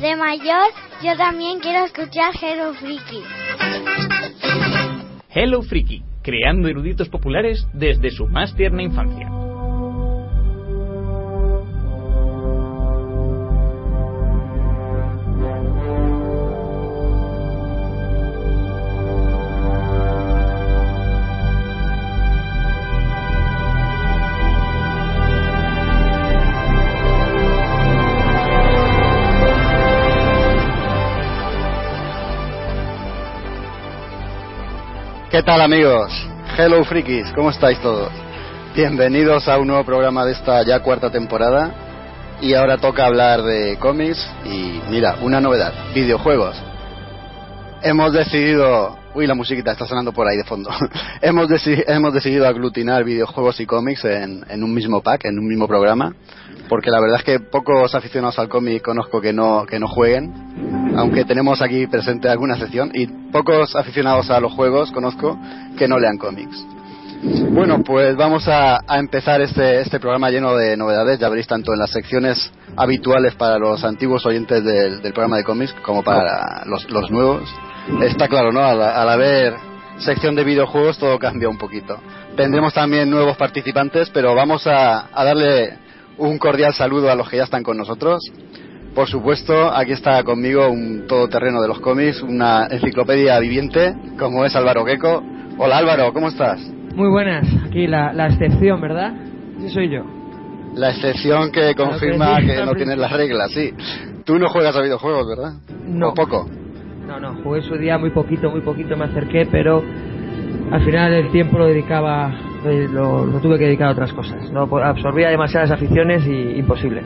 de mayor, yo también quiero escuchar Hello Freaky. Hello Freaky, creando eruditos populares desde su más tierna infancia. ¿Qué tal amigos? Hello Frikis, ¿cómo estáis todos? Bienvenidos a un nuevo programa de esta ya cuarta temporada y ahora toca hablar de cómics y mira, una novedad, videojuegos. Hemos decidido, uy la musiquita está sonando por ahí de fondo, hemos, deci- hemos decidido aglutinar videojuegos y cómics en, en un mismo pack, en un mismo programa, porque la verdad es que pocos aficionados al cómic conozco que no, que no jueguen, aunque tenemos aquí presente alguna sección, y pocos aficionados a los juegos conozco que no lean cómics. Bueno, pues vamos a, a empezar este, este programa lleno de novedades, ya veréis tanto en las secciones habituales para los antiguos oyentes del, programa de cómics como para los, los nuevos. Está claro, ¿no? Al, al haber sección de videojuegos todo cambia un poquito. Tendremos también nuevos participantes, pero vamos a, a darle un cordial saludo a los que ya están con nosotros. Por supuesto, aquí está conmigo un todoterreno de los cómics, una enciclopedia viviente, como es Álvaro Queco. Hola Álvaro, ¿cómo estás? Muy buenas, aquí la, la excepción, ¿verdad? Sí, soy yo. La excepción que confirma que que no tienes las reglas, sí. Tú no juegas a videojuegos, ¿verdad? No. O poco. No, no, jugué su día muy poquito, muy poquito me acerqué, pero al final el tiempo lo dedicaba, lo, tuve que dedicar a otras cosas. No Po- absorbía demasiadas aficiones y imposible.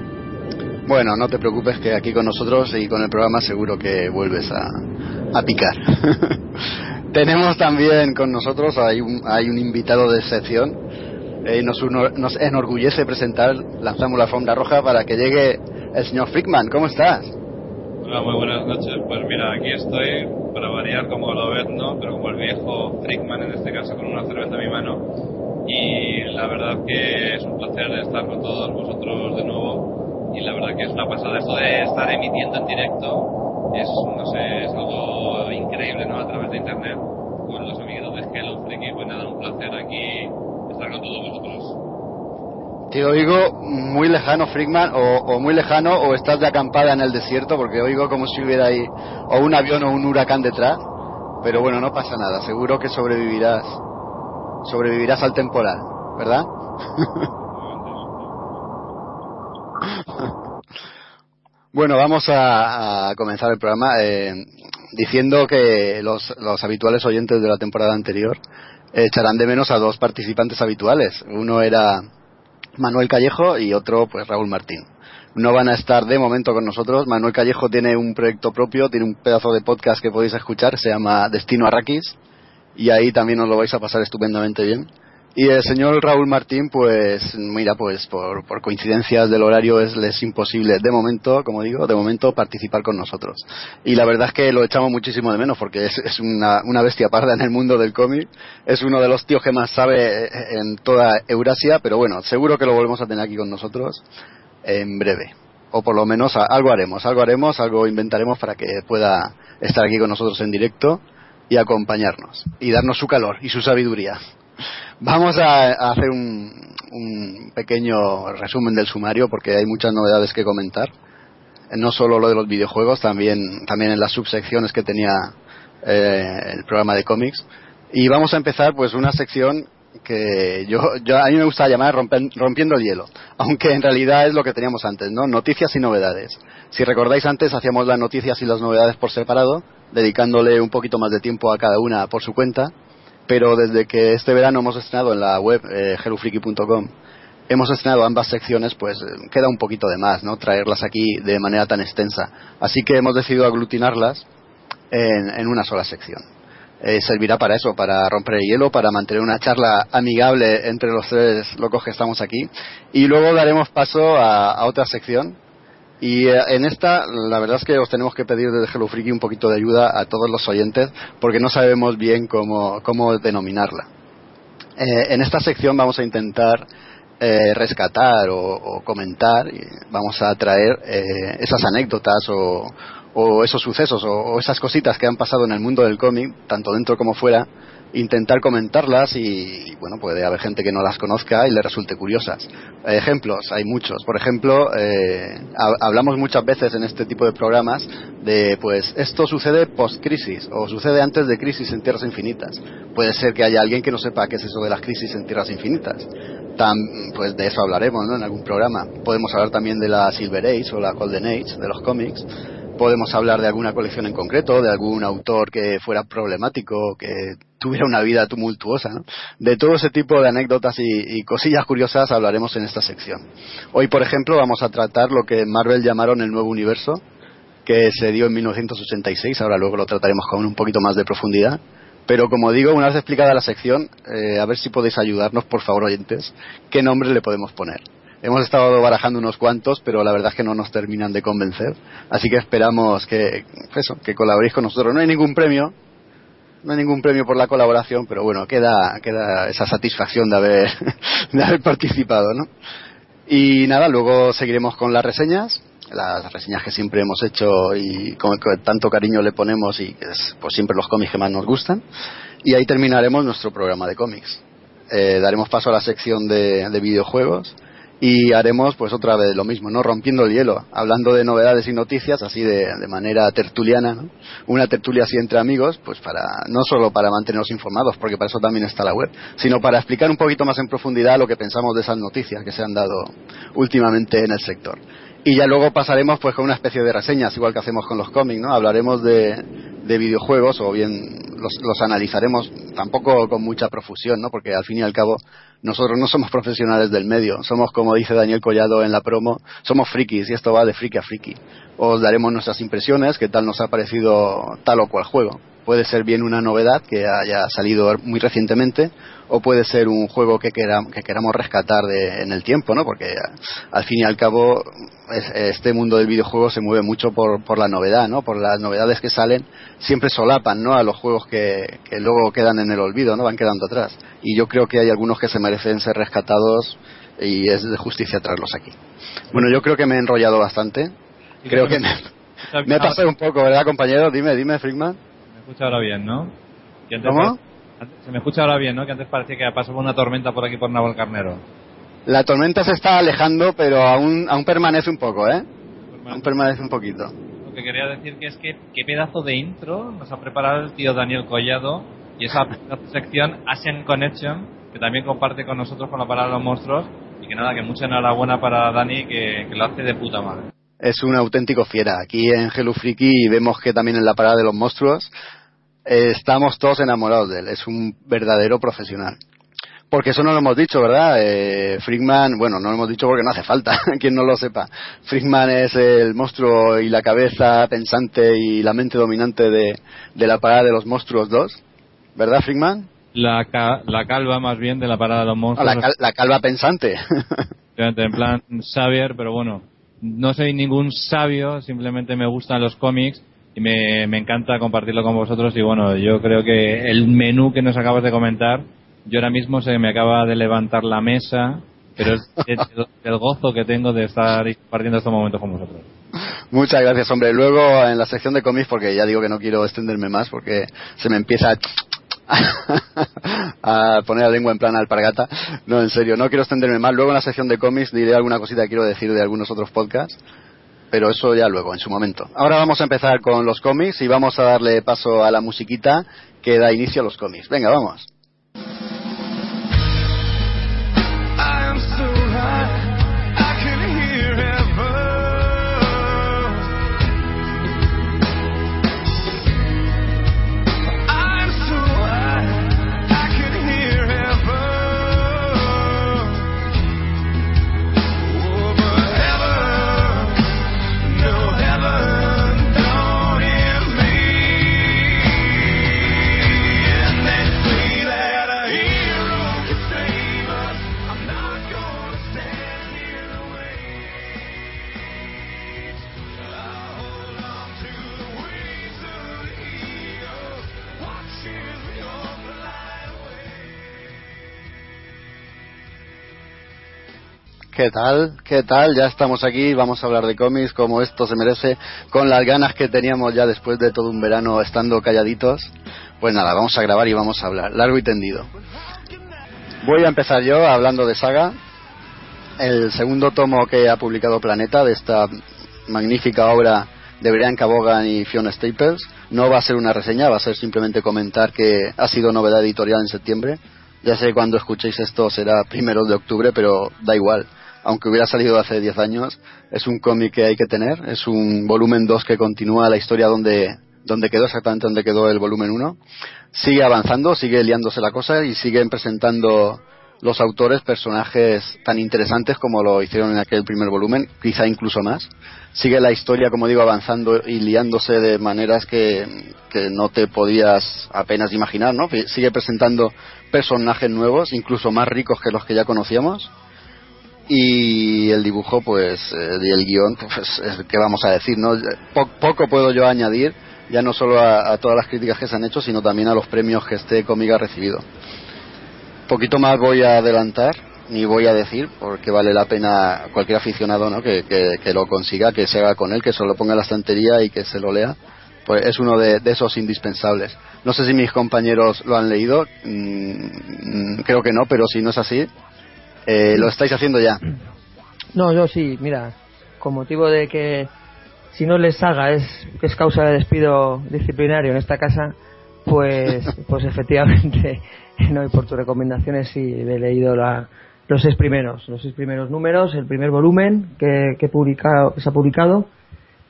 Bueno, no te preocupes que aquí con nosotros y con el programa seguro que vuelves a, a picar. Tenemos también con nosotros, hay un, hay un invitado de sección, eh, nos, nos enorgullece presentar, lanzamos la alfombra roja para que llegue el señor Frickman. ¿Cómo estás? Hola, muy buenas noches. Pues mira, aquí estoy para variar como lo ves, ¿no? Pero como el viejo Frickman, en este caso con una cerveza en mi mano. Y la verdad que es un placer estar con todos vosotros de nuevo. Y la verdad que es una pasada esto de estar emitiendo en directo. Es, no sé, es algo increíble, ¿no? A través de internet. Con los amiguitos de Hello Freaky, pues nada, un placer aquí estar con todos vosotros. Te oigo muy lejano, Frickman, o, o muy lejano, o estás de acampada en el desierto, porque oigo como si hubiera ahí o un avión o un huracán detrás. Pero bueno, no pasa nada, seguro que sobrevivirás. Sobrevivirás al temporal, ¿verdad? Bueno, vamos a, comenzar el programa eh, diciendo que los, los habituales oyentes de la temporada anterior echarán de menos a dos participantes habituales. Uno era Manuel Callejo y otro pues Raúl Martín. No van a estar de momento con nosotros. Manuel Callejo tiene un proyecto propio, tiene un pedazo de podcast que podéis escuchar, se llama Destino Arrakis y ahí también os lo vais a pasar estupendamente bien. Y el señor Raúl Martín, pues mira, pues por, por coincidencias del horario es, es imposible de momento, como digo, de momento participar con nosotros. Y la verdad es que lo echamos muchísimo de menos porque es, es una, una bestia parda en el mundo del cómic. Es uno de los tíos que más sabe en toda Eurasia, pero bueno, seguro que lo volvemos a tener aquí con nosotros en breve. O por lo menos algo haremos, algo haremos, algo inventaremos para que pueda estar aquí con nosotros en directo y acompañarnos y darnos su calor y su sabiduría. Vamos a, hacer un, un pequeño resumen del sumario porque hay muchas novedades que comentar. No solo lo de los videojuegos, también, también en las subsecciones que tenía eh, el programa de cómics. Y vamos a empezar pues una sección que yo, yo a mí me gusta llamar rompiendo el hielo, aunque en realidad es lo que teníamos antes, ¿no? Noticias y novedades. Si recordáis antes hacíamos las noticias y las novedades por separado, dedicándole un poquito más de tiempo a cada una por su cuenta, pero desde que este verano hemos estrenado en la web eh, hemos estrenado ambas secciones, pues eh, queda un poquito de más, ¿no? Traerlas aquí de manera tan extensa. Así que hemos decidido aglutinarlas en, en una sola sección. Eh, servirá para eso, para romper el hielo, para mantener una charla amigable entre los tres locos que estamos aquí. Y luego daremos paso a otra sección. Y eh, en esta, la verdad es que os tenemos que pedir desde Hello Freaky un poquito de ayuda a todos los oyentes, porque no sabemos bien cómo, cómo denominarla. Eh, en esta sección vamos a intentar eh, rescatar o, comentar, vamos a traer eh, esas anécdotas o, o esos sucesos o, o esas cositas que han pasado en el mundo del cómic, tanto dentro como fuera, intentar comentarlas y, bueno, puede haber gente que no las conozca y le resulte curiosas. Ejemplos, hay muchos. Por ejemplo, eh, ha- hablamos muchas veces en este tipo de programas de, pues, esto sucede post-crisis o sucede antes de crisis en tierras infinitas. Puede ser que haya alguien que no sepa qué es eso de las crisis en tierras infinitas. Pues de eso hablaremos ¿no? en algún programa. Podemos hablar también de la Silver Age o la Golden Age de los cómics. Podemos hablar de alguna colección en concreto, de algún autor que fuera problemático, que tuviera una vida tumultuosa. De todo ese tipo de anécdotas y, cosillas curiosas hablaremos en esta sección. Hoy, por ejemplo, vamos a tratar lo que Marvel llamaron el nuevo universo, que se dio en 1986. Ahora luego lo trataremos con un poquito más de profundidad. Pero como digo, una vez explicada la sección, eh, a ver si podéis ayudarnos, por favor, oyentes, qué nombre le podemos poner. Hemos estado barajando unos cuantos, pero la verdad es que no nos terminan de convencer. Así que esperamos que, eso, que colaboréis con nosotros. No hay ningún premio, no hay ningún premio por la colaboración, pero bueno, queda, queda esa satisfacción de haber, de haber participado, ¿no? Y nada, luego seguiremos con las reseñas, las reseñas que siempre hemos hecho y con, tanto cariño le ponemos y es pues siempre los cómics que más nos gustan. Y ahí terminaremos nuestro programa de cómics. Eh, daremos paso a la sección de videojuegos y haremos pues otra vez lo mismo, ¿no? Rompiendo el hielo, hablando de novedades y noticias así de, de manera tertuliana, ¿no? Una tertulia así entre amigos, pues para, no solo para mantenernos informados, porque para eso también está la web, sino para explicar un poquito más en profundidad lo que pensamos de esas noticias que se han dado últimamente en el sector. Y ya luego pasaremos pues con una especie de reseñas, igual que hacemos con los cómics, ¿no? Hablaremos de, de videojuegos o bien los, los analizaremos tampoco con mucha profusión, ¿no? Porque al fin y al cabo nosotros no somos profesionales del medio, somos como dice Daniel Collado en la promo, somos frikis y esto va de friki a friki. Os daremos nuestras impresiones, qué tal nos ha parecido tal o cual juego. Puede ser bien una novedad que haya salido muy recientemente o puede ser un juego que, queram- que queramos rescatar de- en el tiempo, ¿no? Porque al fin y al cabo es- este mundo del videojuego se mueve mucho por, por la novedad, ¿no? Por las novedades que salen siempre solapan, ¿no? A los juegos que, que luego quedan en el olvido, ¿no? Van quedando atrás. Y yo creo que hay algunos que se merecen ser rescatados y es de justicia traerlos aquí. Bueno, yo creo que me he enrollado bastante. Creo que me, me he pasado un poco, ¿verdad, compañero? Dime, dime, Frickman. Escucha ahora bien, ¿no? Y antes ¿Cómo? antes- Se me escucha ahora bien, ¿no? Que antes parecía que pasaba una tormenta por aquí por Navalcarnero. La tormenta se está alejando, pero aún, aún permanece un poco, ¿eh? Aún permanece un poquito. Lo que quería decir que es que qué pedazo de intro nos ha preparado el tío Daniel Collado y esa sección Asian Connection que también comparte con nosotros con la parada de los monstruos y que nada, que mucha enhorabuena para Dani que, que lo hace de puta madre. Es un auténtico fiera. Aquí en Hello Freaky vemos que también en la parada de los monstruos eh, estamos todos enamorados de él. Es un verdadero profesional. Porque eso no lo hemos dicho, ¿verdad? Eh, Frickman, bueno, no lo hemos dicho porque no hace falta, quien no lo sepa. Frickman es el monstruo y la cabeza pensante y la mente dominante de, de la parada de los monstruos 2. ¿Verdad, Frickman? la, ca- la calva más bien de la parada de los Ah, monstruos. la, cal- la calva pensante. En plan Xavier, pero bueno, no soy ningún sabio, simplemente me gustan los cómics y me, encanta compartirlo con vosotros y bueno, yo creo que el menú que nos acabas de comentar, yo ahora mismo se me acaba de levantar la mesa, pero es el, el gozo que tengo de estar compartiendo estos momentos con vosotros. Muchas gracias, hombre. Luego en la sección de cómics, porque ya digo que no quiero extenderme más, porque se me empieza a, a poner la lengua en plan alpargata. No, en serio, no quiero extenderme más. Luego en la sección de cómics diré alguna cosita que quiero decir de algunos otros podcasts, pero eso ya luego, en su momento. Ahora vamos a empezar con los cómics y vamos a darle paso a la musiquita que da inicio a los cómics. Venga, vamos. ¿Qué tal? ¿Qué tal? Ya estamos aquí, vamos a hablar de cómics como esto se merece, con las ganas que teníamos ya después de todo un verano estando calladitos. Pues nada, vamos a grabar y vamos a hablar, largo y tendido. Voy a empezar yo hablando de Saga, el segundo tomo que ha publicado Planeta de esta magnífica obra de Brian Cabogan y Fiona Staples. No va a ser una reseña, va a ser simplemente comentar que ha sido novedad editorial en septiembre. Ya sé cuando escuchéis esto será primeros de octubre, pero da igual. Aunque hubiera salido hace 10 años, es un cómic que hay que tener. Es un volumen 2 que continúa la historia donde, donde quedó exactamente donde quedó el volumen 1. Sigue avanzando, sigue liándose la cosa y siguen presentando los autores personajes tan interesantes como lo hicieron en aquel primer volumen, quizá incluso más. Sigue la historia, como digo, avanzando y liándose de maneras que, que no te podías apenas imaginar, ¿no? Sigue presentando personajes nuevos, incluso más ricos que los que ya conocíamos. Y el dibujo, pues, eh, y el guion, pues, es, ¿qué vamos a decir, no? Po- poco puedo yo añadir, ya no solo a, todas las críticas que se han hecho, sino también a los premios que este cómic ha recibido poquito más voy a adelantar ni voy a decir porque vale la pena cualquier aficionado ¿no? que, que, que lo consiga que se haga con él que se lo ponga en la estantería y que se lo lea pues es uno de, de esos indispensables no sé si mis compañeros lo han leído mm, creo que no pero si no es así eh, lo estáis haciendo ya No, yo sí, mira, con motivo de que si no les haga es, es causa de despido disciplinario en esta casa, pues, pues efectivamente, no, y por tus recomendaciones sí he leído la, los seis primeros, los seis primeros números, el primer volumen que, que, publicado, que se ha publicado.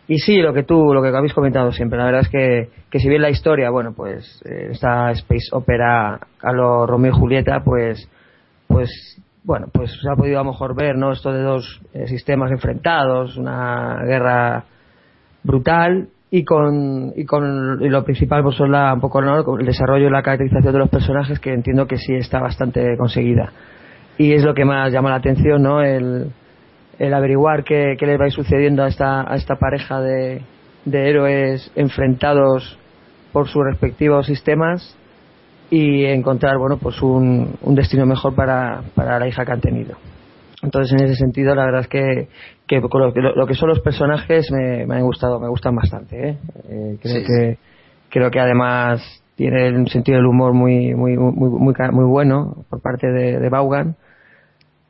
Y sí, lo que tú, lo que habéis comentado siempre, la verdad es que, que si bien la historia, bueno, pues eh, esta space opera a lo Romeo y Julieta, pues, pues bueno, pues se ha podido a lo mejor ver, ¿no? Esto de dos eh, sistemas enfrentados, una guerra brutal y con, y con y lo principal pues son la, un poco el desarrollo y la caracterización de los personajes que entiendo que sí está bastante conseguida. Y es lo que más llama la atención, ¿no? El, el averiguar qué, qué les va a ir sucediendo a esta, a esta pareja de, de héroes enfrentados por sus respectivos sistemas y encontrar bueno pues un, un destino mejor para, para la hija que han tenido. Entonces en ese sentido la verdad es que, que lo, que- lo que son los personajes me, me han gustado me gustan bastante ¿eh? Eh, creo Sí, que creo que además tiene un sentido del humor muy muy muy muy, muy bueno por parte de, de Vaughan.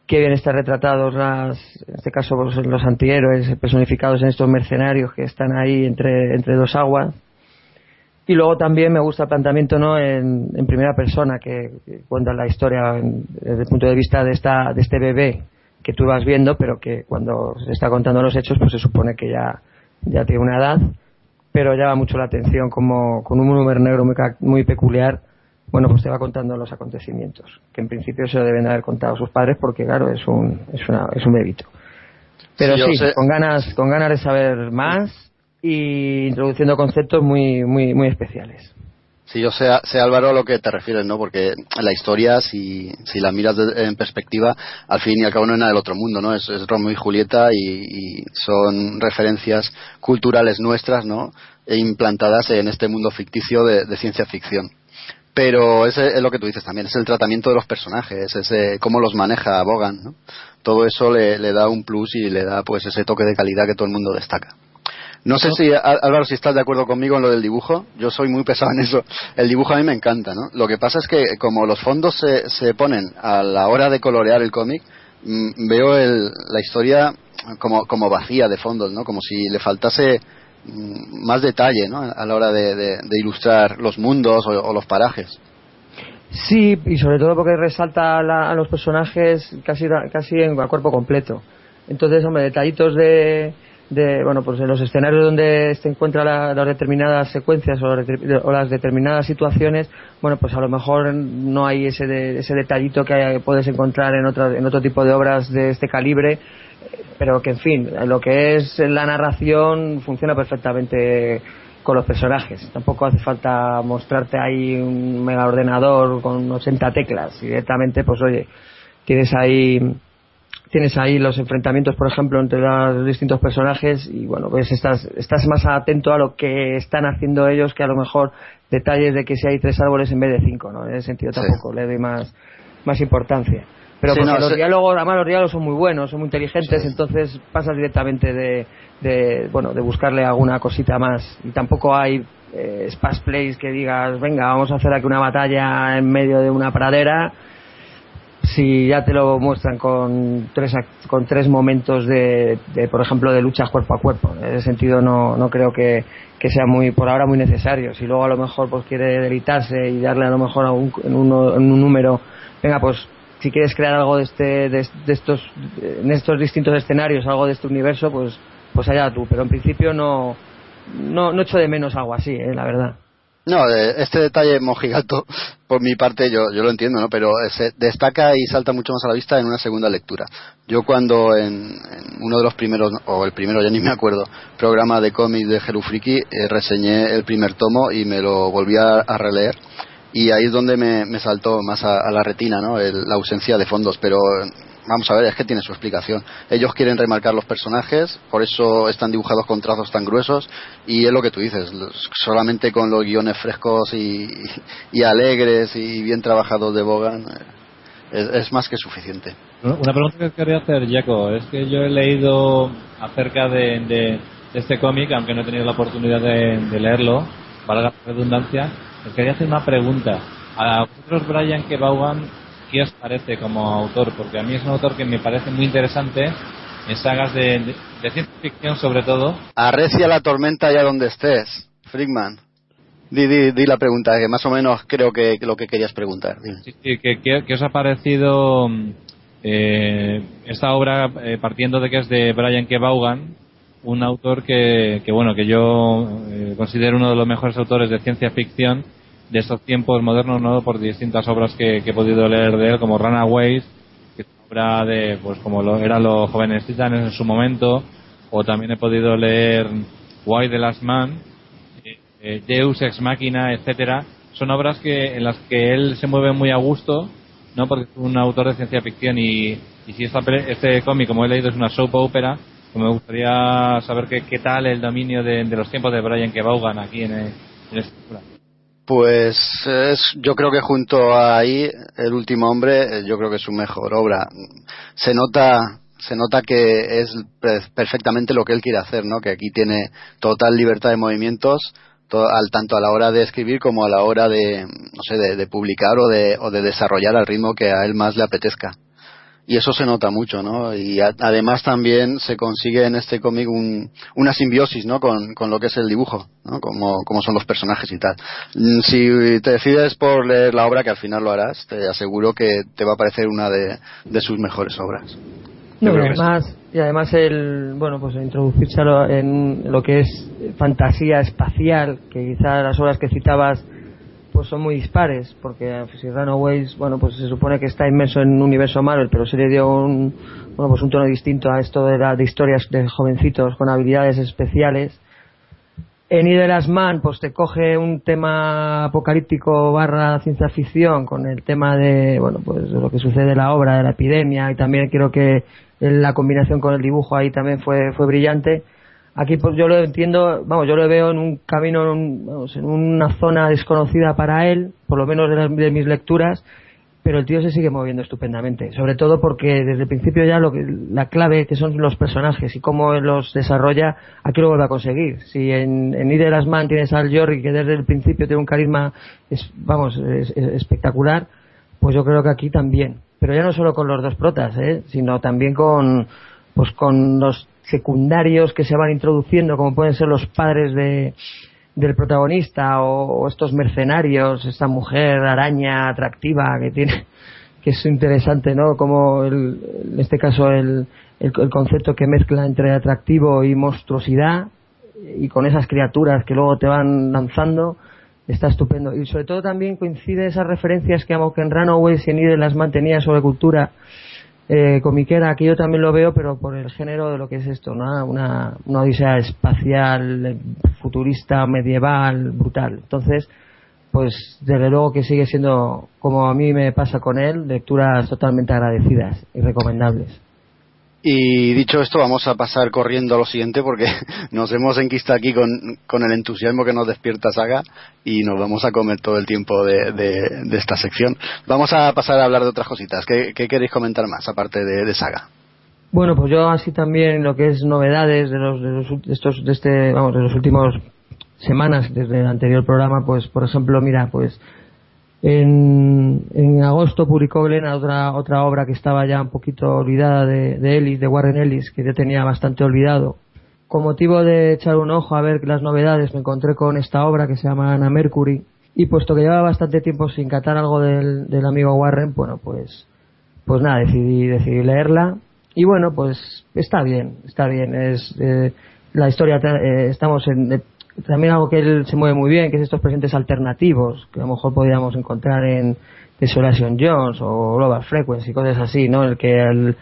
Que bien están retratados las, en este caso pues, los antihéroes personificados en estos mercenarios que están ahí entre, entre dos aguas y luego también me gusta el planteamiento ¿no? en, en primera persona que, que cuenta la historia en- desde el punto de vista de esta de este bebé que tú vas viendo pero que cuando se está contando los hechos pues se supone que ya ya tiene una edad pero llama mucho la atención como con un humor negro muy, muy peculiar bueno pues te va contando los acontecimientos que en principio se lo deben haber contado sus padres porque claro es un es, una, es un bebito pero Sí, yo sí, sé- con ganas con ganas de saber más y introduciendo conceptos muy muy muy especiales Sí, yo sé, sé, Álvaro a lo que te refieres, ¿no? Porque la historia, si, si la miras en perspectiva, al fin y al cabo no es nada del otro mundo, ¿no? Es, es Romeo y Julieta y, son referencias culturales nuestras, ¿no? E implantadas en este mundo ficticio de, ciencia ficción. Pero ese es lo que tú dices también, es el tratamiento de los personajes, es cómo los maneja Bogan, ¿no? Todo eso le, le da un plus y le da pues ese toque de calidad que todo el mundo destaca. No sé si, Álvaro, si estás de acuerdo conmigo en lo del dibujo. Yo soy muy pesado en eso. El dibujo a mí me encanta, ¿no? Lo que pasa es que como los fondos se, se ponen a la hora de colorear el cómic, mm, veo la historia como, como vacía de fondos, ¿no? Como si le faltase mm, más detalle, ¿no? A la hora de, ilustrar los mundos o, los parajes. Sí, y sobre todo porque resalta a, los personajes casi, casi en, a cuerpo completo. Entonces, hombre, detallitos de de bueno pues en los escenarios donde se encuentran las determinadas secuencias o, las determinadas situaciones bueno pues a lo mejor no hay ese ese detallito que puedes encontrar en otro en otro tipo de obras de este calibre pero que en fin lo que es la narración funciona perfectamente con los personajes. Tampoco hace falta mostrarte ahí un mega ordenador con 80 teclas. Directamente pues oye tienes ahí tienes ahí los enfrentamientos, por ejemplo, entre los distintos personajes y bueno, pues estás, estás más atento a lo que están haciendo ellos que a lo mejor detalles de que si hay tres árboles en vez de cinco, ¿no? En ese sentido tampoco le doy más, más importancia. Pero los diálogos, además los diálogos son muy buenos, son muy inteligentes, entonces pasas directamente de, de, bueno, de buscarle alguna cosita más. Y tampoco hay eh, spas plays que digas, venga, vamos a hacer aquí una batalla en medio de una pradera si ya te lo muestran con tres con tres momentos de, por ejemplo de lucha cuerpo a cuerpo. En ese sentido no, no creo que, sea muy por ahora muy necesario. Si luego a lo mejor pues quiere delitarse y darle a lo mejor a un, en, un número venga pues si quieres crear algo de este de, estos en estos distintos escenarios algo de este universo pues pues allá tú. Pero en principio no no, no echo de menos algo así eh, la verdad no, este detalle mojigato, por mi parte, yo, yo lo entiendo, ¿no? Pero se destaca y salta mucho más a la vista en una segunda lectura. Yo cuando en, uno de los primeros, o el primero, ya ni me acuerdo, programa de cómics de Jerufriki, eh, reseñé el primer tomo y me lo volví a, releer. Y ahí es donde me, saltó más a, la retina, ¿no? la ausencia de fondos. Pero vamos a ver, es que tiene su explicación. Ellos quieren remarcar los personajes, por eso están dibujados con trazos tan gruesos, y es lo que tú dices, solamente con los guiones frescos y, alegres y bien trabajados de Bogan, eh, es, más que suficiente. Una pregunta que quería hacer, Jaco, es que yo he leído acerca de, este cómic, aunque no he tenido la oportunidad de, leerlo, para la redundancia, quería hacer una pregunta. A vosotros, Brian, que Vaughan ¿qué os parece como autor? Porque a mí es un autor que me parece muy interesante en sagas de, ciencia ficción sobre todo. Arrecia la tormenta allá donde estés, Frickman. Di, di, la pregunta, que más o menos creo que, lo que querías preguntar. Sí, ¿qué, os ha parecido eh, esta obra eh, partiendo de que es de Brian K. Vaughan, un autor que, bueno que yo eh, considero uno de los mejores autores de ciencia ficción de estos tiempos modernos, ¿no? Por distintas obras que, he podido leer de él, como Runaways, que es una obra de, pues como lo, eran los jóvenes titanes en su momento, o también he podido leer Why the Last Man, eh, eh, Deus Ex Machina, etcétera. Son obras que, en las que él se mueve muy a gusto, ¿no? Porque es un autor de ciencia ficción y, y si esta, este cómic, como he leído, es una soap opera, pues me gustaría saber qué, qué tal el dominio de, los tiempos de Brian que aquí en, en esta pues es, yo creo que junto a ahí, El último hombre, eh, yo creo que es su mejor obra. Se nota, se nota que es perfectamente lo que él quiere hacer, ¿no? Que aquí tiene total libertad de movimientos, al, tanto a la hora de escribir como a la hora de, no sé, de, de publicar o de, o de desarrollar al ritmo que a él más le apetezca y eso se nota mucho, ¿no? Y además también se consigue en este cómic una simbiosis, ¿no? Con, lo que es el dibujo, ¿no? Como, como son los personajes y tal. Mm, si te decides por leer la obra, que al final lo harás, te aseguro que te va a parecer una de, sus mejores obras. No, y además, y además el, bueno, pues introducirse en lo que es fantasía espacial, que quizás las obras que citabas pues son muy dispares, porque si Runaways, bueno, pues se supone que está inmerso en un universo Marvel, pero se le dio un, bueno, pues un tono distinto a esto de, la, de historias de jovencitos con habilidades especiales. En Ideas Man, pues te coge un tema apocalíptico barra ciencia ficción con el tema de, bueno, pues de lo que sucede en la obra, de la epidemia, y también creo que la combinación con el dibujo ahí también fue, fue brillante. Aquí pues yo lo entiendo, vamos, yo lo veo en un camino, en, vamos, en una zona desconocida para él, por lo menos de, las, de mis lecturas, pero el tío se sigue moviendo estupendamente, sobre todo porque desde el principio ya lo que, la clave que son los personajes y cómo los desarrolla, aquí lo vuelve a conseguir. Si en, en Ideas Man tienes al Jorri que desde el principio tiene un carisma, es, vamos, es espectacular, pues yo creo que aquí también. Pero ya no solo con los dos protas, ¿eh? sino también con, pues con los secundarios que se van introduciendo, como pueden ser los padres de, del protagonista o, estos mercenarios, esta mujer araña atractiva que tiene, que es interesante, ¿no? Como el, en este caso el, el, el, concepto que mezcla entre atractivo y monstruosidad y con esas criaturas que luego te van lanzando está estupendo y sobre todo también coincide esas referencias que aunque en Runaway y en las mantenía sobre cultura eh, comiquera, que yo también lo veo, pero por el género de lo que es esto, ¿no? una, una odisea espacial, futurista, medieval, brutal. Entonces, pues desde luego que sigue siendo, como a mí me pasa con él, lecturas totalmente agradecidas y recomendables. Y dicho esto, vamos a pasar corriendo a lo siguiente porque nos hemos enquistado aquí con, con, el entusiasmo que nos despierta Saga y nos vamos a comer todo el tiempo de, de, esta sección. Vamos a pasar a hablar de otras cositas. ¿Qué, qué queréis comentar más aparte de, de, Saga? Bueno, pues yo así también lo que es novedades de los, de los estos de este vamos de los últimos semanas desde el anterior programa, pues por ejemplo, mira, pues en, en, agosto publicó Glenn otra, otra obra que estaba ya un poquito olvidada de, de, Ellis, de Warren Ellis, que ya tenía bastante olvidado. Con motivo de echar un ojo a ver las novedades, me encontré con esta obra que se llama Ana Mercury. Y puesto que llevaba bastante tiempo sin catar algo del, del amigo Warren, bueno, pues, pues nada, decidí, decidí leerla. Y bueno, pues está bien, está bien. Es, eh, la historia, eh, estamos en, también algo que él se mueve muy bien, que es estos presentes alternativos, que a lo mejor podríamos encontrar en Desolation Jones o Global Frequency, cosas así, ¿no? El que el,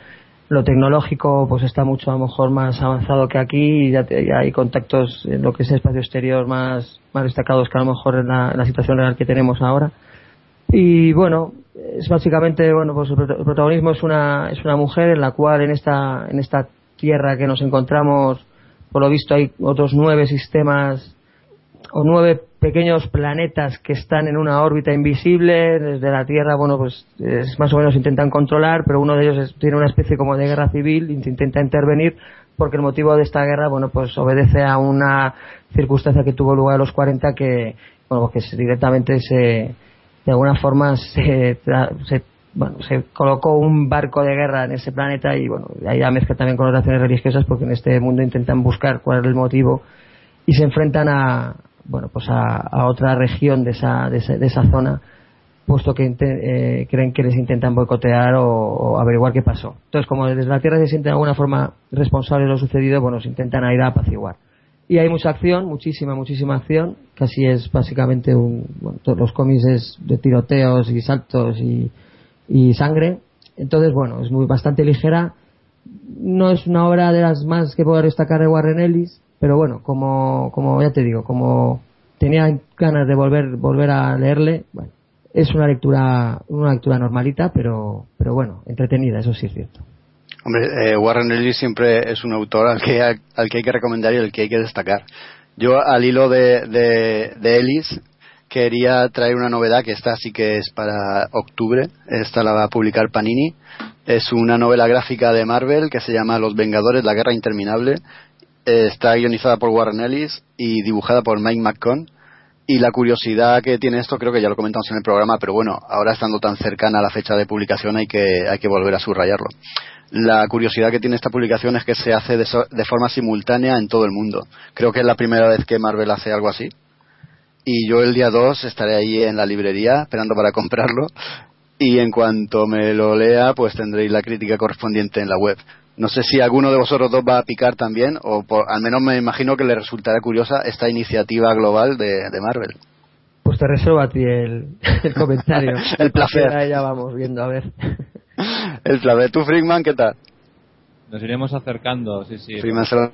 lo tecnológico pues está mucho a lo mejor más avanzado que aquí y ya, te, hay contactos en lo que es el espacio exterior más, más destacados que a lo mejor en la, en la situación real que tenemos ahora. Y bueno, es básicamente, bueno, pues el protagonismo es una, es una mujer en la cual en esta, en esta tierra que nos encontramos por lo visto hay otros nueve sistemas o nueve pequeños planetas que están en una órbita invisible desde la Tierra, bueno, pues es, más o menos intentan controlar, pero uno de ellos es, tiene una especie como de guerra civil, intenta intervenir porque el motivo de esta guerra, bueno, pues obedece a una circunstancia que tuvo lugar a los 40 que, bueno, que directamente se, de alguna forma se, se bueno, se colocó un barco de guerra en ese planeta y bueno, ahí la mezcla también con relaciones religiosas porque en este mundo intentan buscar cuál es el motivo y se enfrentan a, bueno, pues a, a otra región de esa, de esa, de esa zona puesto que eh, creen que les intentan boicotear o, averiguar qué pasó. Entonces, como desde la Tierra se sienten de alguna forma responsables de lo sucedido, bueno, se intentan ir a apaciguar. Y hay mucha acción, muchísima, muchísima acción. Casi es básicamente un. Bueno, todos los cómics es de tiroteos y saltos y, y sangre. Entonces, bueno, es muy bastante ligera. No es una obra de las más que puedo destacar de Warren Ellis, pero bueno, como, como ya te digo, como tenía ganas de volver, volver a leerle, bueno, es una lectura, una lectura normalita, pero, pero bueno, entretenida, eso sí es cierto. Hombre, eh, Warren Ellis siempre es un autor al que, al que hay que recomendar y al que hay que destacar. Yo, al hilo de, de, de Ellis, quería traer una novedad que esta sí que es para octubre. Esta la va a publicar Panini. Es una novela gráfica de Marvel que se llama Los Vengadores, la Guerra Interminable. Está guionizada por Warren Ellis y dibujada por Mike McCone. Y la curiosidad que tiene esto, creo que ya lo comentamos en el programa, pero bueno, ahora estando tan cercana a la fecha de publicación hay que, hay que volver a subrayarlo. La curiosidad que tiene esta publicación es que se hace de, so, de forma simultánea en todo el mundo. Creo que es la primera vez que Marvel hace algo así y yo el día 2 estaré ahí en la librería esperando para comprarlo y en cuanto me lo lea pues tendréis la crítica correspondiente en la web. No sé si alguno de vosotros dos va a picar también o por, al menos me imagino que le resultará curiosa esta iniciativa global de, de Marvel. Pues te reservo a ti el, el comentario. el placer. Ya vamos viendo, a ver. el placer. ¿Tú, Frickman, qué tal? Nos iremos acercando, sí, sí. Frickman se lo,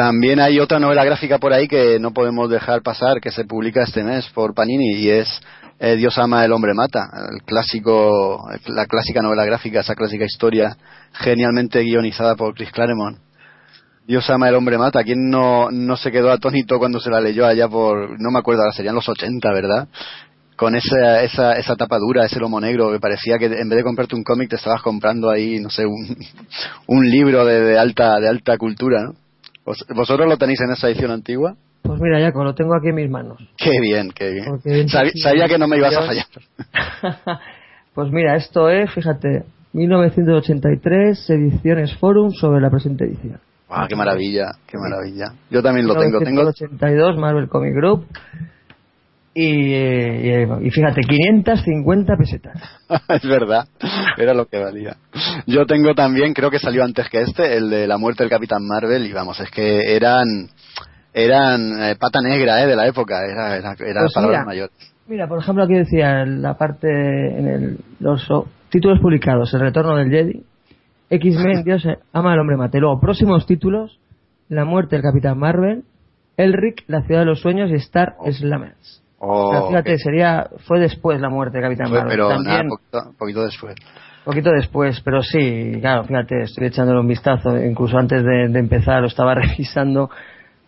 También hay otra novela gráfica por ahí que no podemos dejar pasar, que se publica este mes por Panini y es eh, Dios ama, el hombre mata, el clásico, la clásica novela gráfica, esa clásica historia genialmente guionizada por Chris Claremont. Dios ama, el hombre mata. ¿Quién no, no se quedó atónito cuando se la leyó allá por, no me acuerdo, ahora serían los 80, ¿verdad? Con esa, esa, esa tapa dura, ese lomo negro, que parecía que en vez de comprarte un cómic te estabas comprando ahí, no sé, un, un libro de, de alta, de alta cultura, ¿no? ¿Vos- ¿Vosotros lo tenéis en esa edición antigua? Pues mira, Jaco, lo tengo aquí en mis manos. Qué bien, qué bien. Porque- Sabi- sabía que no me ibas a fallar. pues mira, esto es, fíjate, 1983, ediciones Forum sobre la presente edición. ¡Guau, qué maravilla, qué maravilla! Yo también lo tengo, tengo 1982, Marvel Comic Group. Y, eh, y, y fíjate, 550 pesetas. es verdad, era lo que valía. Yo tengo también, creo que salió antes que este, el de la muerte del Capitán Marvel, y vamos, es que eran eran eh, pata negra eh, de la época, era, era, era Pues palabras mira. mayores. Mira, por ejemplo, aquí decía en la parte, en el, los títulos publicados, El retorno del Jedi, X-Men, Dios ama al hombre mate. Luego, próximos títulos, La muerte del Capitán Marvel, Elric, La ciudad de los sueños y Star Slammers. Oh, Pero fíjate, sería, fue después la muerte del Capitán Marvel. pero También, nada, poquito, poquito después. poquito después, pero sí, claro, fíjate, estoy echándole un vistazo, incluso antes de, de empezar lo estaba revisando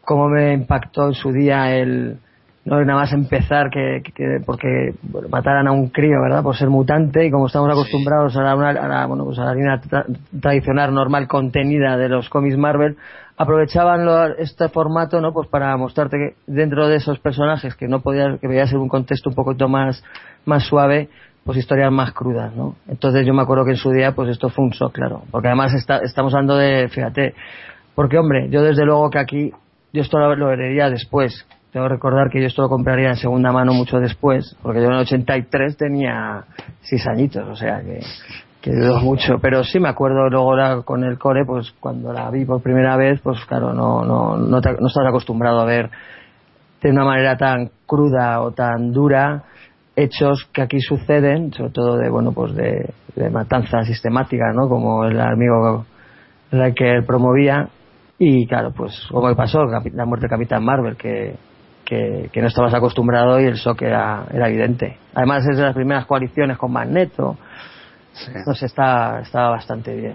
cómo me impactó en su día el no nada más empezar que, que- porque bueno, mataran a un crío, ¿verdad? Por ser mutante y como estamos acostumbrados a la, a la, bueno, pues a la línea tra- tradicional normal contenida de los cómics Marvel, aprovechaban lo- este formato, ¿no? Pues para mostrarte que dentro de esos personajes que no podía que podía ser un contexto un poquito más más suave, pues historias más crudas, ¿no? Entonces yo me acuerdo que en su día, pues esto fue un shock, claro. Porque además está- estamos hablando de, fíjate, porque hombre, yo desde luego que aquí, yo esto lo, lo después. Tengo que recordar que yo esto lo compraría en segunda mano mucho después, porque yo en el 83 tenía seis añitos, o sea que, que dudo mucho. Pero sí me acuerdo luego la- con el core, pues cuando la vi por primera vez, pues claro, no, no, no, te- no estás acostumbrado a ver de una manera tan cruda o tan dura hechos que aquí suceden, sobre todo de bueno pues de, de matanza sistemática, ¿no? Como el amigo Riker promovía y claro pues como que pasó la muerte de Capitán Marvel que, que, que no estabas acostumbrado y el shock era, era evidente. Además es de las primeras coaliciones con Magneto, sé, está, estaba bastante bien.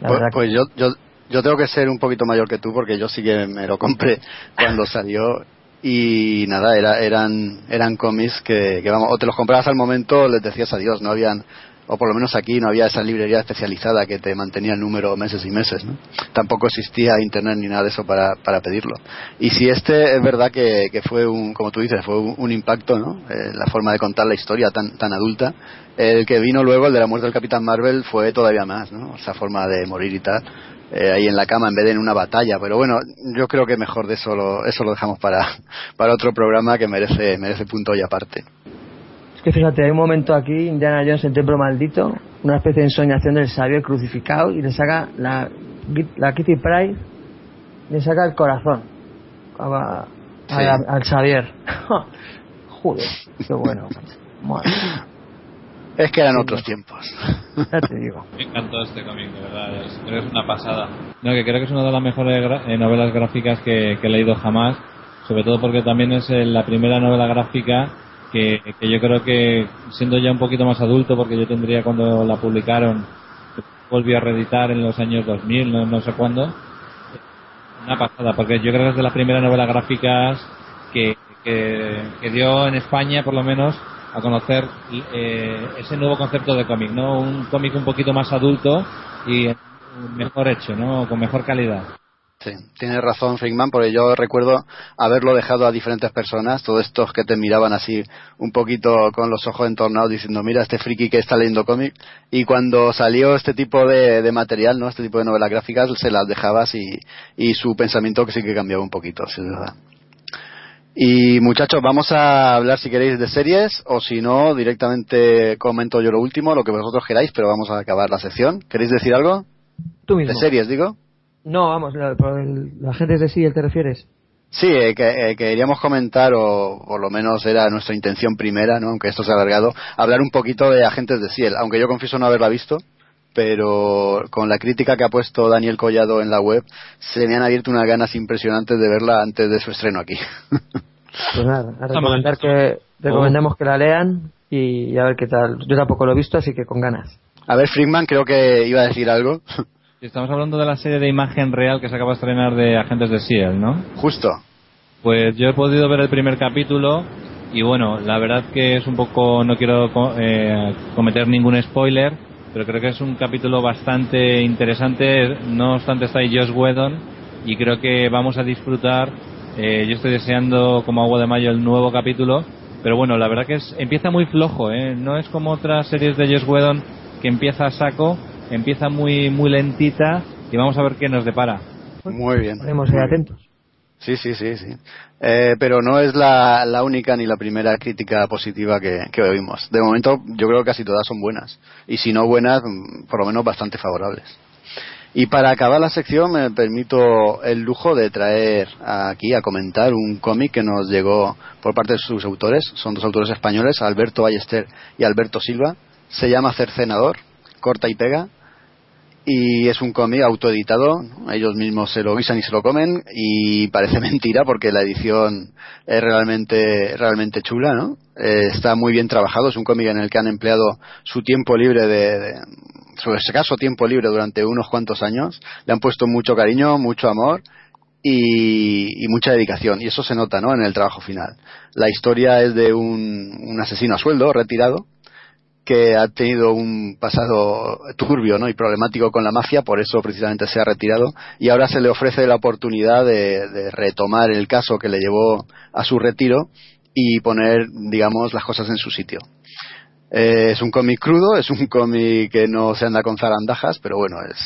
La Pues, que- pues yo, yo, yo tengo que ser un poquito mayor que tú porque yo sí que me lo compré cuando salió y nada, era, eran, eran cómics que, que vamos, o te los comprabas al momento, les decías adiós, no habían, o por lo menos aquí no había esa librería especializada que te mantenía el número meses y meses, ¿no? Tampoco existía internet ni nada de eso para, para pedirlo. Y si este es verdad que, que fue un, como tú dices, fue un, impacto, ¿no? Eh, la forma de contar la historia tan, tan adulta. El que vino luego, el de la muerte del Capitán Marvel, fue todavía más, ¿no? Esa forma de morir y tal. eh, ahí en la cama en vez de en una batalla. Pero bueno, yo creo que mejor de eso lo, eso lo dejamos para, para otro programa que merece, merece punto y aparte. Que fíjate, hay un momento aquí, Indiana Jones, el templo maldito, una especie de ensoñación del Xavier crucificado y le saca la, la Kitty Pryde, le saca el corazón a- a- Sí. al- al Xavier. Joder, qué bueno. Madre, Es que eran otros tiempos. ya te digo. Me encantó este cómic, de verdad, es, creo que es una pasada. No, que creo que es una de las mejores gra- eh, novelas gráficas que, que he leído jamás, sobre todo porque también es eh, la primera novela gráfica que, yo creo que, siendo ya un poquito más adulto, porque yo tendría cuando la publicaron, volvió a reeditar en los años 2000, no, no sé cuándo, una pasada, porque yo creo que es de las primeras novelas gráficas que, que, que dio en España, por lo menos, a conocer eh, ese nuevo concepto de cómic, ¿no? Un cómic un poquito más adulto y mejor hecho, ¿no? Con mejor calidad. Sí, tienes razón, Frickman, porque yo recuerdo haberlo dejado a diferentes personas, todos estos que te miraban así un poquito con los ojos entornados diciendo, mira este friki que está leyendo cómic, y cuando salió este tipo de, de material, ¿no? Este tipo de novelas gráficas, se las dejabas y, y su pensamiento que sí que cambiaba un poquito, sí, es verdad. Y muchachos, vamos a hablar si queréis de series o si no, directamente comento yo lo último, lo que vosotros queráis, pero vamos a acabar la sección. ¿Queréis decir algo? Tú De mismo. series, digo. No, vamos, la, por el- la gente de sí, ¿te refieres? Sí, eh, que, eh, queríamos comentar, o por lo menos era nuestra intención primera, ¿no? aunque esto se ha alargado, hablar un poquito de Agentes de Ciel, aunque yo confieso no haberla visto, pero con la crítica que ha puesto Daniel Collado en la web, se me han abierto unas ganas impresionantes de verla antes de su estreno aquí. Pues nada, a recomendar que, recomendamos que la lean y a ver qué tal. Yo tampoco lo he visto, así que con ganas. A ver, Frickman, creo que iba a decir algo. Estamos hablando de la serie de imagen real que se acaba de estrenar de Agentes de S.H.I.E.L.D., ¿no? Justo. Pues yo he podido ver el primer capítulo y bueno, la verdad que es un poco, no quiero eh, cometer ningún spoiler, pero creo que es un capítulo bastante interesante. No obstante está ahí Josh Whedon y creo que vamos a disfrutar. Eh, yo estoy deseando como agua de mayo el nuevo capítulo, pero bueno, la verdad que es, empieza muy flojo, ¿eh? no es como otras series de Josh Whedon que empieza a saco, empieza muy muy lentita y vamos a ver qué nos depara. Muy bien. Estaremos ahí atentos. Sí, sí, sí, sí. Eh, pero no es la, la, única ni la primera crítica positiva que, que, oímos. De momento, yo creo que casi todas son buenas. Y si no buenas, mm, por lo menos bastante favorables. Y para acabar la sección, me permito el lujo de traer aquí a comentar un cómic que nos llegó por parte de sus autores. Son dos autores españoles, Alberto Ballester y Alberto Silva. Se llama Cercenador, corta y pega y es un cómic autoeditado, ellos mismos se lo guisan y se lo comen y parece mentira porque la edición es realmente realmente chula, ¿no? Eh, está muy bien trabajado, es un cómic en el que han empleado su tiempo libre de, de su escaso tiempo libre durante unos cuantos años, le han puesto mucho cariño, mucho amor y, mucha dedicación y eso se nota, ¿no? En el trabajo final. La historia es de un asesino a sueldo retirado que ha tenido un pasado turbio ¿no? y problemático con la mafia, por eso precisamente se ha retirado, y ahora se le ofrece la oportunidad de, de retomar el caso que le llevó a su retiro y poner, digamos, las cosas en su sitio. Eh, es un cómic crudo, es un cómic que no se anda con zarandajas, pero bueno, es,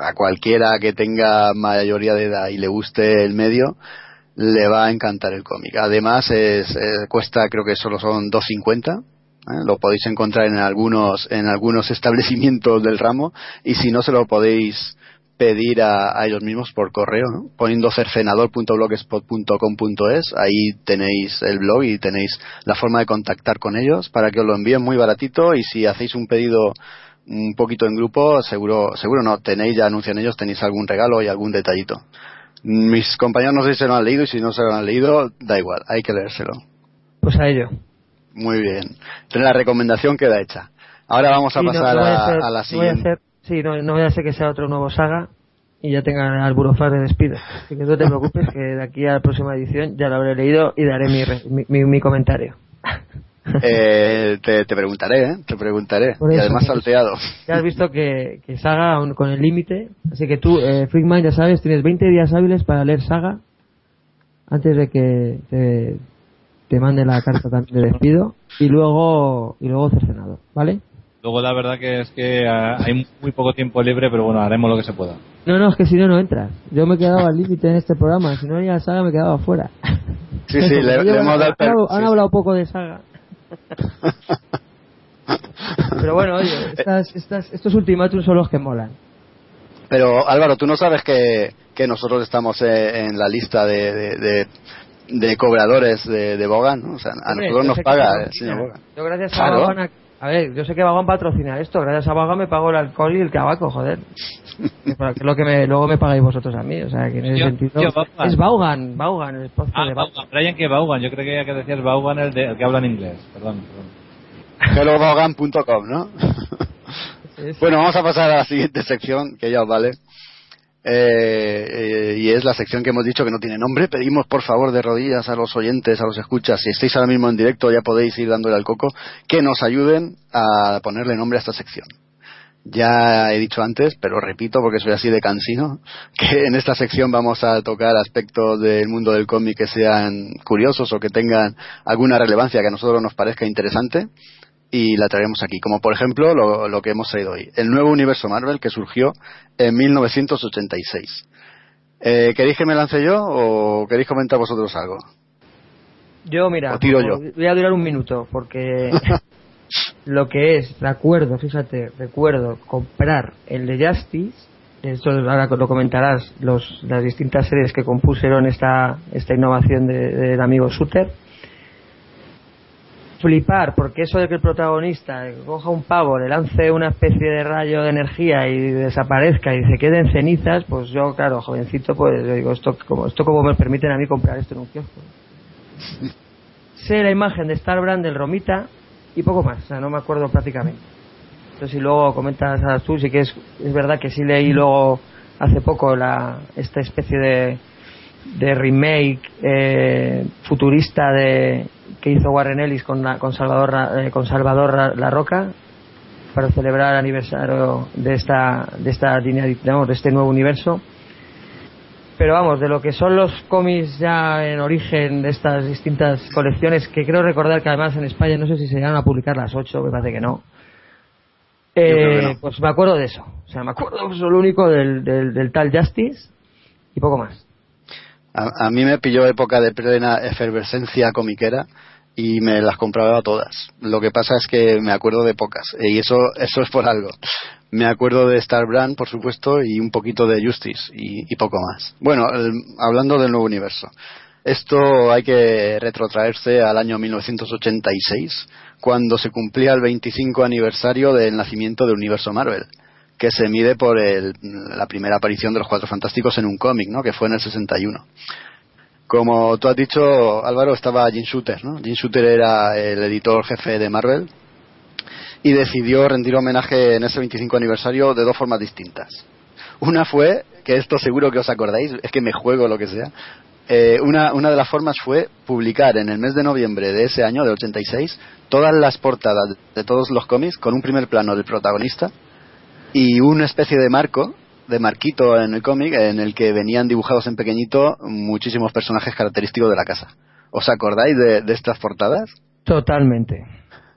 a cualquiera que tenga mayoría de edad y le guste el medio, le va a encantar el cómic. Además, es, eh, cuesta, creo que solo son 2.50 ¿eh? lo podéis encontrar en algunos en algunos establecimientos del ramo y si no se lo podéis pedir a, ellos mismos por correo ¿no? poniendo cercenador.blogspot.com.es ahí tenéis el blog y tenéis la forma de contactar con ellos para que os lo envíen muy baratito y si hacéis un pedido un poquito en grupo seguro seguro no tenéis ya anuncian ellos tenéis algún regalo y algún detallito mis compañeros no sé si se lo han leído y si no se lo han leído da igual hay que leérselo pues a ello muy bien. La recomendación queda hecha. Ahora vamos a sí, pasar no, no a, a, ser, a, la siguiente. No voy a hacer, sí, no, no voy a hacer que sea otro nuevo saga y ya tenga al burofar de despido. Así que no te preocupes que de aquí a la próxima edición ya lo habré leído y daré mi, mi, mi comentario. Eh, te, te, preguntaré, ¿eh? Te preguntaré. Y además salteado. Ya has visto que, que Saga aún con el límite. Así que tú, eh, Freakman, ya sabes, tienes 20 días hábiles para leer Saga antes de que te, te mande la carta de despido y luego y luego cercenado, ¿vale? Luego la verdad que es que uh, hay muy poco tiempo libre, pero bueno, haremos lo que se pueda. No, no, es que si no, no entras. Yo me he quedado al límite en este programa, si no ya la saga me quedaba fuera. Sí, sí, le, le hemos dado... Han, han hablado poco de saga. pero bueno, oye, estas, estas, estos ultimátums son los que molan. Pero Álvaro, tú no sabes que, que nosotros estamos eh, en la lista de, de, de de cobradores de, de Bogan, ¿no? O sea, a Hombre, nosotros nos paga el señor Bogan. Yo gracias Claro. a Bogan, a, ver, yo sé que Bogan patrocina esto, gracias a Bogan me pago el alcohol y el tabaco, joder. que es lo que me, luego me pagáis vosotros a mí, o sea, que en ese Tío, sentido... es Baugan, Baugan, el podcast Ah, de. Vaughan, Brian que Vaughan, yo creo que, que decías Vaughan el, de, el que habla en inglés, perdón. perdón. hellobogan.com, ¿no? bueno, vamos a pasar a la siguiente sección, que ya os vale. Eh, eh, y es la sección que hemos dicho que no tiene nombre. Pedimos por favor de rodillas a los oyentes, a los escuchas, si estáis ahora mismo en directo ya podéis ir dándole al coco, que nos ayuden a ponerle nombre a esta sección. Ya he dicho antes, pero repito porque soy así de cansino, que en esta sección vamos a tocar aspectos del mundo del cómic que sean curiosos o que tengan alguna relevancia que a nosotros nos parezca interesante y la traeremos aquí, como por ejemplo lo, lo que hemos traído hoy, el nuevo universo Marvel que surgió en 1986. Eh, ¿Queréis que me lance yo o queréis comentar vosotros algo? Yo, mira, tiro yo. voy a durar un minuto, porque lo que es, recuerdo, fíjate, recuerdo comprar el de Justice, esto ahora lo comentarás, los, las distintas series que compusieron esta, esta innovación de- del amigo Suter, flipar, porque eso de que el protagonista coja un pavo, le lance una especie de rayo de energía y desaparezca y se quede en cenizas, pues yo, claro, jovencito, pues yo digo, esto como, esto como me permiten a mí comprar esto en un kiosco. sé la imagen de Starbrand, del Romita y poco más, o sea, no me acuerdo prácticamente. Entonces, si luego comentas a tú, sí que es, es verdad que sí leí luego hace poco la, esta especie de, de remake eh, futurista de que hizo Warren Ellis con, con Salvador eh, con Salvador La Roca para celebrar el aniversario de esta de esta línea digamos, de este nuevo universo. Pero vamos de lo que son los cómics ya en origen de estas distintas colecciones que creo recordar que además en España no sé si se llegan a publicar las ocho me parece que no. Eh, pues me acuerdo de eso. O sea me acuerdo solo único del, del, del tal Justice y poco más a, mí me pilló época de plena efervescencia comiquera y me las compraba todas. Lo que pasa es que me acuerdo de pocas y eso eso es por algo. Me acuerdo de Star Brand, por supuesto, y un poquito de Justice y, poco más. Bueno, hablando del nuevo universo. Esto hay que retrotraerse al año 1986, cuando se cumplía el 25 aniversario del nacimiento del universo Marvel que se mide por la primera aparición de los Cuatro Fantásticos en un cómic, ¿no? Que fue en el 61. Como tú has dicho, Álvaro, estaba Jim Shooter, ¿no? Jim Shooter era el editor jefe de Marvel y decidió rendir homenaje en ese 25 aniversario de dos formas distintas. Una fue, que esto seguro que os acordáis, es que me juego lo que sea, eh, una, una de las formas fue publicar en el mes de noviembre de ese año, del 86, todas las portadas de todos los cómics con un primer plano del protagonista y una especie de marco, de marquito en el cómic, en el que venían dibujados en pequeñito muchísimos personajes característicos de la casa. ¿Os acordáis de, estas portadas? Totalmente.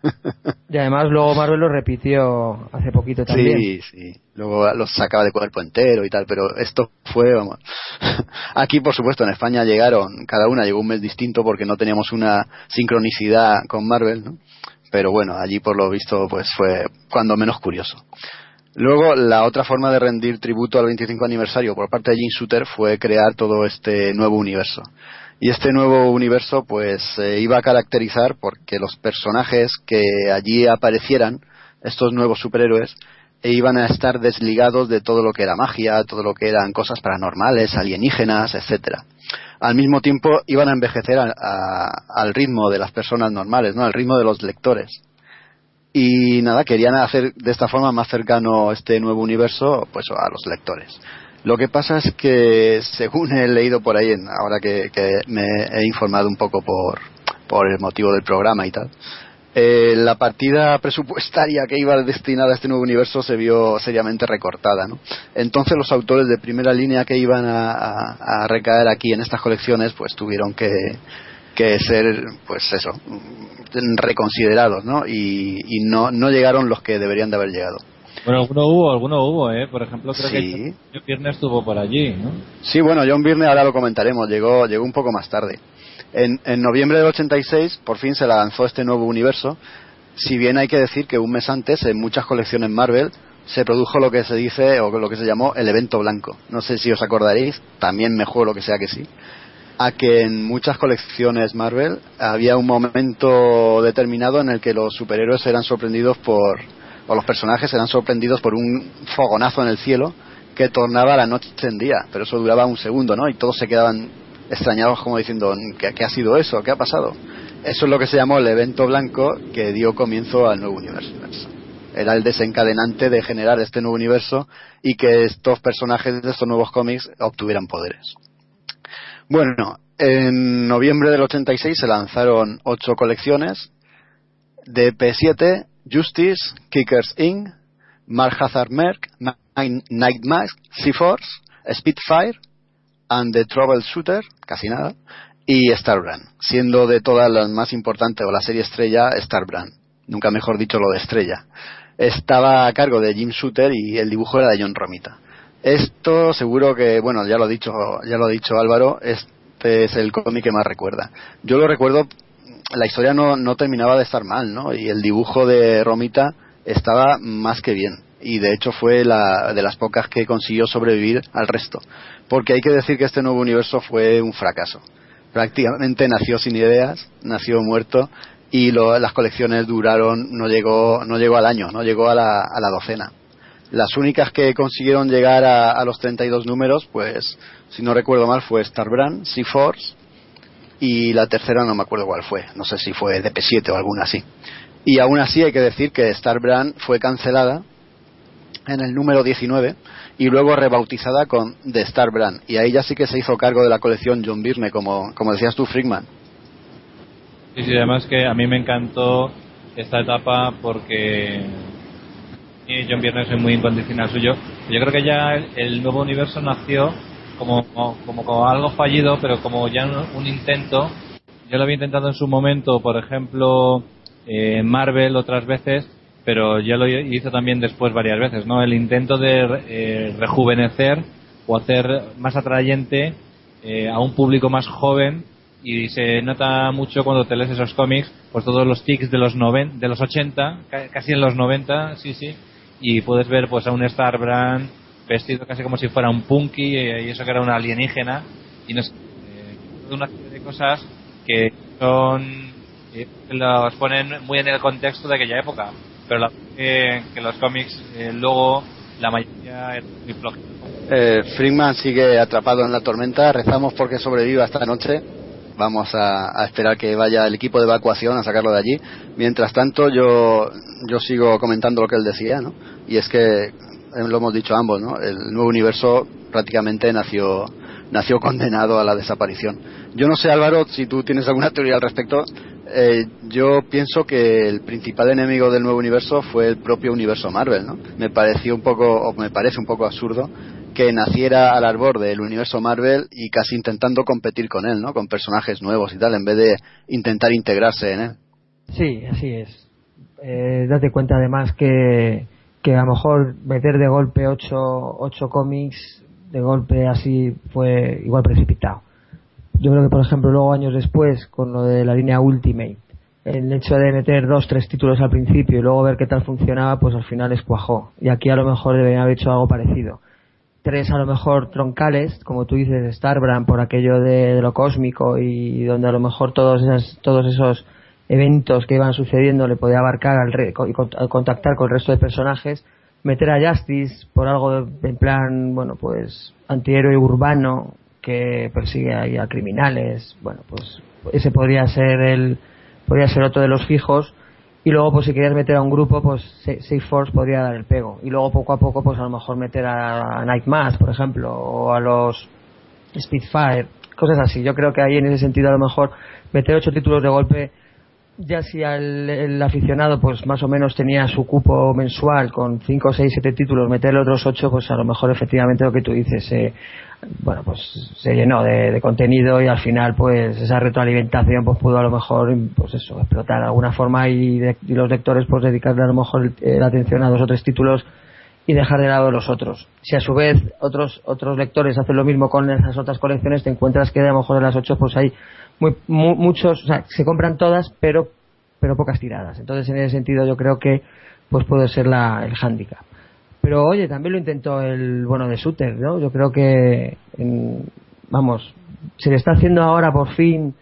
y además luego Marvel lo repitió hace poquito también. Sí, sí. Luego los sacaba de cuerpo entero y tal, pero esto fue, vamos. Aquí, por supuesto, en España llegaron, cada una llegó un mes distinto porque no teníamos una sincronicidad con Marvel, ¿no? Pero bueno, allí por lo visto, pues fue cuando menos curioso. Luego, la otra forma de rendir tributo al 25 aniversario por parte de Jim Shooter fue crear todo este nuevo universo. Y este nuevo universo, pues, se iba a caracterizar porque los personajes que allí aparecieran, estos nuevos superhéroes, e iban a estar desligados de todo lo que era magia, todo lo que eran cosas paranormales, alienígenas, etcétera. Al mismo tiempo, iban a envejecer al ritmo de las personas normales, ¿no? Al ritmo de los lectores y nada, querían hacer de esta forma más cercano este nuevo universo pues a los lectores. Lo que pasa es que, según he leído por ahí, ahora que, me he informado un poco por, por el motivo del programa y tal, eh, la partida presupuestaria que iba destinada a este nuevo universo se vio seriamente recortada. ¿no? Entonces los autores de primera línea que iban a, a recaer aquí en estas colecciones pues tuvieron que, que ser, pues eso, reconsiderados, ¿no? Y, no, no llegaron los que deberían de haber llegado. Bueno, alguno hubo, alguno hubo, ¿eh? Por ejemplo, creo que John Byrne estuvo por allí, ¿no? Sí, bueno, John Byrne ahora lo comentaremos, llegó, llegó un poco más tarde. En, en noviembre del 86, por fin se lanzó este nuevo universo, si bien hay que decir que un mes antes, en muchas colecciones Marvel, se produjo lo que se dice, o lo que se llamó el evento blanco. No sé si os acordaréis, también me juego lo que sea que sí a que en muchas colecciones Marvel había un momento determinado en el que los superhéroes eran sorprendidos por, o los personajes eran sorprendidos por un fogonazo en el cielo que tornaba la noche en día, pero eso duraba un segundo, ¿no? Y todos se quedaban extrañados como diciendo, ¿qué, ha sido eso? ¿Qué ha pasado? Eso es lo que se llamó el evento blanco que dio comienzo al nuevo universo. Era el desencadenante de generar este nuevo universo y que estos personajes de estos nuevos cómics obtuvieran poderes. Bueno, en noviembre del 86 se lanzaron ocho colecciones de P7, Justice, Kickers Inc., Mark Hazard Merc, Night Mask, Sea-Force, Spitfire, and the Troubleshooter, casi nada, y Starbrand, siendo de todas las más importantes, o la serie estrella, Starbrand. Nunca mejor dicho lo de estrella. Estaba a cargo de Jim Shooter y el dibujo era de John Romita. Esto seguro que, bueno, ya lo ha dicho, ya lo ha dicho Álvaro, este es el cómic que más recuerda. Yo lo recuerdo, la historia no, no terminaba de estar mal, ¿no? Y el dibujo de Romita estaba más que bien. Y de hecho fue la, de las pocas que consiguió sobrevivir al resto. Porque hay que decir que este nuevo universo fue un fracaso. Prácticamente nació sin ideas, nació muerto y lo, las colecciones duraron, no llegó, no llegó al año, no llegó a la, a la docena. Las únicas que consiguieron llegar a, a los 32 números, pues, si no recuerdo mal, fue Starbrand, Sea-Force y la tercera no me acuerdo cuál fue, no sé si fue DP7 o alguna así. Y aún así hay que decir que Starbrand fue cancelada en el número 19 y luego rebautizada con The Star Brand. Y ahí ya sí que se hizo cargo de la colección John Byrne, como, como decías tú, Frickman. Sí, sí, además que a mí me encantó esta etapa porque John Byrne es muy incondicional suyo. Yo creo que ya el, nuevo universo nació como, como, como, algo fallido, pero como ya un, un, intento. Yo lo había intentado en su momento, por ejemplo, eh, Marvel otras veces, pero ya lo hizo también después varias veces, ¿no? El intento de eh, rejuvenecer o hacer más atrayente eh, a un público más joven y se nota mucho cuando te lees esos cómics, pues todos los tics de los noven, de los 80, casi en los 90, sí, sí, y puedes ver pues a un Star Brand vestido casi como si fuera un punky eh, y eso que era una alienígena y no sé, una serie de cosas que son los ponen muy en el contexto de aquella época pero la que, los cómics eh, luego la mayoría es muy floja. Eh, sigue atrapado en la tormenta, rezamos porque sobreviva esta noche. Vamos a, a, esperar que vaya el equipo de evacuación a sacarlo de allí. Mientras tanto, yo, yo sigo comentando lo que él decía, ¿no? Y es que, eh, lo hemos dicho ambos, ¿no? El nuevo universo prácticamente nació, nació condenado a la desaparición. Yo no sé, Álvaro, si tú tienes alguna teoría al respecto. Eh, yo pienso que el principal enemigo del nuevo universo fue el propio universo Marvel, ¿no? Me pareció un poco, o me parece un poco absurdo que naciera al arbor del universo Marvel y casi intentando competir con él, ¿no? Con personajes nuevos y tal, en vez de intentar integrarse en él. Sí, así es. Eh, date cuenta además que, que a lo mejor meter de golpe ocho, ocho cómics, de golpe así, fue igual precipitado yo creo que por ejemplo luego años después con lo de la línea Ultimate el hecho de meter dos tres títulos al principio y luego ver qué tal funcionaba pues al final escuajó y aquí a lo mejor deberían haber hecho algo parecido. Tres a lo mejor troncales como tú dices Starbrand por aquello de, lo cósmico y donde a lo mejor todos esas, todos esos eventos que iban sucediendo le podía abarcar al re, y contactar con el resto de personajes meter a Justice por algo en plan bueno pues antihéroe urbano que persigue ahí a criminales. Bueno, pues ese podría ser el podría ser otro de los fijos y luego pues si querías meter a un grupo pues Safe Force podría dar el pego y luego poco a poco pues a lo mejor meter a Nightmask por ejemplo o a los Spitfire cosas así yo creo que ahí en ese sentido a lo mejor meter ocho títulos de golpe ya si al, el aficionado pues más o menos tenía su cupo mensual con 5, 6, 7 títulos, meterle otros 8 pues a lo mejor efectivamente lo que tú dices eh, bueno pues se llenó de, contenido y al final pues esa retroalimentación pues pudo a lo mejor pues eso explotar de alguna forma y, de, y los lectores pues dedicarle a lo mejor eh, la atención a dos o tres títulos y dejar de lado los otros. Si a su vez otros otros lectores hacen lo mismo con esas otras colecciones, te encuentras que a lo mejor de las 8 pues hay muy, mu muchos, o sea, se compran todas, pero, pero pocas tiradas. Entonces, en ese sentido, yo creo que pues puede ser la, el hándicap. Pero oye, también lo intentó el bueno de Suter, ¿no? Yo creo que, en, vamos, se le está haciendo ahora por fin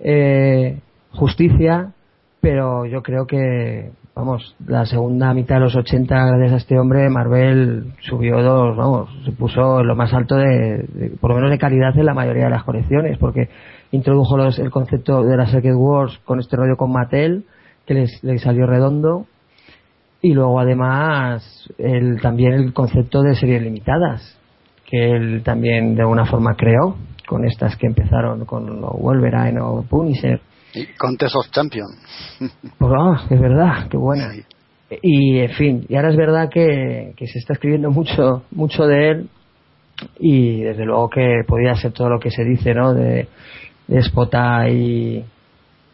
eh, justicia, pero yo creo que, vamos, la segunda mitad de los 80, gracias a este hombre, Marvel subió dos, vamos, se puso lo más alto de, por lo menos de calidad en la mayoría de las colecciones, porque introdujo los, el concepto de la Secret Wars con este rollo con Mattel, que les, les salió redondo, y luego además el, también el concepto de series limitadas, que él también de alguna forma creó, con estas que empezaron con los Wolverine o Punisher. Y Contest of Champions. Pues vamos, es verdad, qué buena. Sí. Y en fin, y ahora es verdad que, que se está escribiendo mucho, mucho de él y desde luego que podía ser todo lo que se dice, ¿no? De, déspota y,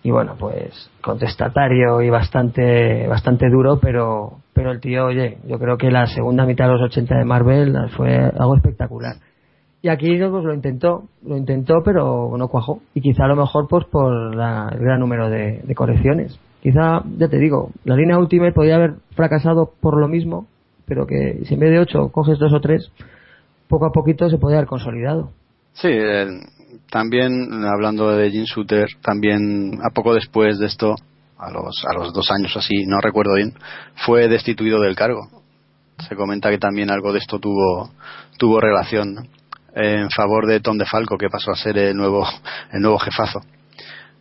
y bueno, pues contestatario y bastante bastante duro, pero pero el tío, oye, yo creo que la segunda mitad de los 80 de Marvel fue algo espectacular. Y aquí pues lo intentó, lo intentó, pero no cuajó. Y quizá a lo mejor pues por la, el gran número de, de correcciones. Quizá, ya te digo, la línea Ultimate podría haber fracasado por lo mismo, pero que si en vez de 8 coges dos o tres, poco a poquito se podría haber consolidado. Sí, también hablando de Jim Shooter, también a poco después de esto a los, a los dos años así, no recuerdo bien, fue destituido del cargo. Se comenta que también algo de esto tuvo, tuvo relación en favor de Tom DeFalco, que pasó a ser el nuevo, el nuevo jefazo.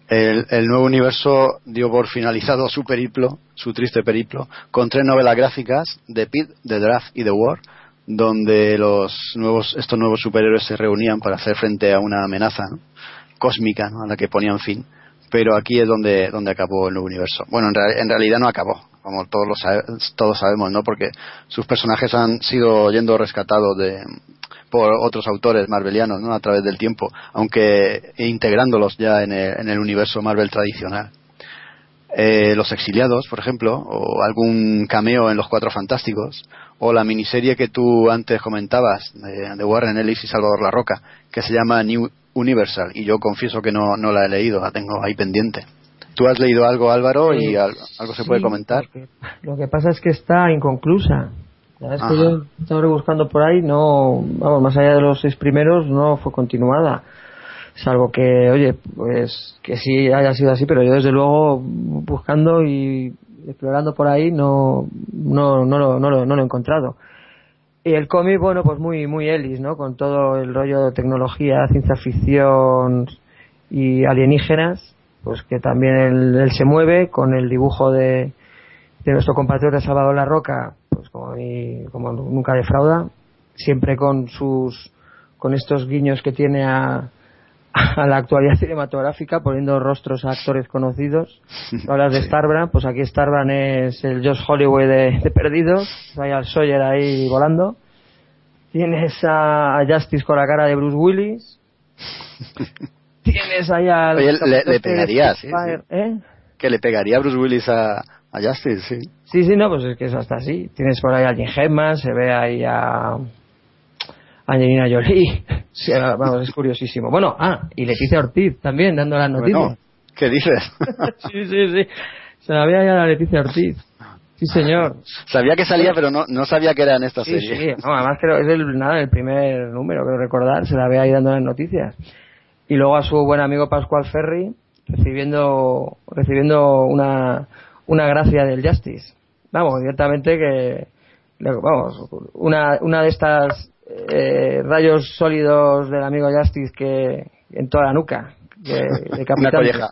El, el, nuevo universo dio por finalizado su periplo, su triste periplo, con tres novelas gráficas, The Pit, The Draft y The War, donde los nuevos, estos nuevos superhéroes se reunían para hacer frente a una amenaza cósmica a la que ponían fin. Pero aquí es donde, donde acabó el nuevo universo. Bueno, en, real, en realidad no acabó, como todos, todos sabemos, ¿no? Porque sus personajes han sido yendo rescatados de, por otros autores marvelianos ¿no? a través del tiempo, aunque integrándolos ya en el, en el universo Marvel tradicional. Eh, los exiliados, por ejemplo, o algún cameo en Los Cuatro Fantásticos, o la miniserie que tú antes comentabas de, de Warren Ellis y Salvador La Roca, que se llama New Universal, y yo confieso que no, no la he leído, la tengo ahí pendiente. ¿Tú has leído algo, Álvaro, y al, algo se sí, puede comentar? Lo que, pasa es que está inconclusa. La verdad es que yo estaba rebuscando por ahí, no, vamos, más allá de los seis primeros, no fue continuada. Salvo que, oye, pues que sí haya sido así, pero yo desde luego buscando y explorando por ahí no, no, no, lo, no, lo, no lo he encontrado. Y el cómic, bueno, pues muy, muy Ellis, ¿no? Con todo el rollo de tecnología, ciencia ficción y alienígenas, pues que también él, él se mueve con el dibujo de, de nuestro compatriota Salvador La Roca, pues como, y, como nunca defrauda, siempre con sus, con estos guiños que tiene a, a la actualidad cinematográfica poniendo rostros a actores conocidos. Hablas de Starbrand, pues aquí Starbrand es el Josh Hollywood de, de Perdidos, hay al Sawyer ahí volando. Tienes a, a, Justice con la cara de Bruce Willis. Tienes ahí al... Oye, le, le pegaría, sí, sí. ¿eh? Que le pegaría a Bruce Willis a, a Justice, sí. Sí, sí, no, pues es que es hasta así. Tienes por ahí a Jim Hedman, se ve ahí a Angelina Jolie. Sí, vamos, es curiosísimo. Bueno, ah, y Leticia Ortiz también, dando las noticias. Bueno, ¿Qué dices? sí, sí, sí. Se la veía ya la Leticia Ortiz. Sí, señor. Sabía que salía, pero no, no sabía que era en esta sí, serie. Sí, no, además creo es el, nada, el primer número, creo recordar, se la ve ahí dando las noticias. Y luego a su buen amigo Pascual Ferry, recibiendo, recibiendo una, una gracia del Justice. Vamos, directamente que, vamos, una, una de estas eh, rayos sólidos del amigo Justice que en toda la nuca de, de Capitán.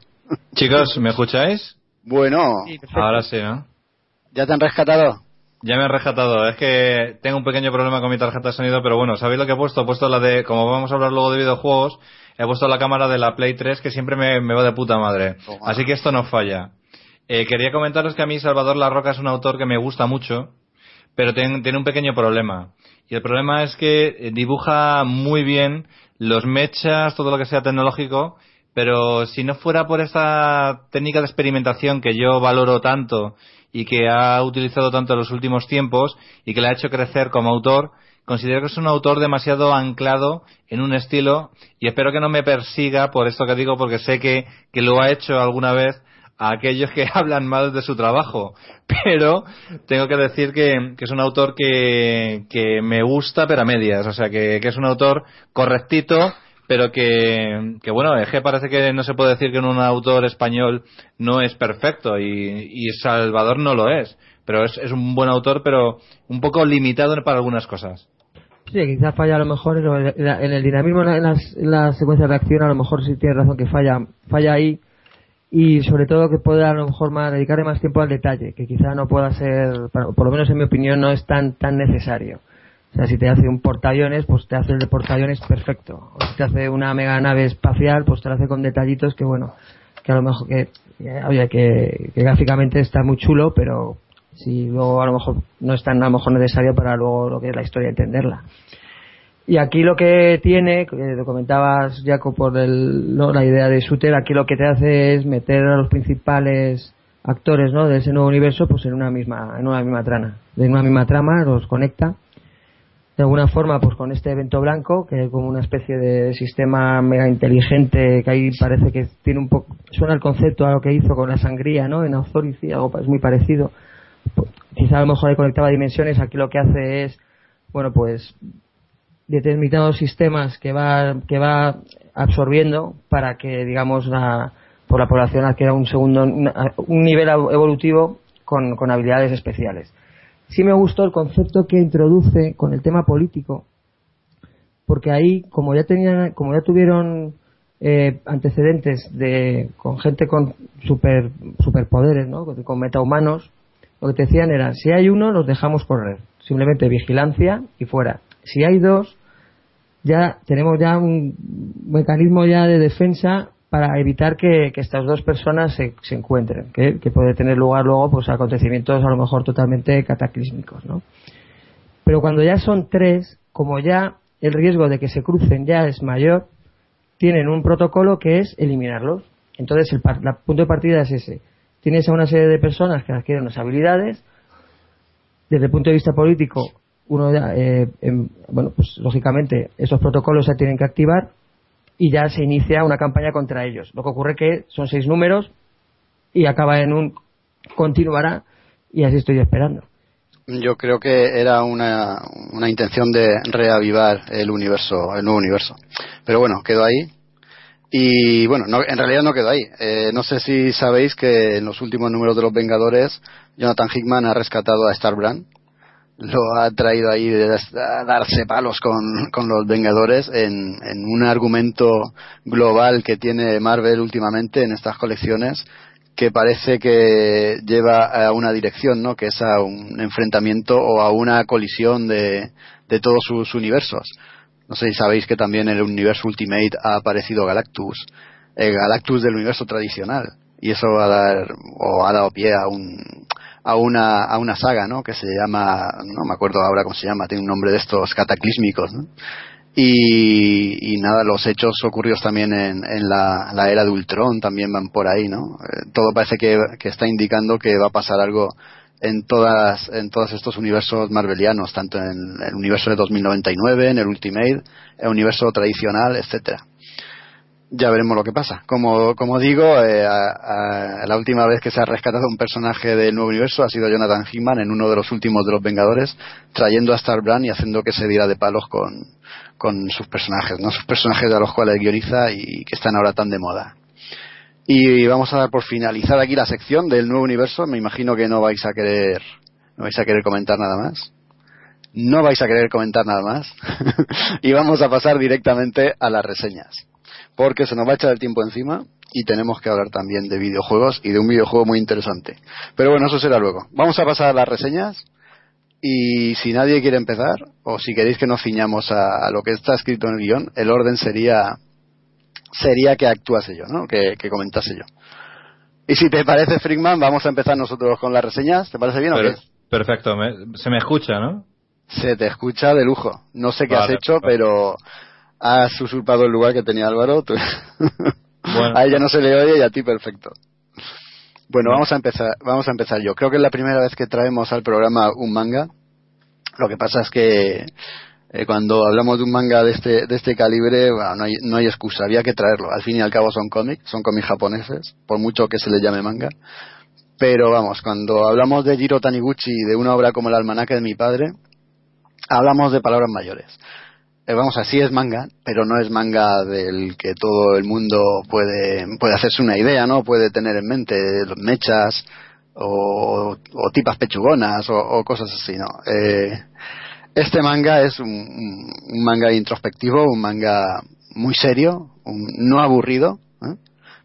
Chicos, ¿me escucháis? Bueno, sí, ahora sí, ¿no? ¿Ya te han rescatado? Ya me han rescatado. Es que tengo un pequeño problema con mi tarjeta de sonido, pero bueno, ¿sabéis lo que he puesto? He puesto la de, como vamos a hablar luego de videojuegos, he puesto la cámara de la Play 3 que siempre me, me va de puta madre. Oh, Así que esto no falla. Eh, quería comentaros que a mí Salvador La Roca es un autor que me gusta mucho, pero ten, tiene un pequeño problema. Y el problema es que dibuja muy bien los mechas, todo lo que sea tecnológico, pero si no fuera por esta técnica de experimentación que yo valoro tanto y que ha utilizado tanto en los últimos tiempos y que le ha hecho crecer como autor, considero que es un autor demasiado anclado en un estilo y espero que no me persiga por esto que digo porque sé que, que lo ha hecho alguna vez a aquellos que hablan mal de su trabajo. Pero tengo que decir que, es un autor que, que, me gusta, pero a medias. O sea, que, que es un autor correctito, pero que, que, bueno, que parece que no se puede decir que un autor español no es perfecto y, y Salvador no lo es. Pero es, es un buen autor, pero un poco limitado para algunas cosas. Sí, quizás falla a lo mejor en el dinamismo, en, las, en la secuencia de acción, a lo mejor sí tiene razón que falla, falla ahí y sobre todo que pueda a lo mejor más dedicarle más tiempo al detalle que quizá no pueda ser por lo menos en mi opinión no es tan tan necesario. O sea si te hace un portaaviones pues te hace el de portaaviones perfecto. O si te hace una mega nave espacial pues te lo hace con detallitos que bueno que a lo mejor que oye que, que gráficamente está muy chulo pero si luego a lo mejor no es tan a lo mejor necesario para luego lo que es la historia entenderla y aquí lo que tiene, que lo comentabas, Jaco, por el, ¿no? la idea de Shooter, aquí lo que te hace es meter a los principales actores ¿no? de ese nuevo universo pues en una misma en una misma trama de una misma trama los conecta de alguna forma pues con este evento blanco que es como una especie de sistema mega inteligente que ahí parece que tiene un poco suena el concepto a lo que hizo con la sangría no en Authority algo es muy parecido quizá a lo mejor ahí conectaba dimensiones aquí lo que hace es bueno pues determinados sistemas que va que va absorbiendo para que digamos la por la población adquiera un segundo un nivel evolutivo con, con habilidades especiales. Sí me gustó el concepto que introduce con el tema político, porque ahí, como ya tenían, como ya tuvieron eh, antecedentes de con gente con super superpoderes, ¿no? Con metahumanos, lo que te decían era si hay uno los dejamos correr, simplemente vigilancia y fuera. Si hay dos, ya tenemos ya un mecanismo ya de defensa para evitar que, estas dos personas se, se encuentren, que, puede tener lugar luego pues acontecimientos a lo mejor totalmente cataclísmicos, ¿no? Pero cuando ya son tres, como ya el riesgo de que se crucen ya es mayor, tienen un protocolo que es eliminarlos. Entonces el, punto de partida es ese. Tienes a una serie de personas que adquieren unas habilidades. Desde el punto de vista político, uno eh, bueno, pues lógicamente esos protocolos se tienen que activar y ya se inicia una campaña contra ellos. Lo que ocurre que son seis números y acaba en un continuará y así estoy esperando. Yo creo que era una, una intención de reavivar el universo, el nuevo universo. Pero bueno, quedó ahí. Y bueno, no, en realidad no quedó ahí. Eh, no sé si sabéis que en los últimos números de Los Vengadores, Jonathan Hickman ha rescatado a Starbrand. Lo ha traído ahí a darse palos con, con los Vengadores en, en un argumento global que tiene Marvel últimamente en estas colecciones que parece que lleva a una dirección, ¿no? Que es a un enfrentamiento o a una colisión de, de todos sus universos. No sé si sabéis que también en el universo Ultimate ha aparecido Galactus, el Galactus del universo tradicional. Y eso va a dar, o ha dado pie a un, a una, a una saga, ¿no? Que se llama, no me acuerdo ahora cómo se llama, tiene un nombre de estos cataclísmicos. Y, y, nada, los hechos ocurridos también en, en la, era de Ultron también van por ahí, ¿no? Eh, todo parece que, que, está indicando que va a pasar algo en todas en todos estos universos marvelianos, tanto en el universo de 2099, en el Ultimate, el universo tradicional, etcétera. Ya veremos lo que pasa. Como, como digo, eh, la última vez que se ha rescatado un personaje del nuevo universo ha sido Jonathan Hickman en uno de los últimos de los Vengadores, trayendo a Starbrand y haciendo que se diera de palos con, con sus personajes, ¿no? Sus personajes a los cuales guioniza y que están ahora tan de moda. Y vamos a dar por finalizar aquí la sección del nuevo universo. Me imagino que no vais a querer, no vais a querer comentar nada más. No vais a querer comentar nada más. y vamos a pasar directamente a las reseñas. Porque se nos va a echar el tiempo encima y tenemos que hablar también de videojuegos y de un videojuego muy interesante. Pero bueno, eso será luego. Vamos a pasar a las reseñas. Y si nadie quiere empezar, o si queréis que nos ciñamos a, a lo que está escrito en el guion, el orden sería sería que actuase yo, ¿no? Que, comentase yo. Y si te parece, Frickman, vamos a empezar nosotros con las reseñas. ¿Te parece bien o qué? Perfecto, se me escucha, ¿no? Se te escucha de lujo. No sé qué has hecho, pero has usurpado el lugar que tenía Álvaro. Bueno. a ella no se le oye y a ti perfecto. Bueno, vamos a empezar, vamos a empezar yo. Creo que es la primera vez que traemos al programa un manga. Lo que pasa es que eh, cuando hablamos de un manga de este, de este calibre, no, hay, no hay excusa, había que traerlo. Al fin y al cabo son cómics, son cómics japoneses, por mucho que se les llame manga. Pero vamos, cuando hablamos de Jiro Taniguchi y de una obra como el almanaque de mi padre, hablamos de palabras mayores. Eh, vamos, así es manga, pero no es manga del que todo el mundo puede, puede hacerse una idea, ¿no? Puede tener en mente los mechas o, tipas pechugonas o, cosas así, ¿no? Eh, este manga es un, manga introspectivo, un manga muy serio, no aburrido, ¿eh?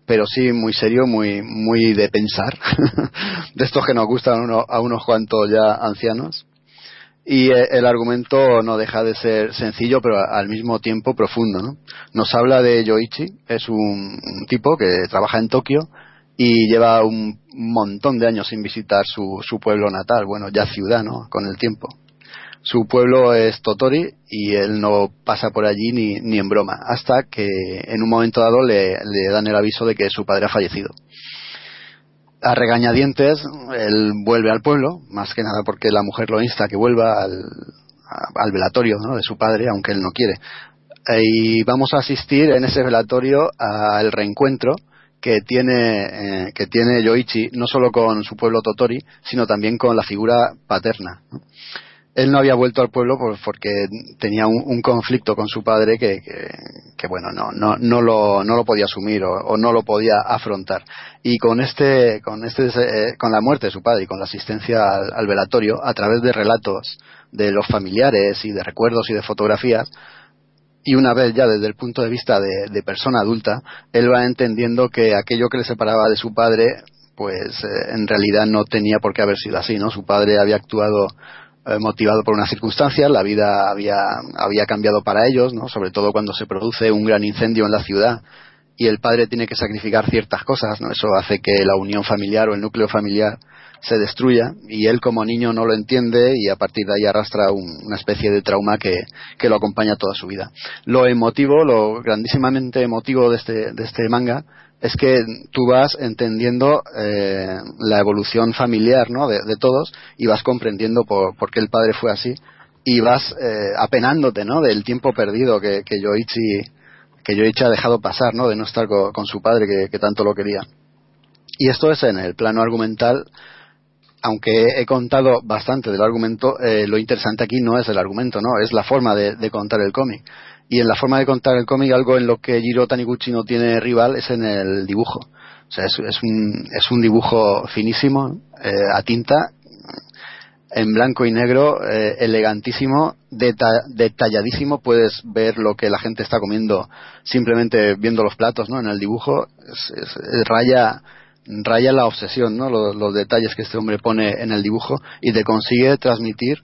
pero sí muy serio, muy, muy de pensar, de estos que nos gustan a unos cuantos ya ancianos. Y eh, el argumento no deja de ser sencillo, pero al mismo tiempo profundo. ¿no? Nos habla de Yoichi, es un, tipo que trabaja en Tokio y lleva un montón de años sin visitar su, su pueblo natal, bueno, ya ciudad, ¿no? Con el tiempo su pueblo es Totori y él no pasa por allí ni, ni en broma, hasta que en un momento dado le, dan el aviso de que su padre ha fallecido. A regañadientes, él vuelve al pueblo, más que nada porque la mujer lo insta a que vuelva al, velatorio de su padre, aunque él no quiere. Y vamos a asistir en ese velatorio al reencuentro que tiene, eh, que tiene Yoichi, no solo con su pueblo Totori, sino también con la figura paterna. Él no había vuelto al pueblo porque tenía un, conflicto con su padre que, que, bueno no, no, no, lo, no lo podía asumir o, no lo podía afrontar. Y con este con este eh, con la muerte de su padre y con la asistencia al, velatorio a través de relatos de los familiares y de recuerdos y de fotografías y una vez ya desde el punto de vista de, persona adulta él va entendiendo que aquello que le separaba de su padre pues eh, en realidad no tenía por qué haber sido así no su padre había actuado eh, motivado por una circunstancia, la vida había, había cambiado para ellos, ¿no? sobre todo cuando se produce un gran incendio en la ciudad y el padre tiene que sacrificar ciertas cosas, ¿no? eso hace que la unión familiar o el núcleo familiar se destruya y él como niño no lo entiende y a partir de ahí arrastra una especie de trauma que, que, lo acompaña toda su vida. Lo emotivo, lo grandísimamente emotivo de este, de este manga es que tú vas entendiendo eh, la evolución familiar ¿no? de, todos y vas comprendiendo por, qué el padre fue así y vas eh, apenándote ¿no? del tiempo perdido que, que Yoichi que Yoichi ha dejado pasar ¿no? de no estar con, su padre que, tanto lo quería y esto es en el plano argumental aunque he contado bastante del argumento, eh, lo interesante aquí no es el argumento, ¿no? Es la forma de contar el cómic y en la forma de contar el cómic algo en lo que Jiro Taniguchi no tiene rival es en el dibujo. O sea, es, un, es un dibujo finísimo, eh, a tinta, en blanco y negro, eh, elegantísimo, detalladísimo. Puedes ver lo que la gente está comiendo simplemente viendo los platos, ¿no? En el dibujo raya raya la obsesión, ¿no? Los detalles que este hombre pone en el dibujo y te consigue transmitir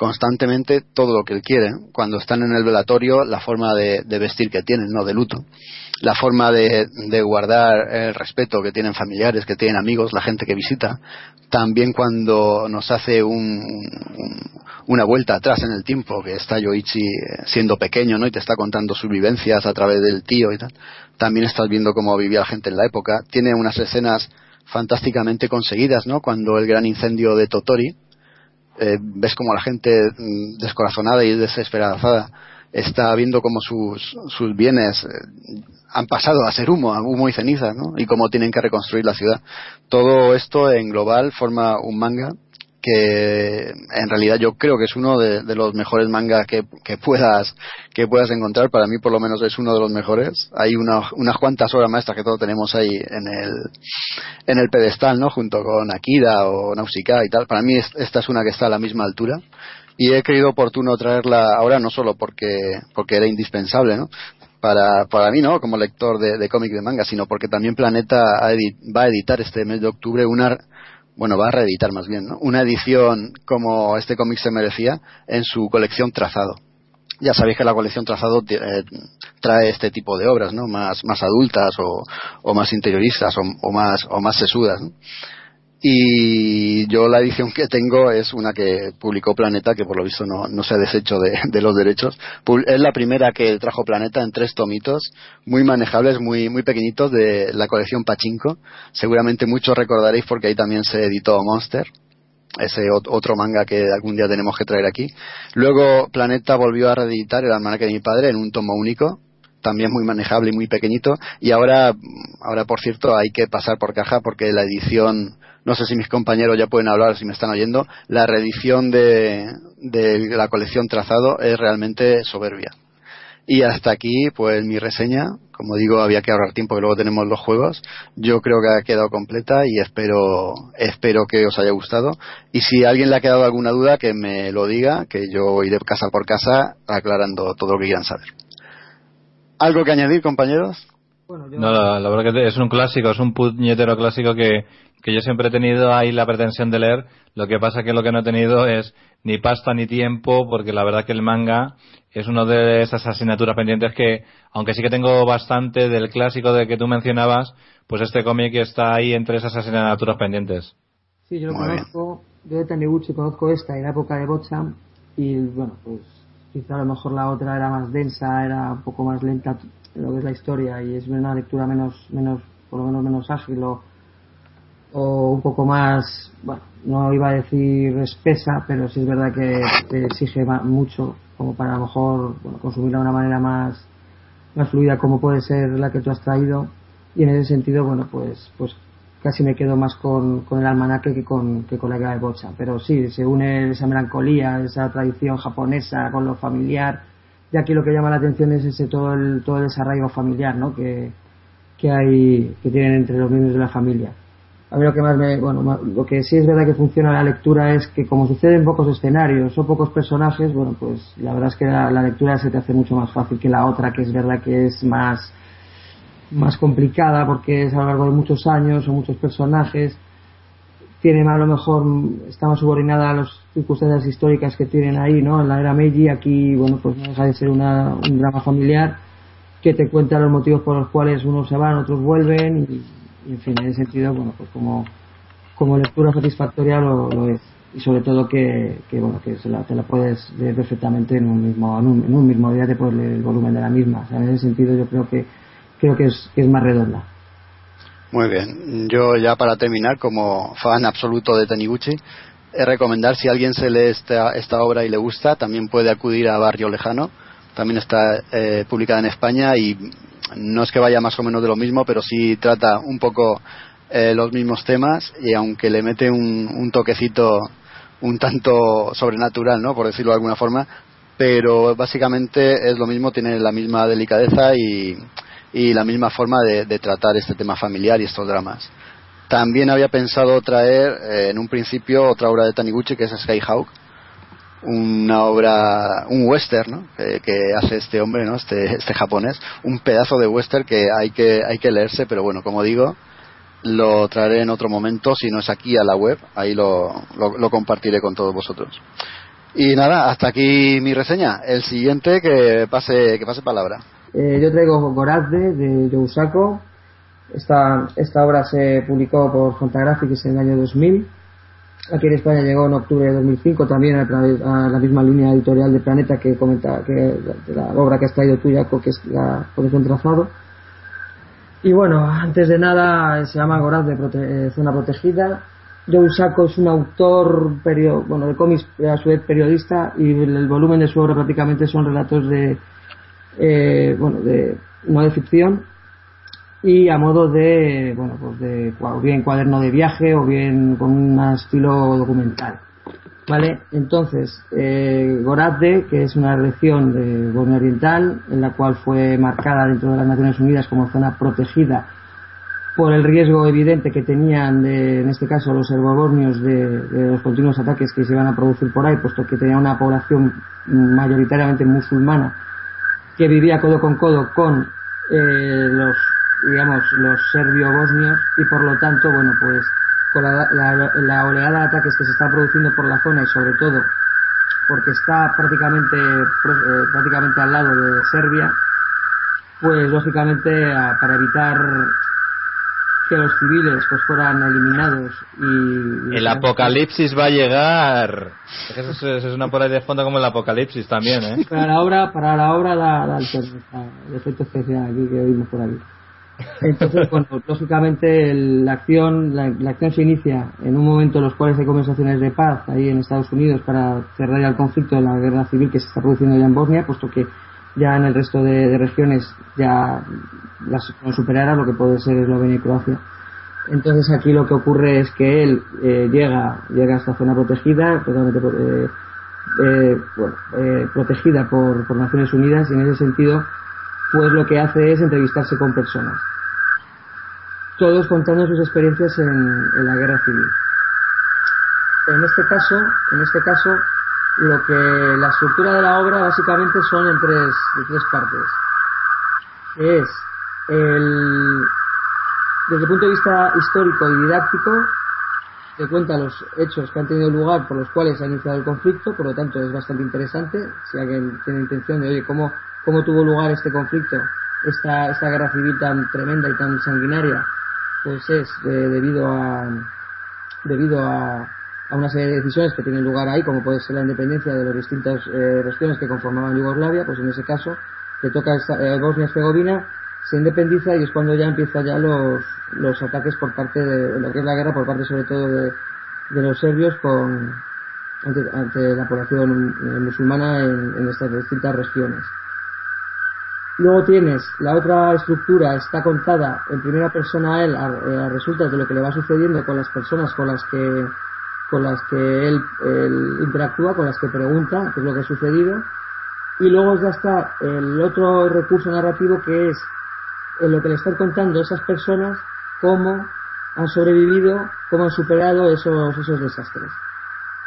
constantemente todo lo que él quiere. Cuando están en el velatorio, la forma de, vestir que tienen, no de luto, la forma de, guardar el respeto que tienen familiares, que tienen amigos, la gente que visita. También cuando nos hace una vuelta atrás en el tiempo, que está Yoichi siendo pequeño, ¿no? Y te está contando sus vivencias a través del tío y tal. También estás viendo cómo vivía la gente en la época. Tiene unas escenas fantásticamente conseguidas, ¿no? Cuando el gran incendio de Totori, eh, ves como la gente mm, descorazonada y desesperanzada está viendo como sus, sus bienes eh, han pasado a ser humo, humo y ceniza, ¿no? Y cómo tienen que reconstruir la ciudad. Todo esto en global forma un manga que en realidad yo creo que es uno de, los mejores mangas que, puedas que puedas encontrar. Para mí por lo menos es uno de los mejores. Hay unas cuantas obras maestras que todos tenemos ahí en el en el pedestal no junto con Akira o Nausicaa y tal. Para mí esta es una que está a la misma altura. Y he creído oportuno traerla ahora no solo porque porque era indispensable no para, para mí, ¿no? Como lector de, de cómic de manga, sino porque también Planeta va a editar este mes de octubre una, bueno, va a reeditar más bien, ¿no? una edición como este cómic se merecía en su colección Trazado. Ya sabéis que la colección Trazado eh, trae este tipo de obras, ¿no? Más, más adultas o, más interioristas o, o, más, o más sesudas. ¿no? Y yo la edición que tengo es una que publicó Planeta que por lo visto no, se ha deshecho de, los derechos. Es la primera que trajo Planeta en tres tomitos muy manejables muy muy pequeñitos de la colección Pachinko. Seguramente muchos recordaréis porque ahí también se editó Monster ese otro manga que algún día tenemos que traer aquí. Luego Planeta volvió a reeditar el almanaque de mi padre en un tomo único también muy manejable y muy pequeñito. Y ahora ahora por cierto hay que pasar por caja porque la edición no sé si mis compañeros ya pueden hablar si me están oyendo. La reedición de, de la colección trazado es realmente soberbia. Y hasta aquí pues mi reseña. Como digo había que ahorrar tiempo que luego tenemos los juegos. Yo creo que ha quedado completa y espero espero que os haya gustado. Y si a alguien le ha quedado alguna duda que me lo diga que yo iré casa por casa aclarando todo lo que quieran saber. ¿Algo que añadir, compañeros? No, la, verdad que es un clásico, es un puñetero clásico que, que yo siempre he tenido ahí la pretensión de leer. Lo que pasa que lo que no he tenido es ni pasta ni tiempo, porque la verdad que el manga es una de esas asignaturas pendientes que, aunque sí que tengo bastante del clásico de que tú mencionabas, pues este cómic está ahí entre esas asignaturas pendientes. Sí, yo lo conozco, yo de Taniguchi conozco esta en la época de Bocha y bueno, pues quizá a lo mejor la otra era más densa, era un poco más lenta en lo que es la historia y es una lectura menos, menos por lo menos menos ágil o, un poco más, bueno, no iba a decir espesa, pero sí es verdad que te exige mucho como para a lo mejor consumirla de una manera más, más fluida como puede ser la que tú has traído y en ese sentido, bueno, pues, pues casi me quedo más con, con el almanaque que con, que con la guerra de bocha. Pero sí, se une esa melancolía, esa tradición japonesa con lo familiar. Y aquí lo que llama la atención es ese todo el, todo el desarraigo familiar, ¿no? Que, que hay, que tienen entre los miembros de la familia. A mí lo que más me, bueno, lo que sí es verdad que funciona la lectura es que como sucede en pocos escenarios o pocos personajes, bueno, pues la verdad es que la, lectura se te hace mucho más fácil que la otra, que es verdad que es más, más complicada porque es a lo largo de muchos años o muchos personajes tiene a lo mejor está más subordinada a las circunstancias históricas que tienen ahí no en la era Meiji aquí bueno pues no deja de ser una, un drama familiar que te cuenta los motivos por los cuales unos se van otros vuelven y, en fin en ese sentido bueno pues como como lectura satisfactoria lo, es. Y sobre todo que, que bueno que se la, te la puedes leer perfectamente en un mismo en un, en un mismo día te puedes el volumen de la misma. O sea, en ese sentido yo creo que creo que es, que es más redonda. Muy bien. Yo ya para terminar, como fan absoluto de Taniguchi, es recomendar si alguien se lee esta, esta obra y le gusta, también puede acudir a Barrio Lejano. También está eh, publicada en España y no es que vaya más o menos de lo mismo, pero sí trata un poco eh, los mismos temas y aunque le mete un, un toquecito un tanto sobrenatural, ¿no? Por decirlo de alguna forma, pero básicamente es lo mismo, tiene la misma delicadeza y, y la misma forma de, de, tratar este tema familiar y estos dramas. También había pensado traer eh, en un principio otra obra de Taniguchi que es Skyhawk, una obra, un western ¿no? que, hace este hombre, ¿no? este, este japonés, un pedazo de western que hay, que hay que leerse, pero bueno, como digo, lo traeré en otro momento, si no es aquí a la web, ahí lo, lo, lo compartiré con todos vosotros. Y nada, hasta aquí mi reseña. El siguiente que pase, que pase palabra. Eh, yo traigo Gorazde de Yousako. Esta, esta obra se publicó por Fantagraphics en el año 2000. Aquí en España llegó en octubre de 2005 también a, la misma línea editorial de Planeta que comenta que la, obra que has traído tú, Jaco, que es la Colección Trazado. Y bueno, antes de nada se llama Gorazde Prote eh, Zona Protegida. Joe Sacco es un autor bueno, de cómics a su vez periodista y el, el volumen de su obra prácticamente son relatos de eh, bueno, de, no de ficción y a modo de, bueno, pues de, o bien cuaderno de viaje o bien con un estilo documental. ¿Vale? Entonces, eh, que es una región de Borneo Oriental, en la cual fue marcada dentro de las Naciones Unidas como zona protegida por el riesgo evidente que tenían, de, en este caso, los herbobornios de, de, los continuos ataques que se iban a producir por ahí, puesto que tenía una población mayoritariamente musulmana que vivía codo con codo con eh, los digamos los serbio-bosnios y por lo tanto bueno pues con la, la, la, oleada de ataques que se está produciendo por la zona y sobre todo porque está prácticamente eh, prácticamente al lado de Serbia pues lógicamente para evitar que los civiles pues fueran eliminados y el apocalipsis va a llegar. Eso es, es una por ahí de fondo como el apocalipsis también ¿eh? para la obra para la obra da, da el, efecto especial aquí que oímos por ahí. Entonces bueno lógicamente el, la acción la, la, acción se inicia en un momento en los cuales hay conversaciones de paz ahí en Estados Unidos para cerrar el conflicto de la guerra civil que se está produciendo ya en Bosnia puesto que ya en el resto de, regiones ya las superará lo que puede ser Eslovenia y Croacia. Entonces aquí lo que ocurre es que él eh, llega llega a esta zona protegida, totalmente eh, eh, eh, protegida por, por Naciones Unidas y en ese sentido pues lo que hace es entrevistarse con personas. Todos contando sus experiencias en, en la guerra civil. En este caso, en este caso, lo que la estructura de la obra básicamente son en tres, de tres partes. Es el, desde el punto de vista histórico y didáctico, te cuenta los hechos que han tenido lugar por los cuales se ha iniciado el conflicto, por lo tanto es bastante interesante. Si alguien tiene intención de, oye, ¿cómo, cómo tuvo lugar este conflicto, esta, esta guerra civil tan tremenda y tan sanguinaria? Pues es de, debido a debido a, a una serie de decisiones que tienen lugar ahí, como puede ser la independencia de las distintas eh, regiones que conformaban Yugoslavia, pues en ese caso le toca eh, Bosnia-Herzegovina, se independiza y es cuando ya empiezan ya los, los ataques por parte de lo que es la guerra, por parte sobre todo de, de los serbios con, ante, ante la población musulmana en, estas distintas regiones. Luego tienes la otra estructura, está contada en primera persona a él, a, a resulta de lo que le va sucediendo con las personas con las que con las que él, interactúa, con las que pregunta qué es lo que ha sucedido. Y luego ya está el otro recurso narrativo que es en lo que le están contando esas personas cómo han sobrevivido, cómo han superado esos, esos desastres.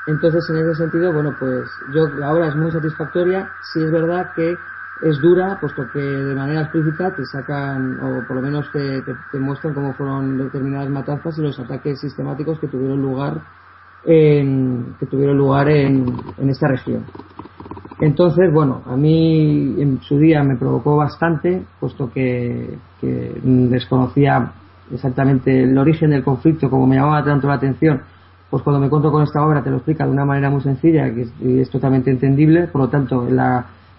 Entonces, en ese sentido, bueno, pues yo la obra es muy satisfactoria. Si es verdad que es dura, puesto que de manera explícita te sacan, o por lo menos te, te muestran cómo fueron determinadas matanzas y los ataques sistemáticos que tuvieron lugar en, que tuvieron lugar en, en esta región. Entonces, bueno, a mí en su día me provocó bastante, puesto que, desconocía exactamente el origen del conflicto, como me llamaba tanto la atención, pues cuando me encuentro con esta obra te lo explica de una manera muy sencilla que es, y es totalmente entendible, por lo tanto,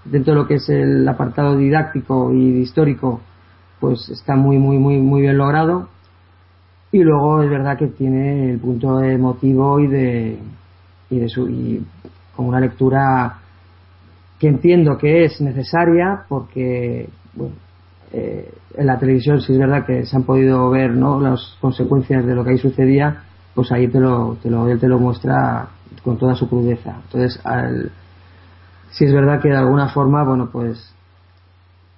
dentro de lo que es el apartado didáctico y histórico, pues está muy, muy, muy, muy bien logrado. Y luego es verdad que tiene el punto emotivo y de, y de su, y como una lectura que entiendo que es necesaria porque, bueno, eh, en la televisión sí es verdad que se han podido ver ¿no? las consecuencias de lo que ahí sucedía, pues ahí te lo, te lo, él te lo muestra con toda su crudeza. Entonces, al, sí es verdad que de alguna forma, bueno, pues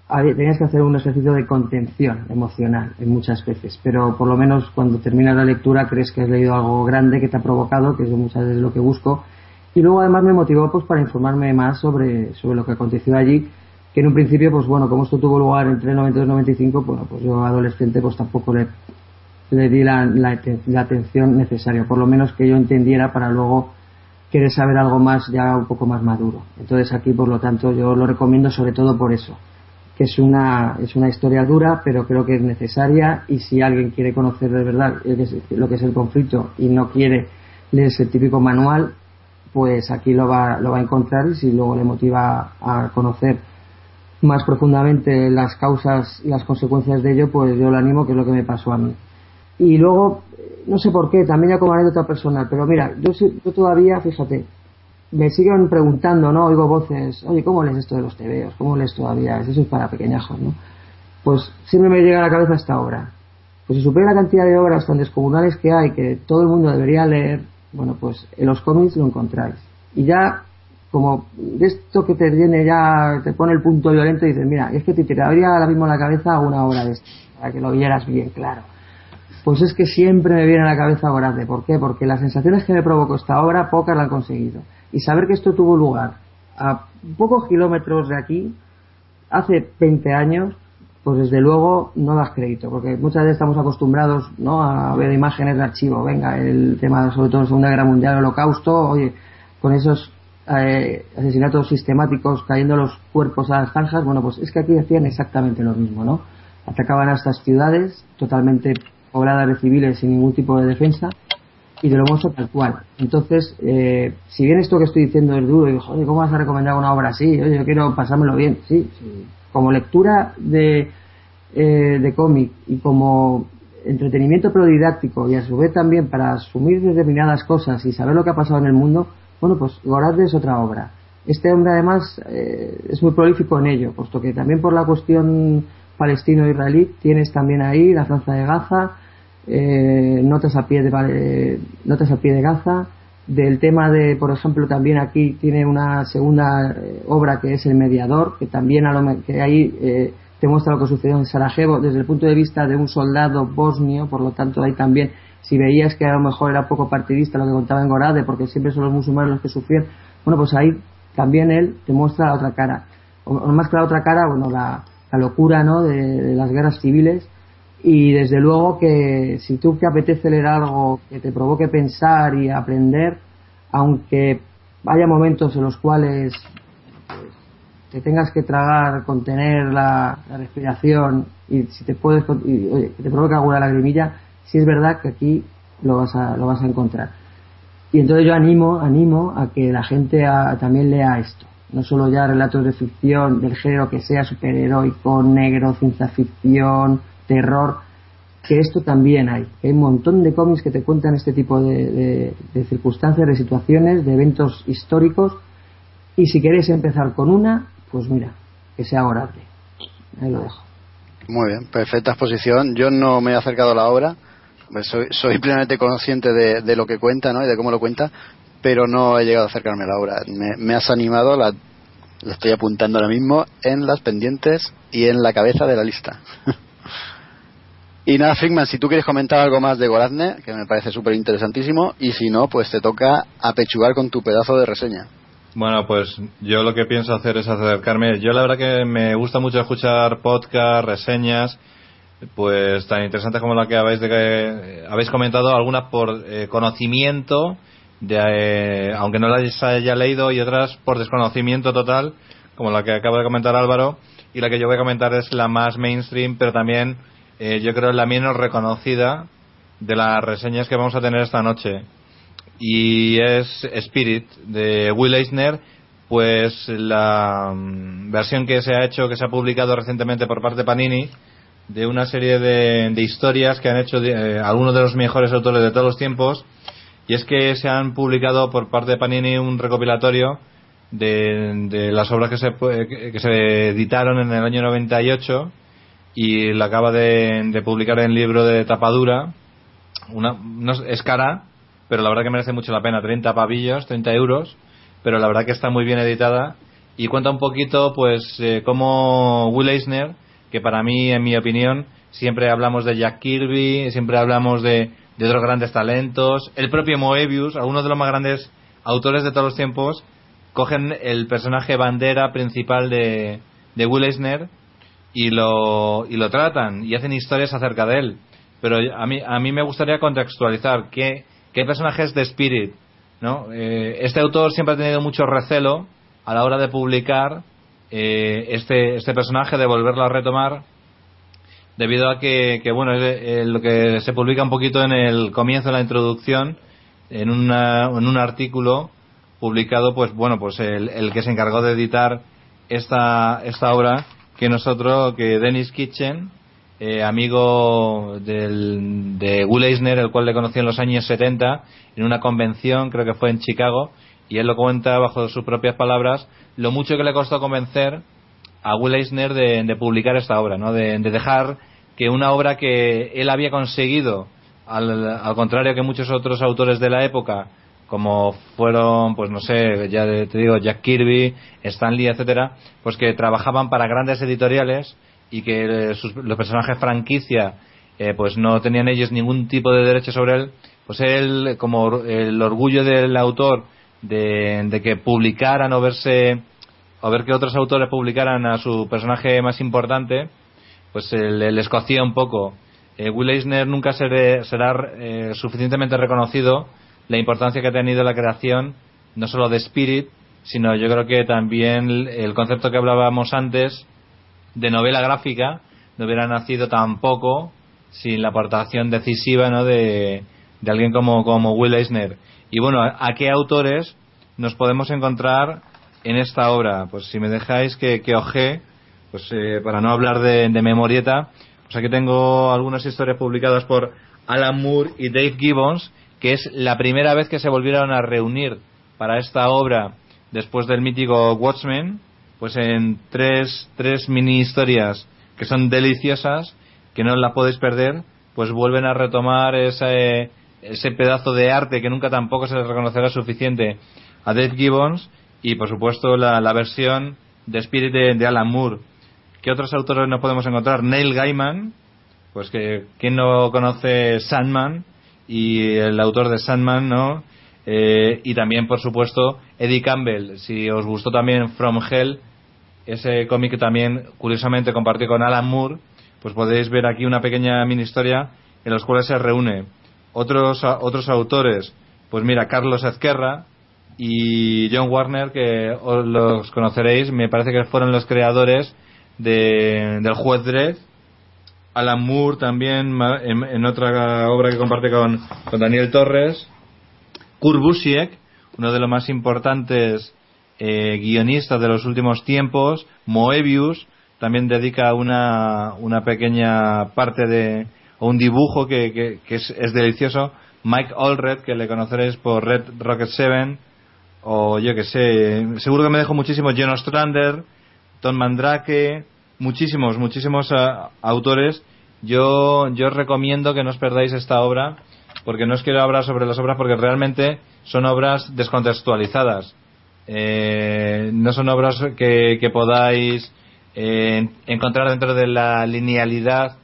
tenías que hacer un ejercicio de contención emocional en muchas veces, pero por lo menos cuando terminas la lectura crees que has leído algo grande que te ha provocado, que es muchas veces lo que busco, y luego además me motivó pues para informarme más sobre, sobre lo que aconteció allí, que en un principio, pues bueno, como esto tuvo lugar entre 92 y 95, bueno, pues yo adolescente pues tampoco le, le di la, la, la atención necesaria, por lo menos que yo entendiera para luego querer saber algo más ya un poco más maduro. Entonces aquí, por lo tanto, yo lo recomiendo sobre todo por eso que es una, es una historia dura, pero creo que es necesaria y si alguien quiere conocer de verdad lo que es el conflicto y no quiere leer ese típico manual, pues aquí lo va, lo va a encontrar y si luego le motiva a conocer más profundamente las causas y las consecuencias de ello, pues yo lo animo, que es lo que me pasó a mí. Y luego, no sé por qué, también ya como anécdota personal, pero mira, yo, yo todavía, fíjate, me siguen preguntando, ¿no? Oigo voces, oye, ¿cómo lees esto de los tebeos? ¿Cómo lees todavía? Eso es para pequeñajos, ¿no? Pues siempre me llega a la cabeza esta obra. Pues si supiera la cantidad de obras tan descomunales que hay, que todo el mundo debería leer, bueno, pues en los cómics lo encontráis. Y ya, como de esto que te viene ya, te pone el punto violento y dices, mira, es que te tiraría ahora mismo la cabeza una obra de esto, para que lo vieras bien claro. Pues es que siempre me viene a la cabeza Grande. ¿Por qué? Porque las sensaciones que me provocó esta obra, pocas la han conseguido y saber que esto tuvo lugar a pocos kilómetros de aquí, hace 20 años, pues desde luego no das crédito, porque muchas veces estamos acostumbrados ¿no? a ver imágenes de archivo, venga, el tema sobre todo de Segunda Guerra Mundial, Holocausto, oye, con esos eh, asesinatos sistemáticos cayendo los cuerpos a las zanjas, bueno, pues es que aquí hacían exactamente lo mismo, ¿no? Atacaban a estas ciudades totalmente pobladas de civiles sin ningún tipo de defensa y te lo muestro tal cual. Entonces, eh, si bien esto que estoy diciendo es duro, y joder, ¿cómo vas a recomendar una obra así? Oye, yo quiero pasármelo bien. Sí, sí. como lectura de, eh, de cómic y como entretenimiento pero didáctico y a su vez también para asumir determinadas cosas y saber lo que ha pasado en el mundo, bueno, pues Gorazde es otra obra. Este hombre además eh, es muy prolífico en ello, puesto que también por la cuestión palestino-israelí tienes también ahí la Franza de Gaza, eh, notas a pie de notas a pie de Gaza. Del tema de por ejemplo también aquí tiene una segunda eh, obra que es el mediador que también a lo que ahí eh, te muestra lo que sucedió en Sarajevo. Desde el punto de vista de un soldado bosnio por lo tanto ahí también si veías que a lo mejor era poco partidista lo que contaba en Gorade porque siempre son los musulmanes los que sufrían bueno pues ahí también él te muestra la otra cara. O, más que la otra cara bueno la, la locura no de las guerras civiles y desde luego que si tú te apetece leer algo que te provoque pensar y aprender, aunque haya momentos en los cuales pues, te tengas que tragar, contener la, respiración y si te puedes y, te provoque alguna lagrimilla, si es verdad que aquí lo vas a, lo vas a encontrar. Y entonces yo animo, animo a que la gente a, también lea esto. No solo ya relatos de ficción, del género que sea superheroico, negro, ciencia ficción, terror, que esto también hay. Hay un montón de cómics que te cuentan este tipo de, circunstancias, de situaciones, de eventos históricos. Y si queréis empezar con una, pues mira, que sea orable. ahí lo dejo. Muy bien, perfecta exposición. Yo no me he acercado a la obra, soy, soy plenamente consciente de, de, lo que cuenta ¿no? y de cómo lo cuenta, pero no he llegado a acercarme a la obra. Me, me has animado, la, la, estoy apuntando ahora mismo en las pendientes y en la cabeza de la lista. y nada, Frickman, si tú quieres comentar algo más de Gorazne, que me parece súper interesantísimo, y si no, pues te toca apechugar con tu pedazo de reseña. Bueno, pues yo lo que pienso hacer es acercarme. Yo la verdad que me gusta mucho escuchar podcasts, reseñas, pues tan interesantes como la que habéis, de que, habéis comentado, algunas por eh, conocimiento, de, eh, aunque no las haya leído, y otras por desconocimiento total, como la que acaba de comentar Álvaro, y la que yo voy a comentar es la más mainstream, pero también eh, yo creo la menos reconocida de las reseñas que vamos a tener esta noche. Y es Spirit de Will Eisner. Pues la um, versión que se ha hecho que se ha publicado recientemente por parte de Panini de una serie de, de historias que han hecho eh, algunos de los mejores autores de todos los tiempos. Y es que se han publicado por parte de Panini un recopilatorio de, de las obras que se, que se editaron en el año 98 y la acaba de, de publicar en libro de tapadura. Una, no, es cara pero la verdad que merece mucho la pena. 30 pavillos, 30 euros, pero la verdad que está muy bien editada. Y cuenta un poquito, pues, eh, como Will Eisner, que para mí, en mi opinión, siempre hablamos de Jack Kirby, siempre hablamos de, de otros grandes talentos, el propio Moebius, algunos de los más grandes autores de todos los tiempos, cogen el personaje bandera principal de, de Will Eisner y lo, y lo tratan y hacen historias acerca de él. Pero a mí, a mí me gustaría contextualizar que ¿Qué personajes de Spirit? ¿no? Eh, este autor siempre ha tenido mucho recelo a la hora de publicar eh, este, este personaje, de volverlo a retomar, debido a que, que bueno, es lo que se publica un poquito en el comienzo de la introducción, en, una, en un artículo publicado, pues bueno, pues el, el que se encargó de editar esta, esta obra, que nosotros, que Dennis Kitchen, eh, amigo del, de Will Eisner, el cual le conocí en los años 70, en una convención, creo que fue en Chicago, y él lo cuenta bajo sus propias palabras, lo mucho que le costó convencer a Will Eisner de, de publicar esta obra, ¿no? De, de, dejar que una obra que él había conseguido, al, al, contrario que muchos otros autores de la época, como fueron, pues no sé, ya te digo, Jack Kirby, Stan Lee, etcétera, pues que trabajaban para grandes editoriales y que sus, los personajes franquicia eh, pues no tenían ellos ningún tipo de derecho sobre él, pues él, como el orgullo del autor de, que publicaran o verse o ver que otros autores publicaran a su personaje más importante, pues le, le escocía un poco. Eh, Will Eisner nunca seré, será eh, suficientemente reconocido la importancia que ha tenido la creación, no solo de Spirit, sino yo creo que también el concepto que hablábamos antes de novela gráfica no hubiera nacido tampoco sin la aportación decisiva ¿no? de, de alguien como, como Will Eisner. Y bueno, ¿a, qué autores nos podemos encontrar en esta obra? Pues si me dejáis que, que oje, pues eh, para no hablar de, de memorieta, pues aquí tengo algunas historias publicadas por Alan Moore y Dave Gibbons, que es la primera vez que se volvieron a reunir para esta obra después del mítico Watchmen, pues en tres, tres mini historias que son deliciosas, que no las podéis perder, pues vuelven a retomar ese, ese pedazo de arte que nunca tampoco se les reconocerá suficiente a Dave Gibbons y por supuesto la, la versión de Spirit de, Alan Moore. ¿Qué otros autores nos podemos encontrar? Neil Gaiman, pues que quien no conoce Sandman y el autor de Sandman, ¿no? Eh, y también, por supuesto, Eddie Campbell. Si os gustó también From Hell, ese cómic que también, curiosamente, compartí con Alan Moore, pues podéis ver aquí una pequeña mini historia en los cuales se reúne otros, otros autores. Pues mira, Carlos Ezquerra y John Warner, que os los conoceréis, me parece que fueron los creadores de, del juez Dredd. Alan Moore también en, en otra obra que comparte con, Daniel Torres Kurt Busiek, uno de los más importantes eh, guionistas de los últimos tiempos, Moebius, también dedica una, una pequeña parte de o un dibujo que, que, que es, es, delicioso. Mike Allred, que le conoceréis por Red Rocket 7, o yo que sé, seguro que me dejo muchísimo. John Ostrander, Tom Mandrake, muchísimos, muchísimos eh, autores. Yo, yo os recomiendo que no os perdáis esta obra, porque no os quiero hablar sobre las obras, porque realmente son obras descontextualizadas. Eh, no son obras que, que podáis eh, encontrar dentro de la linealidad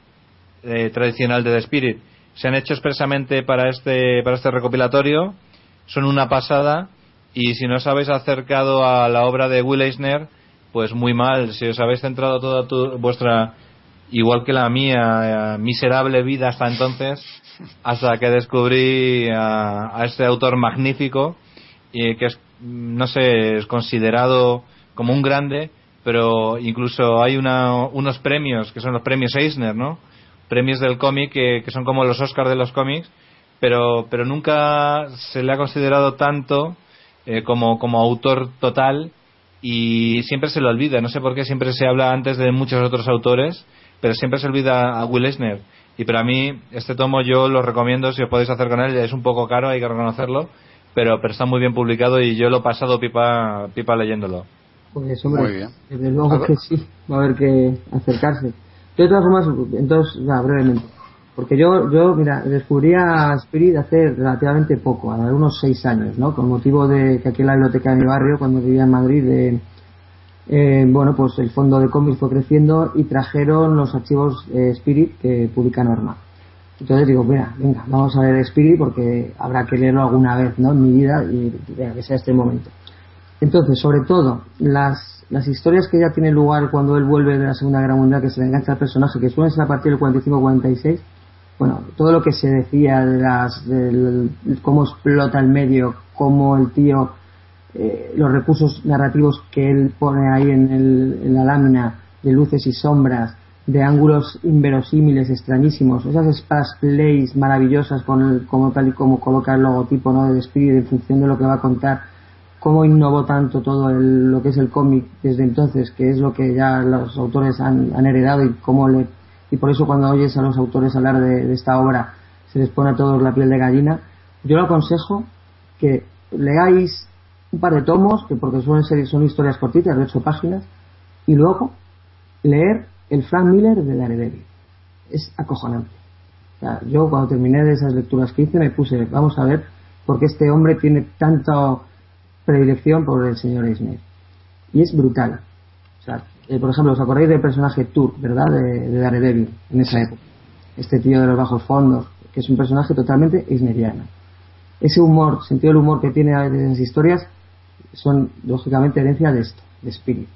eh, tradicional de The Spirit. Se han hecho expresamente para este, para este recopilatorio, son una pasada, y si no os habéis acercado a la obra de Will Eisner, pues muy mal. Si os habéis centrado toda tu, vuestra, igual que la mía, eh, miserable vida hasta entonces, hasta que descubrí a, este autor magnífico, y que es, no sé, es considerado como un grande, pero incluso hay una, unos premios, que son los premios Eisner, ¿no? Premios del cómic que, que son como los Oscars de los cómics, pero, pero nunca se le ha considerado tanto eh, como, como autor total y siempre se lo olvida. No sé por qué siempre se habla antes de muchos otros autores, pero siempre se olvida a Will Eisner. Y para mí, este tomo yo lo recomiendo si os podéis hacer con él. Es un poco caro, hay que reconocerlo, pero, pero está muy bien publicado y yo lo he pasado pipa, pipa leyéndolo. Pues hombre, desde luego que sí, va a haber que acercarse. De todas formas, entonces, ya, brevemente. Porque yo, yo, mira, descubrí a Spirit hace relativamente poco, a unos seis años, ¿no? Con motivo de que aquí en la biblioteca de mi barrio, cuando vivía en Madrid, de, eh, bueno, pues el fondo de cómics fue creciendo y trajeron los archivos eh, Spirit que publica Norma. Entonces digo, mira, venga, vamos a ver Spirit porque habrá que leerlo alguna vez, ¿no? En mi vida y que sea este momento. Entonces, sobre todo, las, las historias que ya tienen lugar cuando él vuelve de la Segunda Guerra Mundial, que se le engancha al personaje, que suelen ser a partir del 45-46, bueno, todo lo que se decía de las, del, cómo explota el medio, cómo el tío, eh, los recursos narrativos que él pone ahí en, el, en la lámina, de luces y sombras, de ángulos inverosímiles, extrañísimos, esas splash plays maravillosas con el, como tal y como coloca el logotipo ¿no? de Spirit en función de lo que va a contar, cómo innovó tanto todo el, lo que es el cómic desde entonces, que es lo que ya los autores han heredado y cómo le y por eso cuando oyes a los autores hablar de, esta obra se les pone a todos la piel de gallina. Yo le aconsejo que leáis un par de tomos, que porque suelen ser son historias cortitas de ocho páginas, y luego leer el Frank Miller de Daredevil. Es acojonante. Yo cuando terminé de esas lecturas que hice me puse, vamos a ver por qué este hombre tiene tanta predilección por el señor Eisner. Y es brutal. Eh, por ejemplo, ¿os acordáis del personaje Tur, verdad? De, de, Daredevil, en esa época. Este tío de los bajos fondos, que es un personaje totalmente eisneriano. Ese humor, sentido del humor que tiene a veces en las historias, son lógicamente herencia de esto, de Spirit.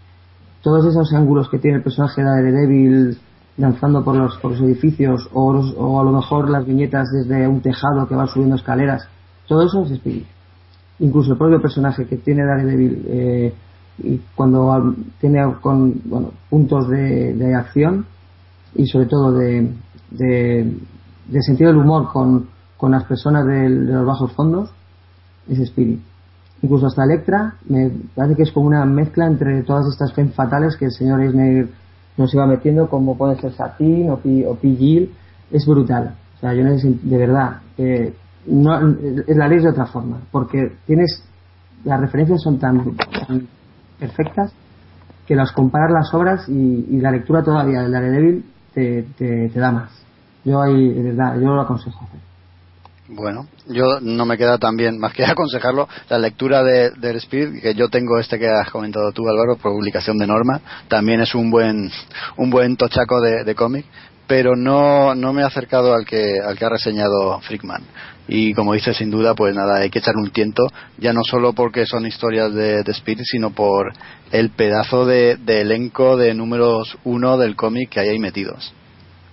Todos esos ángulos que tiene el personaje de Daredevil danzando por los, por los edificios, o, o a lo mejor las viñetas desde un tejado que va subiendo escaleras, todo eso es Spirit. Incluso el propio personaje que tiene Daredevil, eh, y cuando tiene con bueno, puntos de, de, acción y sobre todo de, de, de, sentido del humor con, con las personas de, de los bajos fondos es Spirit incluso hasta Electra me parece que es como una mezcla entre todas estas fem fatales que el señor Eisner nos iba metiendo como puede ser Satin o, P, o Pigil es brutal. O sea yo de verdad eh, la ley de otra forma porque tienes las referencias son tan, tan perfectas que las comparar las obras y, y la lectura todavía del Daredevil te, te, te, da más. Yo ahí, de yo lo aconsejo. Bueno, yo no me queda tan bien más que aconsejarlo la lectura de, del Spirit, que yo tengo este que has comentado tú, Álvaro, por publicación de Norma, también es un buen un buen tochaco de, de cómic, pero no, no me he acercado al que, al que ha reseñado Frickman. Y como dice, sin duda, pues nada, hay que echar un tiento, ya no solo porque son historias de, de Spirit, sino por el pedazo de, de elenco de números uno del cómic que hay ahí metidos.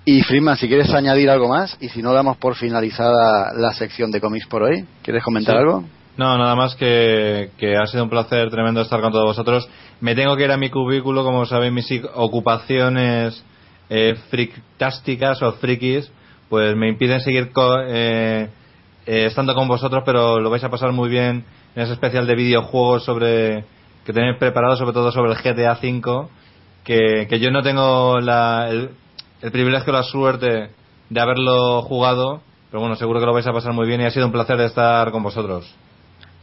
Y Frickman, si quieres añadir algo más, y si no, damos por finalizada la sección de cómics por hoy. ¿Quieres comentar sí. algo? No, nada más que, que ha sido un placer tremendo estar con todos vosotros. Me tengo que ir a mi cubículo, como sabéis, mis ocupaciones eh, frictásticas o frikis pues me impiden seguir co eh, eh, estando con vosotros pero lo vais a pasar muy bien en ese especial de videojuegos sobre que tenéis preparado sobre todo sobre el GTA V que, yo no tengo la, el, el privilegio la suerte de haberlo jugado pero bueno seguro que lo vais a pasar muy bien y ha sido un placer estar con vosotros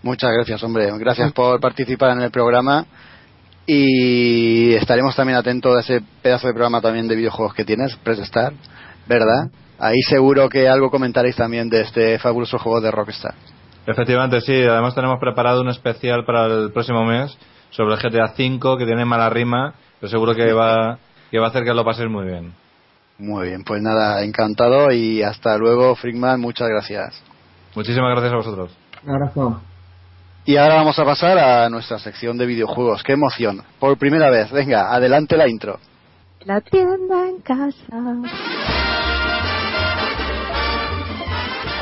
muchas gracias hombre gracias por participar en el programa Y estaremos también atentos a ese pedazo de programa también de videojuegos que tienes, Press Start, ¿verdad? Ahí seguro que algo comentaréis también de este fabuloso juego de Rockstar. Efectivamente, sí. Además tenemos preparado un especial para el próximo mes sobre el GTA V que tiene mala rima, pero seguro que va, que va a hacer que lo paséis muy bien. Muy bien, pues nada, encantado y hasta luego, Frickman, muchas gracias. Muchísimas gracias a vosotros. Un abrazo. Y ahora vamos a pasar a nuestra sección de videojuegos. ¡Qué emoción! Por primera vez, venga, adelante la intro. La tienda en casa.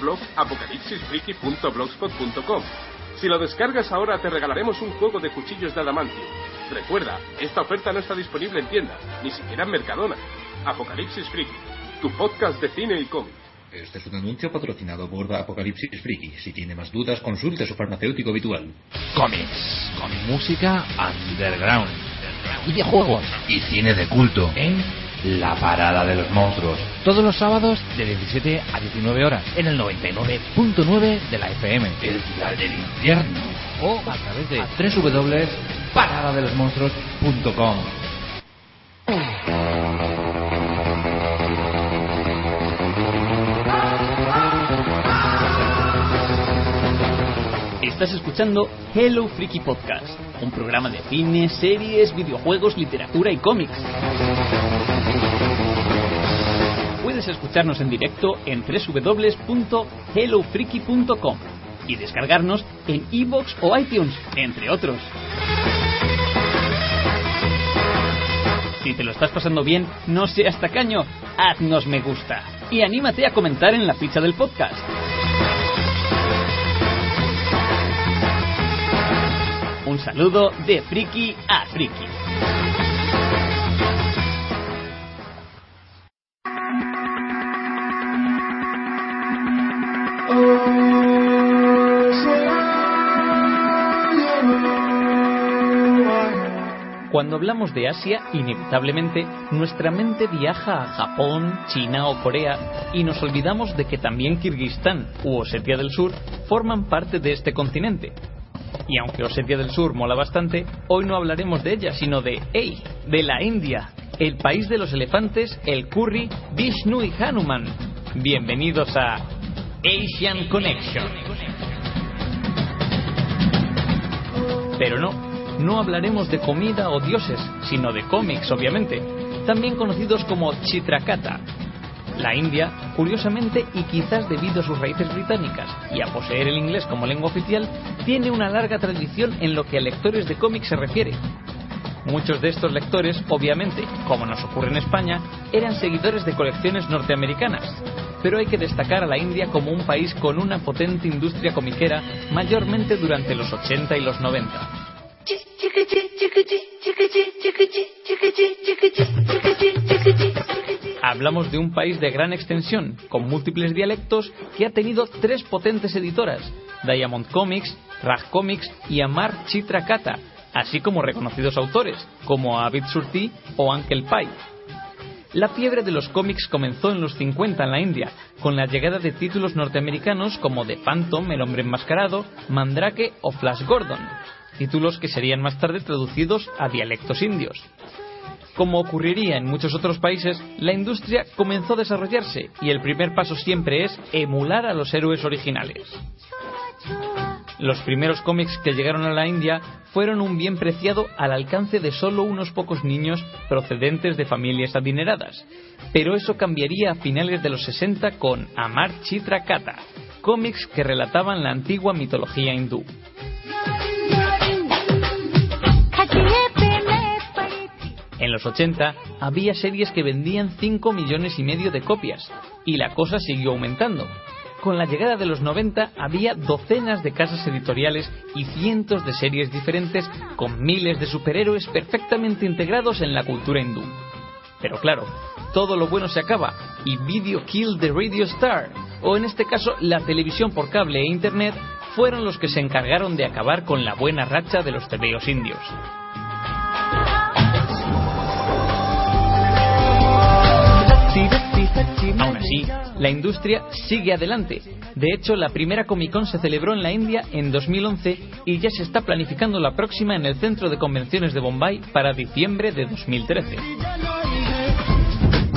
blog apocalipsisfreaky.blogspot.com. Si lo descargas ahora te regalaremos un juego de cuchillos de adamantio. Recuerda, esta oferta no está disponible en tiendas, ni siquiera en Mercadona. Apocalipsis Freaky, tu podcast de cine y cómic. Este es un anuncio patrocinado por Apocalipsis Freaky. Si tiene más dudas, consulte a su farmacéutico habitual. Cómics, con música underground, videojuegos y cine de culto en La Parada de los Monstruos. Todos los sábados de 17 a 19 horas en el 99.9 de la FM. El final del infierno. O a través de www.paradadelosmonstruos.com. Estás escuchando Hello Freaky Podcast, un programa de cine, series, videojuegos, literatura y cómics. Puedes escucharnos en directo en www.hellofreaky.com y descargarnos en iVoox o iTunes, entre otros. Si te lo estás pasando bien, no seas tacaño, haznos me gusta y anímate a comentar en la ficha del podcast. Un saludo de friki a friki. Cuando hablamos de Asia, inevitablemente nuestra mente viaja a Japón, China o Corea y nos olvidamos de que también Kirguistán u Osetia del Sur forman parte de este continente. Y aunque Osetia del Sur mola bastante, hoy no hablaremos de ella, sino de, ¡Ey! de la India, el país de los elefantes, el curry, Vishnu y Hanuman. Bienvenidos a Asian Connection. Pero no, no hablaremos de comida o dioses, sino de cómics, obviamente, también conocidos como Chitrakata. La India, curiosamente y quizás debido a sus raíces británicas y a poseer el inglés como lengua oficial, tiene una larga tradición en lo que a lectores de cómics se refiere. Muchos de estos lectores, obviamente, como nos ocurre en España, eran seguidores de colecciones norteamericanas, pero hay que destacar a la India como un país con una potente industria comiquera, mayormente durante los 80 y los 90. Hablamos de un país de gran extensión, con múltiples dialectos, que ha tenido tres potentes editoras, Diamond Comics, Raj Comics y Amar Chitrakata, así como reconocidos autores, como Abid Surti o Uncle Pai. La fiebre de los cómics comenzó en los 50 en la India, con la llegada de títulos norteamericanos como The Phantom, El Hombre Enmascarado, Mandrake o Flash Gordon, títulos que serían más tarde traducidos a dialectos indios. Como ocurriría en muchos otros países, la industria comenzó a desarrollarse y el primer paso siempre es emular a los héroes originales. Los primeros cómics que llegaron a la India fueron un bien preciado al alcance de solo unos pocos niños procedentes de familias adineradas. Pero eso cambiaría a finales de los 60 con Amar Chitra Kata, cómics que relataban la antigua mitología hindú. En los 80 había series que vendían 5 millones y medio de copias, y la cosa siguió aumentando. Con la llegada de los 90 había docenas de casas editoriales y cientos de series diferentes con miles de superhéroes perfectamente integrados en la cultura hindú. Pero claro, todo lo bueno se acaba y Video Kill the Radio Star, o en este caso la televisión por cable e internet, fueron los que se encargaron de acabar con la buena racha de los tebeos indios. Aún así, la industria sigue adelante. De hecho, la primera Comic Con se celebró en la India en 2011 y ya se está planificando la próxima en el Centro de Convenciones de Bombay para diciembre de 2013.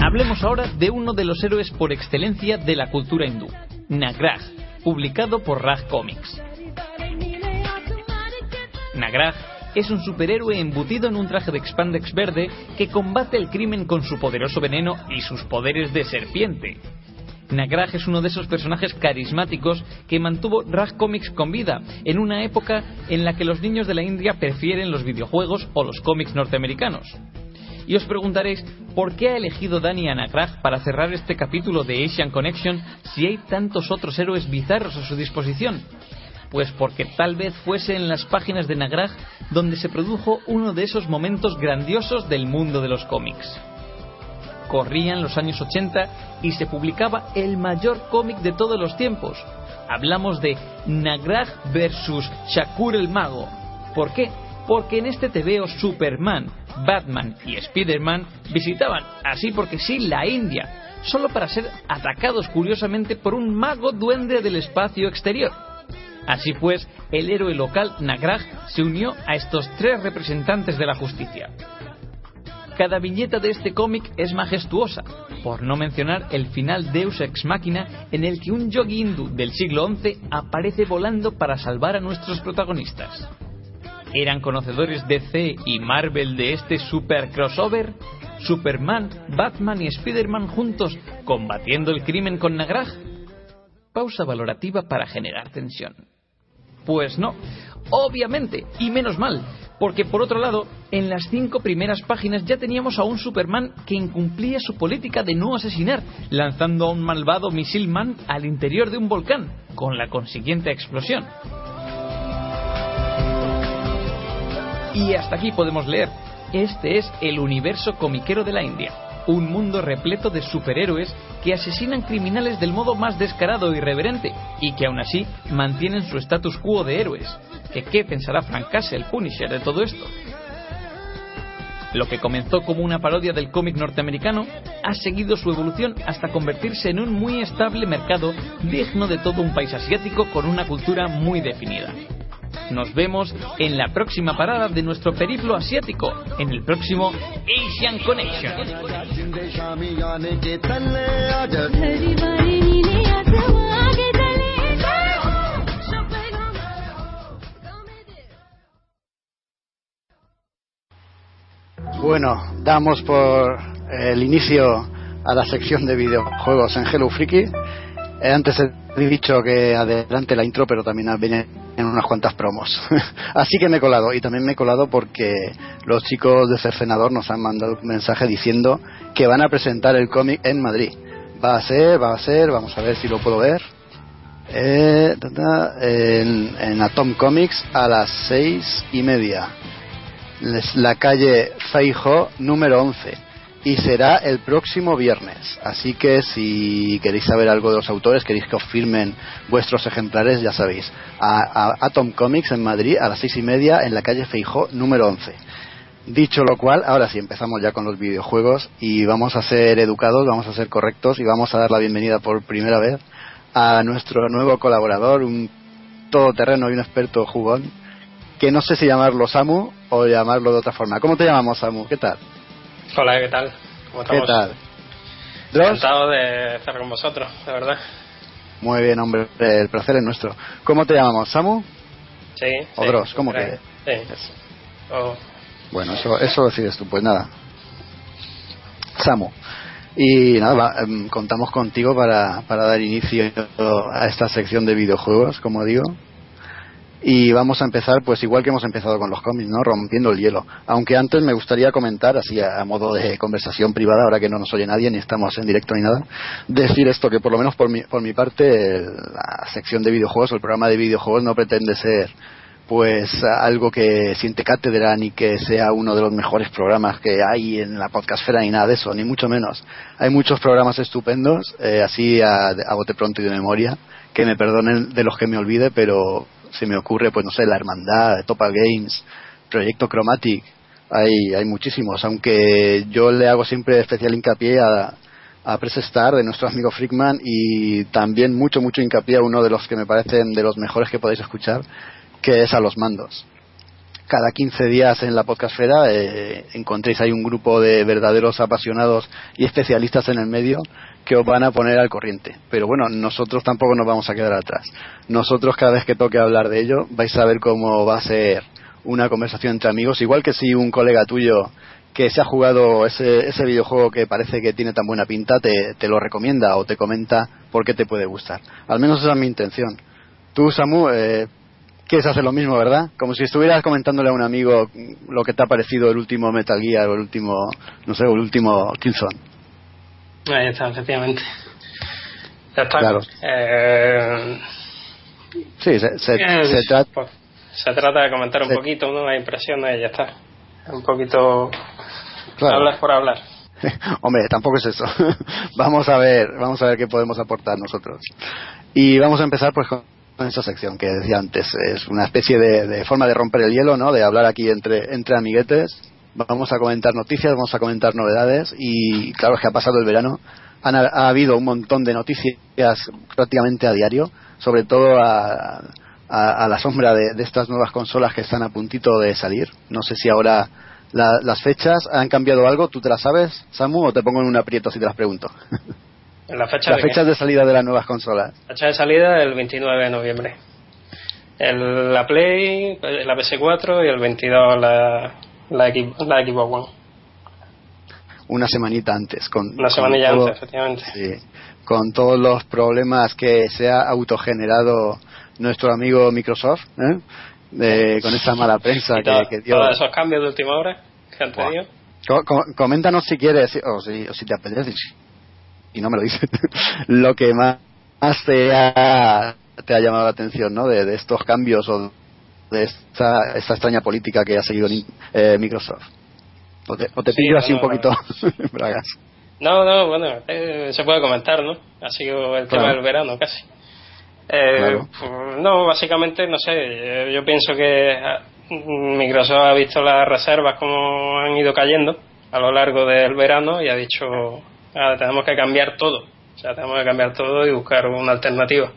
Hablemos ahora de uno de los héroes por excelencia de la cultura hindú, Nagraj, publicado por Raj Comics. Nagraj es un superhéroe embutido en un traje de expandex verde que combate el crimen con su poderoso veneno y sus poderes de serpiente. Nagraj es uno de esos personajes carismáticos que mantuvo Raj Comics con vida en una época en la que los niños de la India prefieren los videojuegos o los cómics norteamericanos. Y os preguntaréis, ¿por qué ha elegido Dani a Nagraj para cerrar este capítulo de Asian Connection si hay tantos otros héroes bizarros a su disposición? Pues porque tal vez fuese en las páginas de Nagraj donde se produjo uno de esos momentos grandiosos del mundo de los cómics. Corrían los años 80 y se publicaba el mayor cómic de todos los tiempos. Hablamos de Nagraj vs. Shakur el Mago. ¿Por qué? Porque en este TVO Superman, Batman y Spider-Man visitaban, así porque sí, la India, solo para ser atacados curiosamente por un mago duende del espacio exterior. Así pues, el héroe local Nagraj se unió a estos tres representantes de la justicia. Cada viñeta de este cómic es majestuosa, por no mencionar el final Deus Ex Machina en el que un yogi hindú del siglo XI aparece volando para salvar a nuestros protagonistas. ¿Eran conocedores de C y Marvel de este super crossover? ¿Superman, Batman y Spider-Man juntos combatiendo el crimen con Nagraj? Pausa valorativa para generar tensión. Pues no, obviamente, y menos mal, porque por otro lado, en las cinco primeras páginas ya teníamos a un Superman que incumplía su política de no asesinar, lanzando a un malvado misil man al interior de un volcán, con la consiguiente explosión. Y hasta aquí podemos leer. Este es el universo comiquero de la India. Un mundo repleto de superhéroes que asesinan criminales del modo más descarado e irreverente y que aún así mantienen su status quo de héroes. ¿Que qué pensará Frank Castle, Punisher, de todo esto? Lo que comenzó como una parodia del cómic norteamericano ha seguido su evolución hasta convertirse en un muy estable mercado digno de todo un país asiático con una cultura muy definida. Nos vemos en la próxima parada de nuestro periplo asiático, en el próximo Asian Connection. Bueno, damos por el inicio a la sección de videojuegos en Hello Freaky. Antes he dicho que adelante la intro, pero también viene en unas cuantas promos. Así que me he colado. Y también me he colado porque los chicos de Cercenador nos han mandado un mensaje diciendo que van a presentar el cómic en Madrid. Va a ser, va a ser, vamos a ver si lo puedo ver. Eh, en, en Atom Comics a las seis y media. La calle Feijo número 11 y será el próximo viernes. Así que si queréis saber algo de los autores, queréis que os firmen vuestros ejemplares, ya sabéis. A, Atom Comics en Madrid a las seis y media en la calle Feijó número 11. Dicho lo cual, ahora sí empezamos ya con los videojuegos y vamos a ser educados, vamos a ser correctos y vamos a dar la bienvenida por primera vez a nuestro nuevo colaborador, un todoterreno y un experto jugón, que no sé si llamarlo Samu o llamarlo de otra forma. ¿Cómo te llamamos, Samu? ¿Qué tal? Hola, ¿qué tal? ¿Cómo ¿Qué estamos? tal? Encantado de estar con vosotros, de verdad. Muy bien, hombre, el placer es nuestro. ¿Cómo te llamamos, Samu? Sí. ¿O sí, Dross? ¿Cómo que? Sí. O- Bueno, eso, eso decides tú, pues nada. Samu. Y nada, va, em, contamos contigo para, para dar inicio a esta sección de videojuegos, como digo. Y vamos a empezar pues igual que hemos empezado con los cómics, ¿no? Rompiendo el hielo. Aunque antes me gustaría comentar, así a, modo de conversación privada, ahora que no nos oye nadie ni estamos en directo ni nada, decir esto que por lo menos por mi, por mi parte la sección de videojuegos o el programa de videojuegos no pretende ser pues algo que siente cátedra ni que sea uno de los mejores programas que hay en la podcastfera ni nada de eso, ni mucho menos. Hay muchos programas estupendos, eh, así a, a bote pronto y de memoria, que me perdonen de los que me olvide, pero se me ocurre, pues no sé, La Hermandad, Topa Games, Proyecto Chromatic, hay, hay muchísimos, aunque yo le hago siempre especial hincapié a, a Press Star de nuestro amigo Frickman y también mucho, mucho hincapié a uno de los que me parecen de los mejores que podéis escuchar, que es a los mandos. Cada 15 días en la podcastfera eh, encontréis ahí un grupo de verdaderos apasionados y especialistas en el medio que os van a poner al corriente. Pero bueno, nosotros tampoco nos vamos a quedar atrás. Nosotros cada vez que toque hablar de ello vais a ver cómo va a ser una conversación entre amigos, igual que si un colega tuyo que se ha jugado ese, ese videojuego que parece que tiene tan buena pinta te, te lo recomienda o te comenta por qué te puede gustar. Al menos esa es mi intención. Tú, Samu, eh, quieres hacer lo mismo, ¿verdad? Como si estuvieras comentándole a un amigo lo que te ha parecido el último Metal Gear o el último, no sé, el último Killzone. Ahí está, efectivamente. Ya está. Claro. Eh, sí, se, se, eh, se trata. pues, se trata de comentar un poquito, ¿no? Las impresiones y ya está. Un poquito. Claro. Hablar por hablar. Hombre, tampoco es eso. vamos a ver, vamos a ver qué podemos aportar nosotros. Y vamos a empezar pues con con esa sección que decía antes. Es una especie de, forma de romper el hielo, ¿no? De hablar aquí entre, entre amiguetes. Vamos a comentar noticias, vamos a comentar novedades y claro, es que ha pasado el verano. Han, ha habido un montón de noticias prácticamente a diario, sobre todo a, a, la sombra de, estas nuevas consolas que están a puntito de salir. No sé si ahora la- las fechas han cambiado algo. ¿Tú te las sabes, Samu, o te pongo en un aprieto si te las pregunto? La fecha las fechas de salida de las nuevas consolas. Fecha de salida el 29 de noviembre. El, la Play, la PS4 y el 22 la, la, Xbox- la Xbox One. Una semanita antes. Con, Una con semanilla todo- antes, efectivamente. sí, con todos los problemas que se ha autogenerado nuestro amigo Microsoft, ¿eh? De- con esa mala prensa Y todo- que, que dio. todos esos cambios de última hora que han tenido. Co- co- coméntanos si quieres, o si, o si te apetece, y no me lo dices, lo que más, más te, ha, te ha llamado la atención ¿no? de, de estos cambios o de esta, esta extraña política que ha seguido eh, Microsoft. O te, o te Sí, pillo así un bueno, poquito, bragas. No, no, bueno, eh, se puede comentar, ¿no? Ha sido el tema del verano casi. Eh, Claro. pues, no, básicamente, no sé, eh, yo pienso que ah, Microsoft ha visto las reservas como han ido cayendo a lo largo del verano y ha dicho, "Ah, tenemos que cambiar todo, o sea, tenemos que cambiar todo y buscar una alternativa.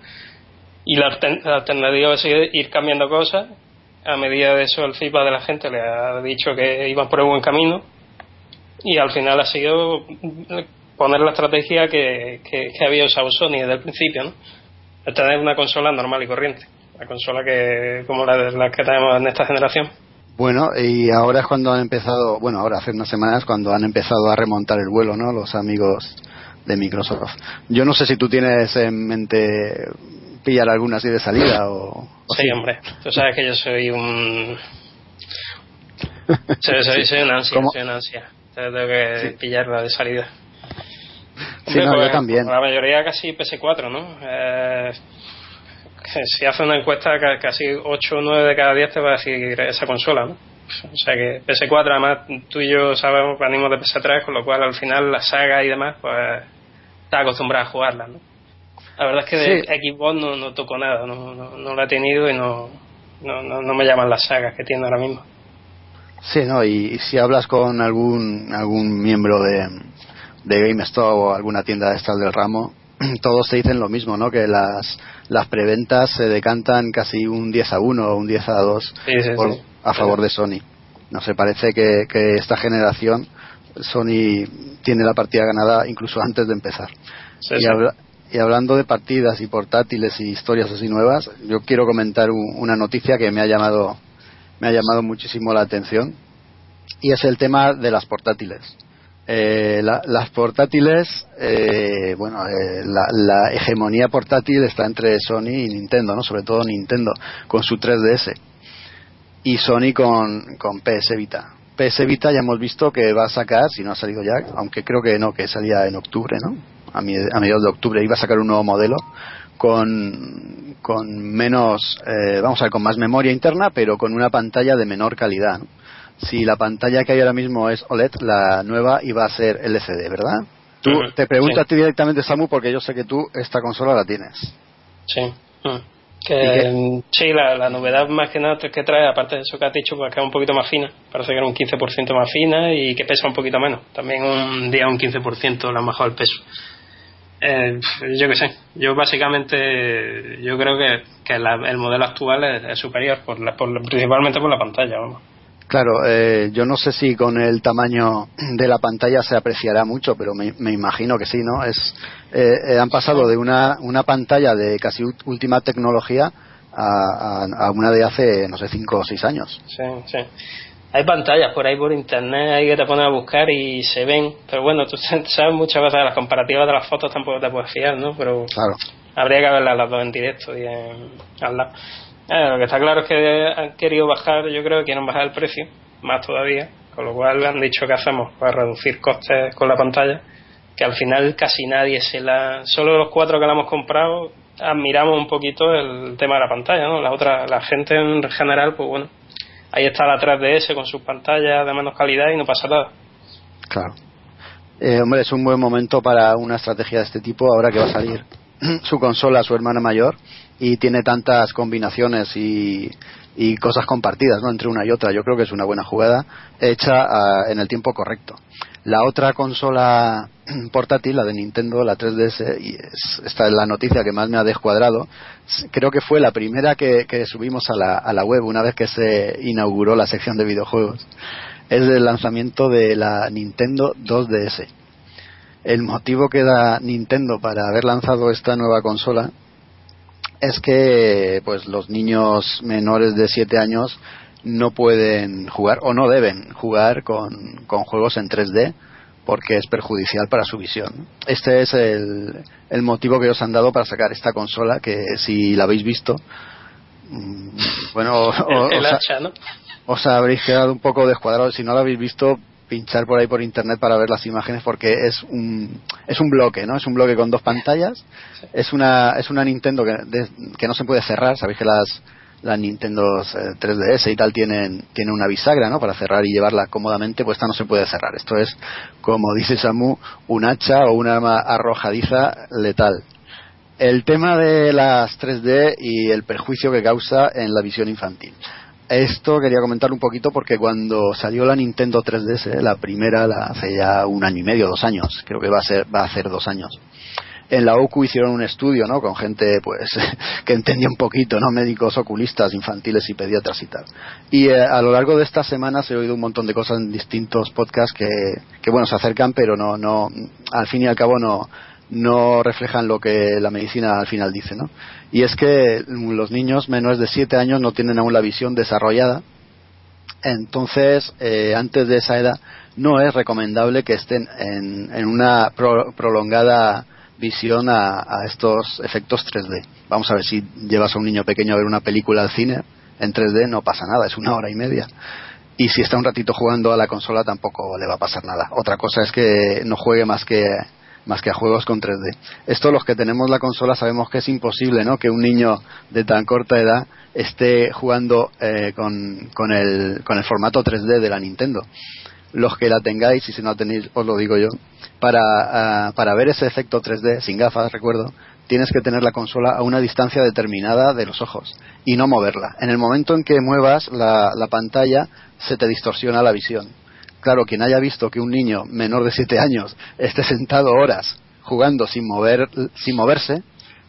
Y la, la alternativa es ir ir cambiando cosas. A medida de eso, el feedback de la gente le ha dicho que iban por el buen camino y al final ha sido poner la estrategia que, que, había usado Sony desde el principio, ¿no? El tener una consola normal y corriente, la consola que como la, la que tenemos en esta generación. Bueno, y ahora es cuando han empezado, bueno, ahora hace unas semanas cuando han empezado a remontar el vuelo, ¿no? Los amigos de Microsoft. Yo no sé si tú tienes en mente pillar alguna así de salida o... o Sí, hombre, tú sabes que yo soy un... soy, soy, soy un ansia, ¿Cómo? soy un ansia. Entonces tengo que pillarla de salida. Sí, no, pues, yo también. La mayoría casi PS4, ¿no? Eh, si hace una encuesta, ca- casi 8 o 9 de cada 10 te va a decir esa consola, ¿no? O sea que PS4, además, tú y yo sabemos, venimos de PS3, con lo cual al final la saga y demás, pues está acostumbrada a jugarla, ¿no? La verdad es que de Sí. Xbox no, no toco nada, no, no, no la he tenido y no, no, no, no me llaman las sagas que tiene ahora mismo. Sí, ¿no? Y, y si hablas con algún algún miembro de, de GameStop o alguna tienda de estas del ramo, todos te dicen lo mismo, ¿no? Que las, las preventas se decantan casi un 10 a 1 o un 10 a 2 Sí, sí, por- sí. a favor de Sony. No sé, parece que, que esta generación Sony tiene la partida ganada incluso antes de empezar. Y, habla- y hablando de partidas y portátiles y historias así nuevas, yo quiero comentar un- una noticia que me ha llamado me ha llamado muchísimo la atención y es el tema de las portátiles. Eh, la- las portátiles, eh, bueno, eh, la, la hegemonía portátil está entre Sony y Nintendo, ¿no? Sobre todo Nintendo con su 3DS y Sony con, con PS Vita. PS Vita ya hemos visto que va a sacar, si no ha salido ya, aunque creo que no, que salía en octubre, ¿no? A, mediados de octubre iba a sacar un nuevo modelo con, con menos, eh, vamos a ver, con más memoria interna, pero con una pantalla de menor calidad. ¿no? Si la pantalla que hay ahora mismo es OLED, la nueva iba a ser LCD, ¿verdad? Tú, Ujú, te pregunto sí. a ti directamente, Samu, porque yo sé que tú esta consola la tienes. Sí. Mm. Que, sí, la, la novedad más que nada que trae, aparte de eso que has dicho, pues que es un poquito más fina. Parece que era un 15% más fina y que pesa un poquito menos. También un día un 15% le han bajado el peso. Eh, yo qué sé. Yo básicamente, yo creo que, que la- el modelo actual es, es superior, por la- por principalmente por la pantalla, vamos. Claro, eh, yo no sé si con el tamaño de la pantalla se apreciará mucho, pero me, me imagino que sí, ¿no? Es, eh, eh, han pasado de una, una pantalla de casi última tecnología a, a- a una de hace, no sé, cinco o seis años. Sí, sí. Hay pantallas por ahí por internet, hay que te pones a buscar y se ven, pero bueno, tú sabes muchas veces de las comparativas de las fotos tampoco te puedes fiar, ¿no? Pero Claro. habría que verlas las dos en directo y en, al lado. Eh, lo que está claro es que han querido bajar, yo creo que quieren bajar el precio, más todavía, con lo cual han dicho que hacemos para reducir costes con la pantalla, que al final casi nadie se la, solo los cuatro que la hemos comprado admiramos un poquito el tema de la pantalla, ¿no? La otra, la gente en general, pues bueno, ahí está la 3DS con sus pantallas de menos calidad y no pasa nada. Claro. Eh, hombre, es un buen momento para una estrategia de este tipo ahora que va a salir su consola, su hermana mayor, y tiene tantas combinaciones y, cosas compartidas ¿no? entre una y otra. Yo creo que es una buena jugada hecha ah, en el tiempo correcto. La otra consola portátil, la de Nintendo, la 3DS, y es- esta es la noticia que más me ha descuadrado, creo que fue la primera que, que subimos a la, a la web una vez que se inauguró la sección de videojuegos. Es el lanzamiento de la Nintendo 2DS. El motivo que da Nintendo para haber lanzado esta nueva consola es que pues los niños menores de 7 años no pueden jugar o no deben jugar con, con juegos en 3D porque es perjudicial para su visión. Este es el, el motivo que os han dado para sacar esta consola que si la habéis visto mm, bueno El, hacha, ¿no? os habréis quedado un poco descuadrados. Si no lo habéis visto, pinchar por ahí por internet para ver las imágenes porque es un, es un bloque, ¿no? Es un bloque con dos pantallas. Es una, es una Nintendo que, de- que no se puede cerrar. Sabéis que las, las Nintendo 3DS y tal tienen, tienen una bisagra, ¿no? Para cerrar y llevarla cómodamente, pues esta no se puede cerrar. Esto es, como dice Samu, un hacha o un arma arrojadiza letal. El tema de las 3D y el perjuicio que causa en la visión infantil. Esto quería comentar un poquito porque cuando salió la Nintendo 3DS, la primera, hace ya un año y medio, dos años, creo que va a ser, va a hacer dos años. En la OCU hicieron un estudio, ¿no? Con gente, pues, que entendía un poquito, ¿no? Médicos oculistas, infantiles y pediatras y tal. Y eh, a lo largo de estas semanas he oído un montón de cosas en distintos podcasts que, que bueno, se acercan, pero no, no, al fin y al cabo no, no reflejan lo que la medicina al final dice, ¿no? Y es que los niños menores de 7 años no tienen aún la visión desarrollada, entonces eh, antes de esa edad no es recomendable que estén en, en una pro- prolongada visión a, a estos efectos 3D. Vamos a ver si llevas a un niño pequeño a ver una película al cine en 3D no pasa nada, es una hora y media. Y si está un ratito jugando a la consola tampoco le va a pasar nada. Otra cosa es que no juegue más que más que a juegos con 3D. Esto los que tenemos la consola sabemos que es imposible, ¿no? Que un niño de tan corta edad esté jugando eh, con, el, con el formato 3D de la Nintendo. Los que la tengáis, y si no la tenéis, os lo digo yo, para, ah, ver ese efecto 3D, sin gafas, recuerdo, tienes que tener la consola a una distancia determinada de los ojos y no moverla. En el momento en que muevas la pantalla, se te distorsiona la visión. Claro, quien haya visto que un niño menor de 7 años esté sentado horas jugando sin, mover, sin moverse,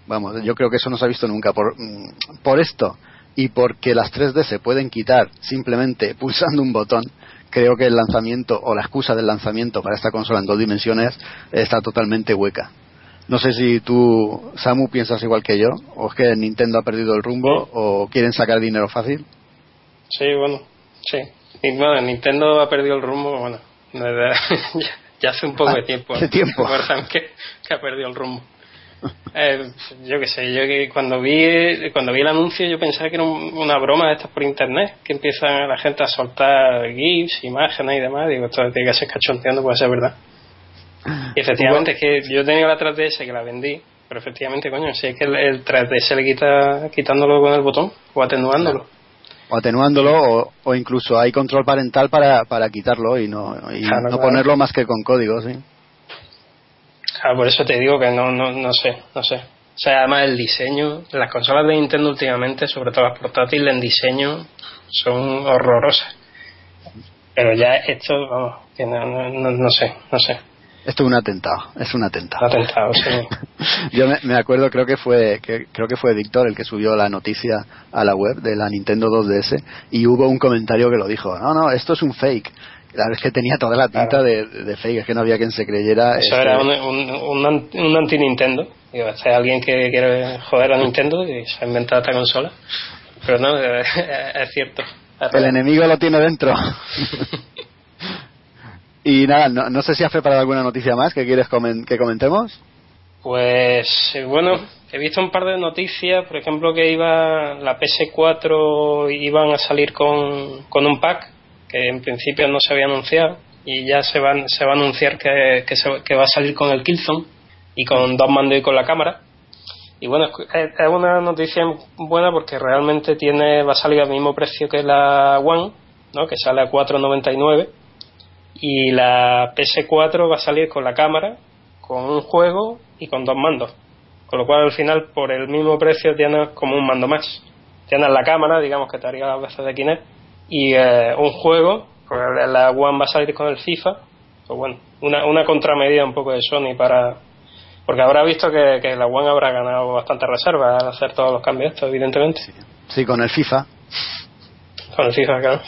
vamos, yo creo que eso no se ha visto nunca. Por, mm, por esto y porque las 3D se pueden quitar simplemente pulsando un botón, creo que el lanzamiento o la excusa del lanzamiento para esta consola en dos dimensiones está totalmente hueca. No sé si tú, Samu, piensas igual que yo, o es que Nintendo ha perdido el rumbo, o quieren sacar dinero fácil. Sí, bueno, sí. Y bueno, Nintendo ha perdido el rumbo, bueno, ya, ya hace un poco Ah, de tiempo. hace tiempo. Que ha perdido el rumbo. Eh, yo qué sé, yo que cuando vi cuando vi el anuncio yo pensaba que era un- una broma de estas por internet, que empiezan la gente a soltar GIFs, imágenes y demás. Digo, esto tiene que ser cachonteando, puede ser verdad. Y efectivamente es que yo tenía la 3DS que la vendí, pero efectivamente, coño, si es que el, el 3DS le quita quitándolo con el botón o atenuándolo. O atenuándolo, o, o incluso hay control parental para, para quitarlo y no, y Claro, no claro. ponerlo más que con código, sí. Ah, por eso te digo que no, no, no sé, no sé. O sea, además el diseño, las consolas de Nintendo últimamente, sobre todo las portátiles en diseño, son horrorosas. Pero ya esto, vamos, que no, no, no, no sé, no sé. Esto es un atentado, es un atentado. Atentado, sí. Yo me, me acuerdo, creo que fue que, creo que fue Víctor el que subió la noticia a la web de la Nintendo 2DS y hubo un comentario que lo dijo, no, no, esto es un fake. La es que tenía toda la tinta de, de fake, es que no había quien se creyera. Eso este- era un, un, un, an- un anti-Nintendo. Digo, este es alguien que quiere joder a Nintendo y se ha inventado esta consola. Pero no, es, cierto. El enemigo lo tiene dentro. y nada, no, no sé si has preparado alguna noticia más que quieres comen- que comentemos. Pues eh, bueno, he visto un par de noticias, por ejemplo que iba la PS4 iban a salir con, con un pack que en principio no se había anunciado y ya se va, se va a anunciar que, que, se- que va a salir con el Killzone y con dos mandos y con la cámara. Y bueno, es una noticia buena porque realmente tiene va a salir al mismo precio que la One, ¿no? que sale a 4.99 y la PS4 va a salir con la cámara, con un juego y con dos mandos. Con lo cual al final por el mismo precio tienes como un mando más. Tienes la cámara, digamos que te haría las veces de Kinect, y eh, un juego, pues la- One va a salir con el FIFA, pues bueno, una, una contramedida un poco de Sony para... Porque habrá visto que, que la One habrá ganado bastante reserva al hacer todos los cambios estos, evidentemente. Sí, con el FIFA. Con el FIFA, claro.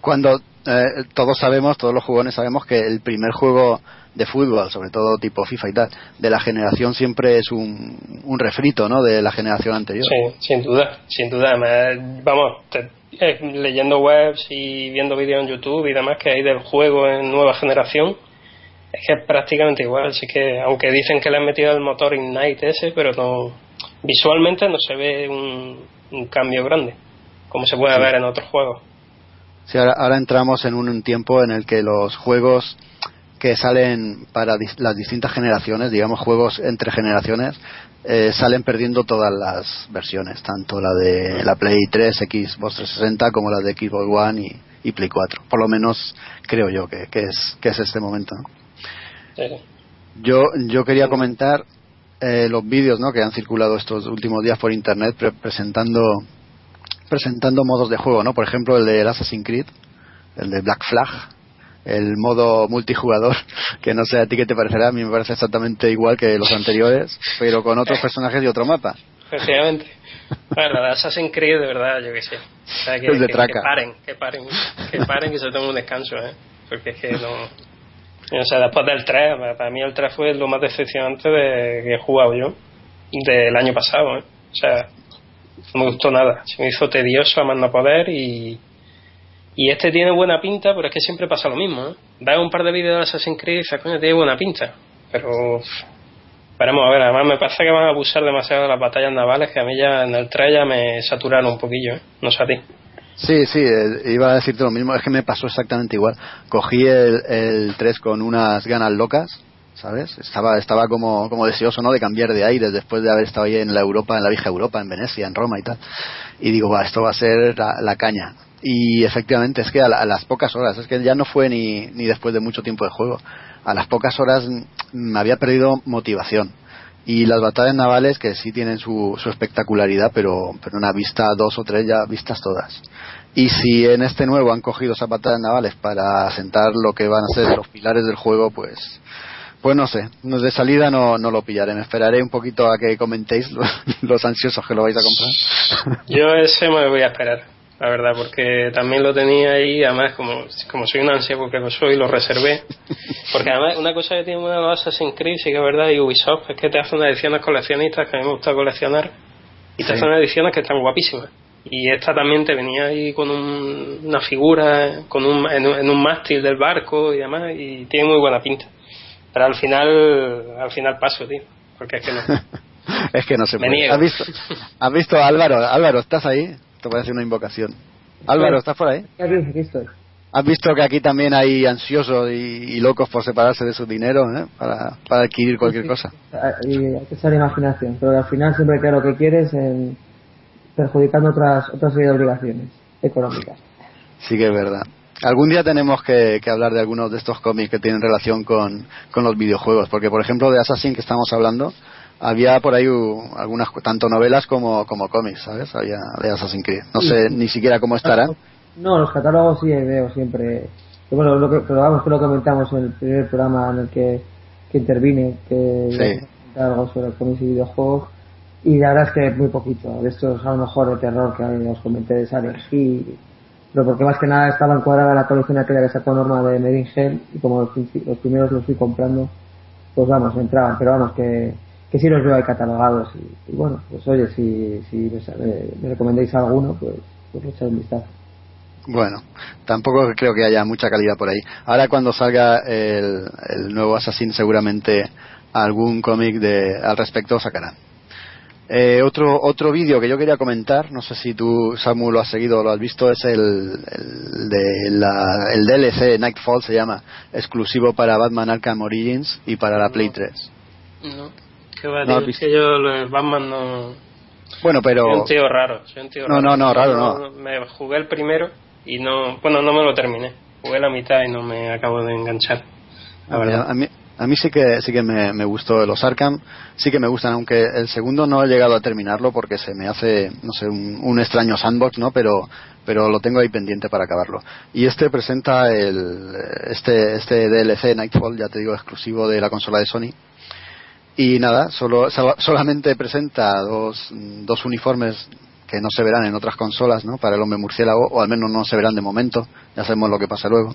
Cuando eh, todos sabemos, todos los jugones sabemos que el primer juego de fútbol, sobre todo tipo FIFA y tal, de la generación siempre es un, un refrito, ¿no? De la generación anterior. Sí, sin duda, sin duda. Además, vamos, te- eh, leyendo webs y viendo vídeos en YouTube y demás que hay del juego en nueva generación, es que es prácticamente igual. Así que, aunque dicen que le han metido el motor Ignite ese, pero no visualmente no se ve un, un cambio grande, como se puede Sí. ver en otros juegos. Sí, ahora, ahora entramos en un tiempo en el que los juegos que salen para dis- las distintas generaciones, digamos juegos entre generaciones, eh, salen perdiendo todas las versiones, tanto la de la Play 3, Xbox 360 como la de Xbox One y, y Play 4. Por lo menos creo yo que, que es, que es este momento. ¿no? Sí. Yo, yo quería comentar eh, los vídeos ¿no? que han circulado estos últimos días por internet pre- presentando presentando modos de juego, ¿no? Por ejemplo, el de Assassin's Creed, el de Black Flag, el modo multijugador, que no sé a ti qué te parecerá, a mí me parece exactamente igual que los anteriores, pero con otros personajes y otro mapa. Efectivamente. Bueno, de Assassin's Creed, de verdad, yo qué sé. O sea, que, Es de que- traca. que paren, que paren, que paren y se tomen un descanso, ¿eh? Porque es que no. O sea, después del 3, para mí el 3 fue lo más decepcionante de que he jugado yo del año pasado, ¿eh? O sea, no me gustó nada. Se me hizo tedioso a más no poder y. Y este tiene buena pinta, pero es que siempre pasa lo mismo. Da un par de vídeos de Assassin's Creed y dices, coño, tiene buena pinta. Pero. Veremos a ver, además me parece que van a abusar demasiado de las batallas navales que a mí ya en el 3 ya me saturaron un poquillo, ¿eh? no sé a ti. Sí, sí, eh, iba a decirte lo mismo, es que me pasó exactamente igual. Cogí el, el 3 con unas ganas locas, ¿sabes? Estaba, estaba como, como deseoso, ¿no? De cambiar de aire después de haber estado ahí en la Europa, en la vieja Europa, en Venecia, en Roma y tal. Y digo, va, esto va a ser la, la caña. Y efectivamente, es que a, la- a las pocas horas, es que ya no fue ni, ni después de mucho tiempo de juego. A las pocas horas mm, me había perdido motivación. Y las batallas navales que sí tienen su, su espectacularidad, pero, pero una vista dos o tres ya vistas todas. Y si en este nuevo han cogido esas batallas navales para sentar lo que van a ser los pilares del juego, pues pues no sé, de salida no, no lo pillaré. Me esperaré un poquito a que comentéis los, los ansiosos que lo vais a comprar. Yo ese me voy a esperar, la verdad, porque también lo tenía ahí, además como, como soy un ansia porque lo soy, lo reservé. Porque además una cosa que tiene una Assassin's Creed, sí que es verdad, y Ubisoft, es que te hacen ediciones coleccionistas que a mí me gusta coleccionar, y te Sí. hacen ediciones que están guapísimas. Y esta también te venía ahí con un- una figura, con un, en, un- en un mástil del barco y demás, y tiene muy buena pinta. Pero al final, al final paso, tío. Porque es que no. es que no se Me puede. niego. ¿Has visto, ¿Has visto a Álvaro? Álvaro, ¿estás ahí? Te voy a hacer una invocación. Álvaro, ¿estás por ahí? ¿Has visto que aquí también hay ansiosos y, y locos por separarse de su dinero ¿eh? para, para adquirir cualquier cosa? Y hay que usar imaginación, pero al final siempre queda lo que quieres en perjudicando otras otras obligaciones económicas. Sí que es verdad. Algún día tenemos que, que hablar de algunos de estos cómics que tienen relación con, con los videojuegos, porque por ejemplo de Assassin que estamos hablando, había por ahí u- algunas, tanto novelas como, como cómics, ¿sabes? Había de Assassin's Creed. No sé ni siquiera cómo estarán. No, los catálogos sí veo siempre. Bueno, lo que, pero vamos, que lo comentamos en el primer programa en el que, que intervine, que Sí. algo sobre cómics y videojuegos. Y la verdad es que muy poquito. De estos, a lo mejor, de terror que os comenté de Silent Hill. Pero porque más que nada estaba encuadrada la colección aquella que sacó Norma de Made in Hell. Y como los, los primeros los fui comprando, pues vamos, entraban. Pero vamos, que, que sí los veo ahí catalogados. Y, bueno, pues oye, si, si me, sa- me- me recomendáis alguno, pues, pues le echaré un vistazo. Bueno, tampoco creo que haya mucha calidad por ahí. Ahora cuando salga el, el nuevo Assassin seguramente algún cómic de al respecto sacarán. Eh, otro otro vídeo que yo quería comentar, no sé si tú Samu lo has seguido o lo has visto, es el, el de la, el DLC Nightfall se llama, exclusivo para Batman Arkham Origins y para la Play 3. No. ¿Qué va, No tío? has Es que yo, Batman no. Bueno, pero Soy un tío raro. Soy un tío No, raro. no, no, raro no. Me jugué el primero y no. Bueno, no me lo terminé. Jugué la mitad y no me acabo de enganchar. La A mí, a mí, a mí sí que sí que me, me gustó los Arkham, sí que me gustan, aunque el segundo no he llegado a terminarlo porque se me hace, no sé, un, un extraño sandbox, ¿no? Pero pero lo tengo ahí pendiente para acabarlo. Y este presenta el este este DLC Nightfall, ya te digo, exclusivo de la consola de Sony. Y nada, solo so- solamente presenta dos, dos uniformes que no se verán en otras consolas, ¿no? Para el hombre murciélago, o al menos no se verán de momento. Ya sabemos lo que pasa luego.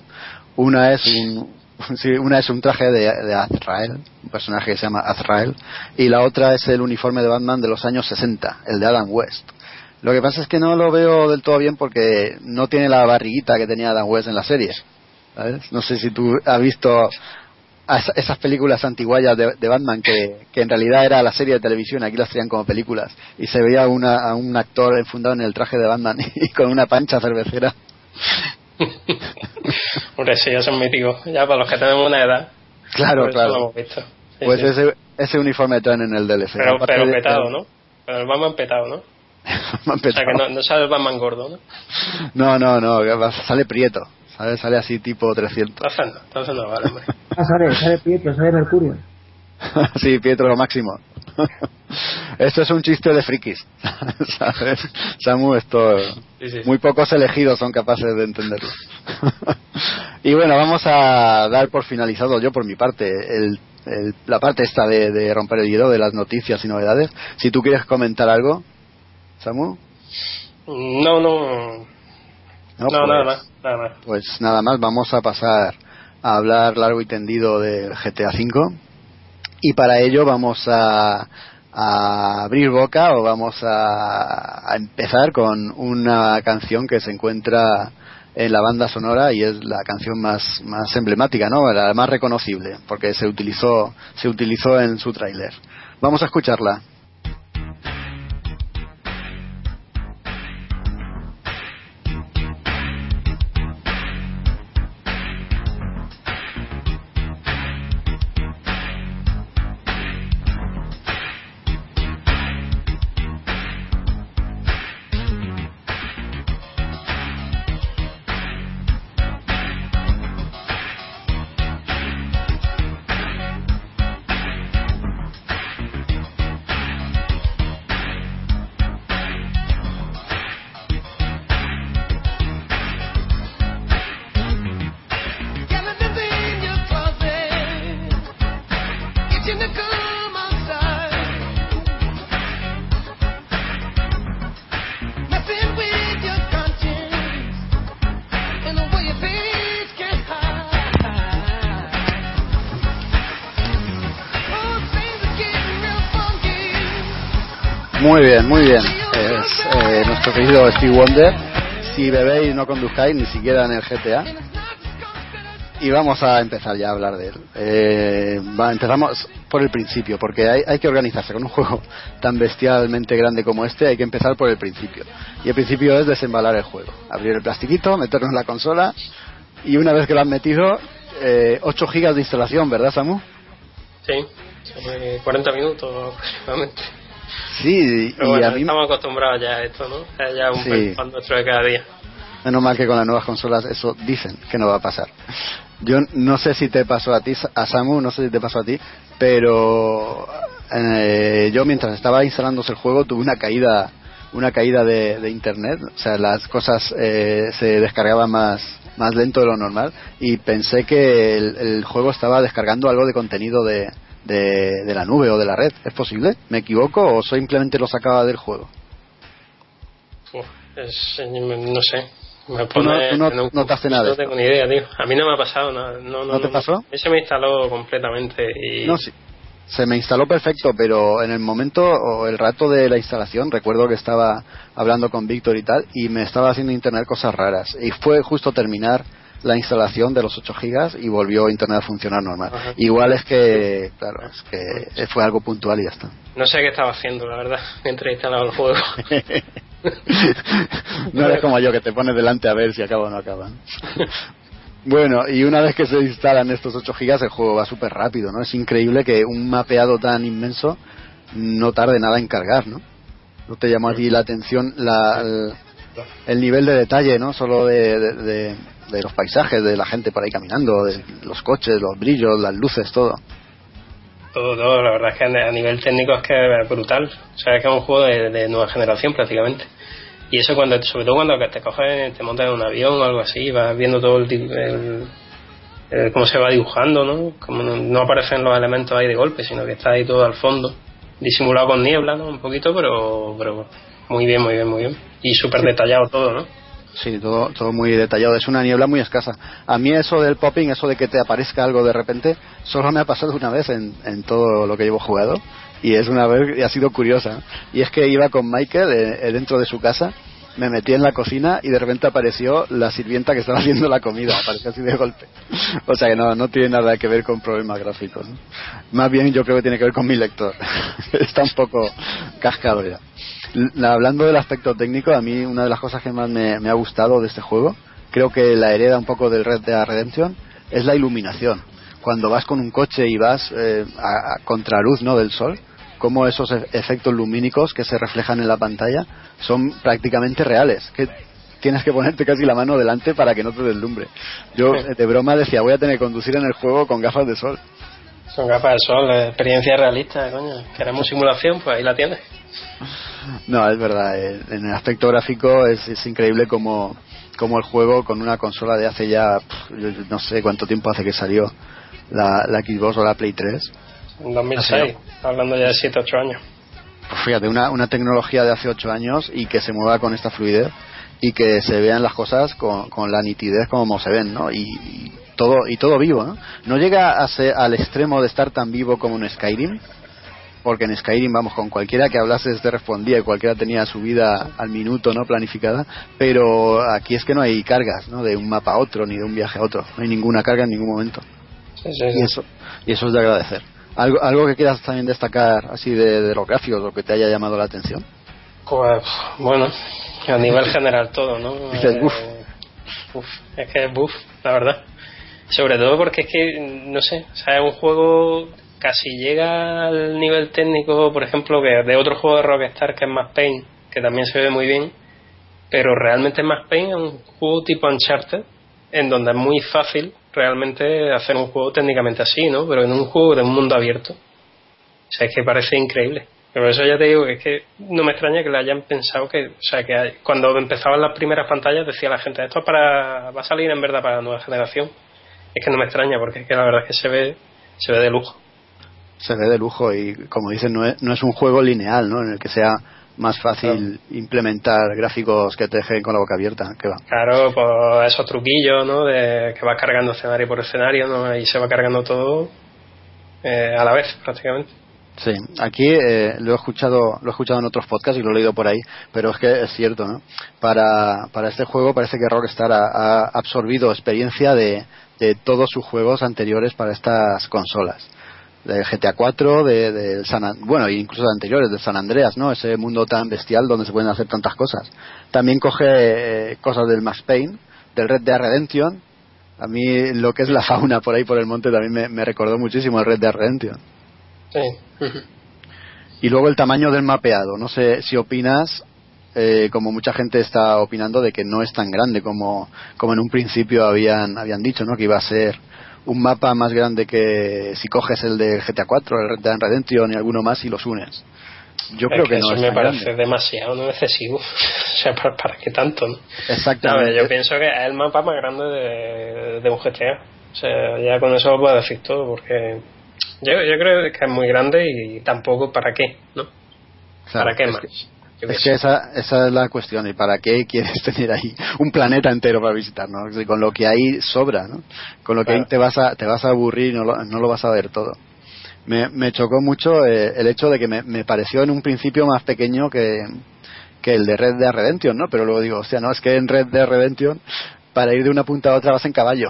Una es un, sí, una es un traje de, de Azrael, un personaje que se llama Azrael, y la otra es el uniforme de Batman de los años 60, el de Adam West. Lo que pasa es que no lo veo del todo bien porque no tiene la barriguita que tenía Adam West en la serie. No sé si tú has visto esas películas antiguallas de, Batman que, que en realidad era la serie de televisión, aquí las traían como películas, y se veía una- a un actor enfundado en el traje de Batman y con una pancha cervecera. Hombre, sí, ya son míticos. Ya para los que tenemos una edad. Claro, Por eso claro. lo hemos visto. Sí, pues sí. Ese, ese uniforme traen en el DLC. Pero, pero de- petado, ¿no? Pero el Batman petado, ¿no? Batman O sea, que no, no sale el Batman gordo, ¿no? No, no, no, sale prieto. Sale, sale así tipo 300. Está haciendo, está haciendo, vale, hombre. Ah, sale, sale Pietro, sale Mercurio. sí, Pietro lo máximo. esto es un chiste de frikis. ¿Sabes? Samu, esto. Sí, sí. Muy pocos elegidos son capaces de entenderlo. y bueno, vamos a dar por finalizado, yo por mi parte, el, el- la parte esta de, de romper el hielo de las noticias y novedades. Si tú quieres comentar algo, Samu. No, no. No, pues, nada más, nada más. Pues nada más, vamos a pasar a hablar largo y tendido del GTA V. Y para ello vamos a, a abrir boca o vamos a, a empezar con una canción que se encuentra en la banda sonora y es la canción más, más emblemática, ¿no? La más reconocible, porque se utilizó, se utilizó en su tráiler. Vamos a escucharla. Steve Wonder. Si bebéis no conduzcáis ni siquiera en el GTA. y vamos a empezar ya a hablar de él. Eh, empezamos por el principio, porque hay, que organizarse con un juego tan bestialmente grande como este, hay que empezar por el principio. Y el principio es desembalar el juego, abrir el plastiquito, meterlo en la consola y una vez que lo han metido, eh, 8 gigas de instalación, ¿verdad, Samu? Sí, sobre 40 minutos aproximadamente. Sí, Pero y bueno, a mí estamos acostumbrados ya a esto, ¿no? Es ya un Sí. pan nuestro de cada día. Menos mal que con las nuevas consolas eso dicen que no va a pasar. Yo no sé si te pasó a ti, a Samu, no sé si te pasó a ti, pero eh, yo mientras estaba instalándose el juego tuve una caída una caída de, de internet, o sea, las cosas eh, se descargaban más más lento de lo normal y pensé que el, el juego estaba descargando algo de contenido de, de, de la nube o de la red. ¿Es posible? ¿Me equivoco o simplemente lo sacaba del juego? Uf, es- no sé. Me ¿Tú no- tú no en un- notaste nada No tengo ni idea, tío. A mí no me ha pasado. No, no, ¿No te pasó? Ese me instaló completamente y... No, sí. Se me instaló perfecto, pero en el momento o el rato de la instalación, recuerdo que estaba hablando con Víctor y tal, y me estaba haciendo internet cosas raras. Y fue justo terminar la instalación de los 8 gigas y volvió internet a funcionar normal. Ajá. Igual es que, claro, es que fue algo puntual y ya está. No sé qué estaba haciendo, la verdad, mientras instalaba el juego. no eres como yo que te pones delante a ver si acaba o no acaba. Bueno, y una vez que se instalan estos 8 gigas, el juego va súper rápido, ¿no? Es increíble que un mapeado tan inmenso no tarde nada en cargar, ¿no? ¿No te llamó a ti la atención la, el, el nivel de detalle, ¿no? Solo de, de- de- de los paisajes, de la gente por ahí caminando, de los coches, los brillos, las luces, todo. todo, todo, la verdad es que a nivel técnico es que es brutal. O sea, es que es un juego de, de nueva generación prácticamente. Y eso cuando, sobre todo cuando te coges, te montas en un avión o algo así, vas viendo todo el, el- el- cómo se va dibujando, ¿no? Como no, no aparecen los elementos ahí de golpe, sino que está ahí todo al fondo, disimulado con niebla, ¿no? Un poquito, pero, pero muy bien, muy bien, muy bien. Y súper detallado todo, ¿no? Sí, todo, todo muy detallado. Es una niebla muy escasa. A mí eso del popping, eso de que te aparezca algo de repente, solo me ha pasado una vez en, en todo lo que llevo jugado. Y es una vez ha sido curiosa. Y es que iba con Michael eh, eh, dentro de su casa, me metí en la cocina y de repente apareció la sirvienta que estaba haciendo la comida. Apareció así de golpe. O sea que no, no tiene nada que ver con problemas gráficos. Más bien yo creo que tiene que ver con mi lector. Está un poco cascado ya. Hablando del aspecto técnico, a mí una de las cosas que más me, me ha gustado de este juego, creo que la hereda un poco del Red Dead Redemption, es la iluminación. Cuando vas con un coche y vas eh, a, a contraluz ¿no? del sol, como esos e- efectos lumínicos que se reflejan en la pantalla son prácticamente reales. Que tienes que ponerte casi la mano delante para que no te deslumbre. Yo eh, de broma decía, voy a tener que conducir en el juego con gafas de sol. Son gafas de sol, eh, experiencia realista, coño. Queremos simulación, pues ahí la tienes. No, es verdad. eh, En el aspecto gráfico es, es increíble como, como el juego con una consola de hace ya, yo no sé cuánto tiempo hace que salió la, la Xbox o la Play 3. En 2006, hablando ya de 7, 8 años. Pues fíjate, una, una tecnología de hace 8 años y que se mueva con esta fluidez y que se vean las cosas con, con la nitidez como se ven, ¿no? Y, y todo y todo vivo, ¿no? No llega a ser al extremo de estar tan vivo como en Skyrim, porque en Skyrim, vamos, con cualquiera que hablases te respondía y cualquiera tenía su vida al minuto, ¿no? Planificada, pero aquí es que no hay cargas, ¿no? De un mapa a otro ni de un viaje a otro, no hay ninguna carga en ningún momento. Sí, sí, Y eso, y eso es de agradecer. ¿Algo, algo que quieras también destacar así de, de los gráficos o que te haya llamado la atención? Pues, bueno, a nivel general todo, ¿no? Dices, Eh, "Buf". uf, es que es buff, la verdad. Sobre todo porque es que, no sé, o sea, es un juego casi llega al nivel técnico, por ejemplo, que de otro juego de Rockstar que es más Pain, que también se ve muy bien, pero realmente más Pain es un juego tipo Uncharted, en donde es muy fácil realmente hacer un juego técnicamente así, ¿no? Pero en un juego de un mundo abierto. O sea, es que parece increíble. Pero por eso ya te digo que es que no me extraña que le hayan pensado que, o sea, que cuando empezaban las primeras pantallas decía la gente, esto es para, va a salir en verdad para la nueva generación. Es que no me extraña porque es que la verdad es que se ve, se ve de lujo. Se ve de lujo y, como dicen, no es, no es un juego lineal, ¿no? En el que sea más fácil implementar gráficos que te dejen con la boca abierta. Que va. Claro, pues esos truquillos, ¿no? De que vas cargando escenario por escenario, ¿no? Y se va cargando todo eh, a la vez, prácticamente. Sí, aquí eh, lo he escuchado, lo he escuchado en otros podcasts y lo he leído por ahí, pero es que es cierto, ¿no? Para, para este juego parece que Rockstar ha, ha absorbido experiencia de, de todos sus juegos anteriores para estas consolas. De GTA 4, de, de San, An- bueno, incluso de anteriores, de San Andreas, ¿no? Ese mundo tan bestial donde se pueden hacer tantas cosas. También coge eh, cosas del Max Payne, del Red Dead Redemption. A mí lo que es la fauna por ahí por el monte también me, me recordó muchísimo el Red Dead Redemption. Sí. Y luego el tamaño del mapeado. No sé si opinas, eh, como mucha gente está opinando, de que no es tan grande como, como en un principio habían, habían dicho, ¿no? Que iba a ser un mapa más grande que si coges el de GTA 4, el Red Dead Redemption y alguno más y los unes. Yo Es creo que, eso no es me parece grande. demasiado, no excesivo. o sea, ¿para, para qué tanto? ¿no? Exactamente. No, yo pienso que es el mapa más grande de, de un GTA. O sea, ya con eso puedo decir todo, porque yo, yo creo que es muy grande y tampoco para qué, ¿no? Claro, ¿Para qué más? que- Es que esa, esa es la cuestión. ¿Y para qué quieres tener ahí un planeta entero para visitar? ¿no? Con lo que hay sobra, ¿no? Con lo que Claro. hay te vas a, te vas a aburrir y no lo, no lo vas a ver todo. Me, me chocó mucho eh, el hecho de que me, me pareció en un principio más pequeño que, que el de Red Dead Redemption, ¿no? Pero luego digo, hostia, no, es que en Red Dead Redemption para ir de una punta a otra vas en caballo.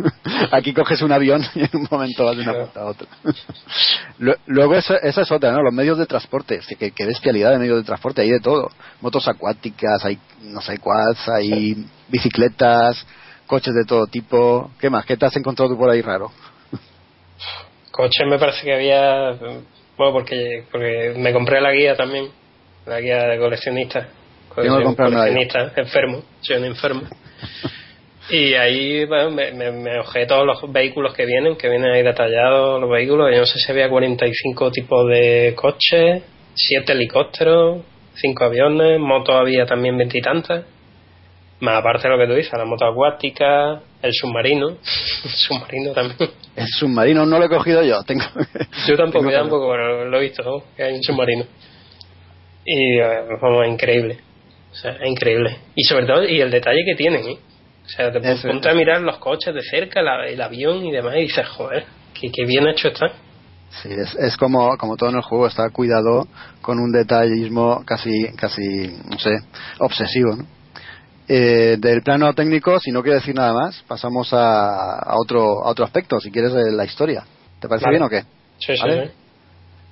Aquí coges un avión y en un momento vas de una punta a otra. Lu- Luego esa, esa es otra, ¿no? Los medios de transporte. Sí, Qué, qué bestialidad de medios de transporte, hay de todo. Motos acuáticas, hay, no sé, quads, hay bicicletas, coches de todo tipo. ¿Qué más? ¿Qué te has encontrado tú por ahí raro? Coches me parece que había. Bueno, porque, porque me compré la guía también, la guía de coleccionista. Tengo que coleccionista, enfermo, soy un enfermo. Y ahí bueno, me, me, me ojé todos los vehículos que vienen, que vienen ahí detallados los vehículos. Yo no sé si había 45 tipos de coches, 7 helicópteros, 5 aviones, motos había también veintitantas. Más aparte de lo que tú dices, la moto acuática, el submarino. el submarino también. El submarino no lo he cogido yo. Tengo, Yo tampoco, tengo yo tampoco, pero lo he visto, ¿no? que hay un submarino. Y eh, vamos, es increíble. O sea, es increíble. Y sobre todo, y el detalle que tienen, ¿eh? O sea, te Eso, ponte a mirar los coches de cerca, la- el avión y demás, y dices, joder, qué, qué bien hecho está. Sí, es, es como, como todo en el juego, está cuidado con un detallismo casi, casi, no sé, obsesivo, ¿no? Eh, del plano técnico, si no quiero decir nada más, pasamos a, a otro, a otro aspecto, si quieres, de la historia. ¿Te parece Vale. bien o qué? Sí, sí, ¿Vale? sí.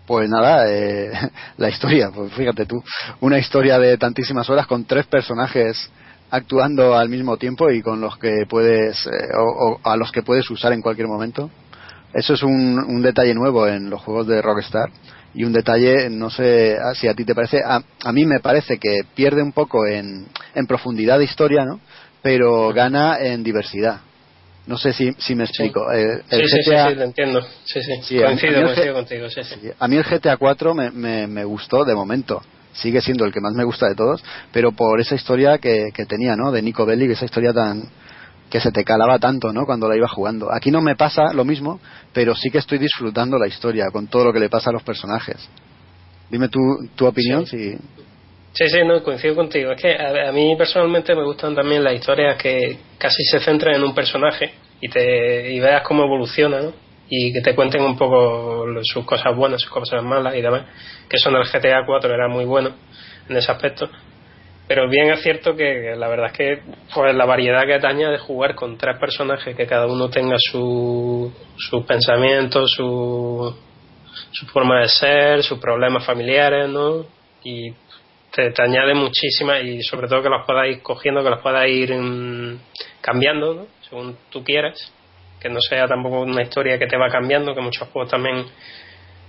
Pues nada, eh, la historia, pues fíjate tú, una historia de tantísimas horas con tres personajes actuando al mismo tiempo y con los que puedes, eh, o, o a los que puedes usar en cualquier momento. Eso es un, un detalle nuevo en los juegos de Rockstar y un detalle, no sé ah, si a ti te parece, a, a mí me parece que pierde un poco en, en profundidad de historia, ¿no? Pero gana en diversidad. No sé si, si me explico. Eh, el Sí, sí, sí, sí, te entiendo. Sí, sí, Sí, coincido, a mí el coincido contigo, sí, sí. a mí el GTA 4 me, me, me gustó de momento. Sigue siendo el que más me gusta de todos, pero por esa historia que, que tenía, ¿no? De Nico Bellic, esa historia tan que se te calaba tanto, ¿no? Cuando la iba jugando. Aquí no me pasa lo mismo, pero sí que estoy disfrutando la historia con todo lo que le pasa a los personajes. Dime tu, tu opinión, si Sí, sí, no, coincido contigo. Es que a, a mí personalmente me gustan también las historias que casi se centran en un personaje y te y veas cómo evoluciona, ¿no? Y que te cuenten un poco sus cosas buenas, sus cosas malas y demás. Que eso en el GTA 4 era muy bueno en ese aspecto. Pero bien es cierto que la verdad es que pues la variedad que te añade jugar con tres personajes que cada uno tenga su, sus pensamientos, su, su forma de ser, sus problemas familiares, ¿no? Y te, añade muchísimas y sobre todo que los puedas ir cogiendo, que los puedas ir mm, cambiando, ¿no? Según tú quieras. Que no sea tampoco una historia que te va cambiando, que muchos juegos también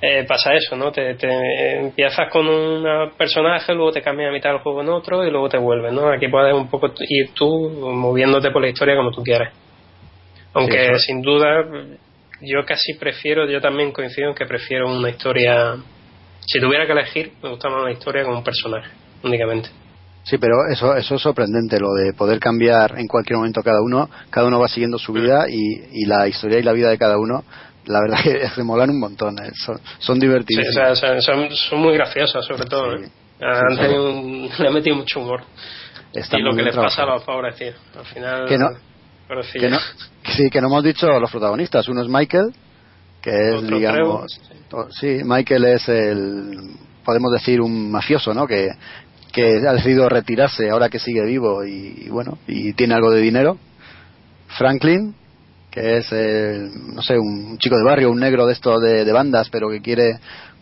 eh, pasa eso, ¿no? Te, te empiezas con un personaje, luego te cambias a mitad del juego en otro y luego te vuelves, ¿no? Aquí puedes un poco ir tú moviéndote por la historia como tú quieras. Aunque Sí, sin duda yo casi prefiero, yo también coincido en que prefiero una historia, si tuviera que elegir, me gusta más una historia con un personaje, únicamente. Sí, pero eso, eso es sorprendente, lo de poder cambiar en cualquier momento cada uno. Cada uno va siguiendo su vida y, y la historia y la vida de cada uno, la verdad que se molan un montón. eh, Son, son Sí, divertidos. o sea, son, son muy graciosas, sobre todo. ¿eh? Han Sí, tenido un- le han metido mucho humor. Está y lo que les pasa a los favorecidos. Al final. Que no- que no, sí, que no hemos dicho los protagonistas. Uno es Michael, que es, Otro digamos, to- sí, Michael es el, podemos decir, un mafioso, ¿no? Que, que ha decidido retirarse ahora que sigue vivo y, y bueno, y tiene algo de dinero. Franklin, que es, el, no sé, un chico de barrio, un negro de estos de, de bandas, pero que quiere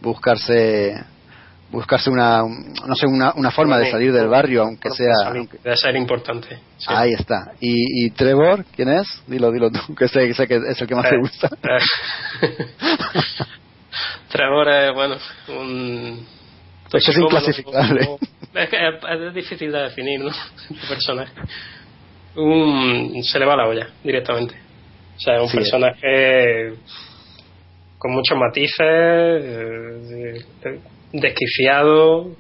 buscarse buscarse una un- no sé una, una forma de salir del barrio aunque sea Debe ser importante. sí. ahí está y, y Trevor quién es dilo dilo tú que sé, sé que es el que más te Eh, gusta eh. Trevor es, bueno, un... Eso es inclasificable. Es que es, es difícil de definir, ¿no? Este personaje. Un, se le va la olla, directamente. O sea, un Sí. personaje con muchos matices, eh, de- desquiciado,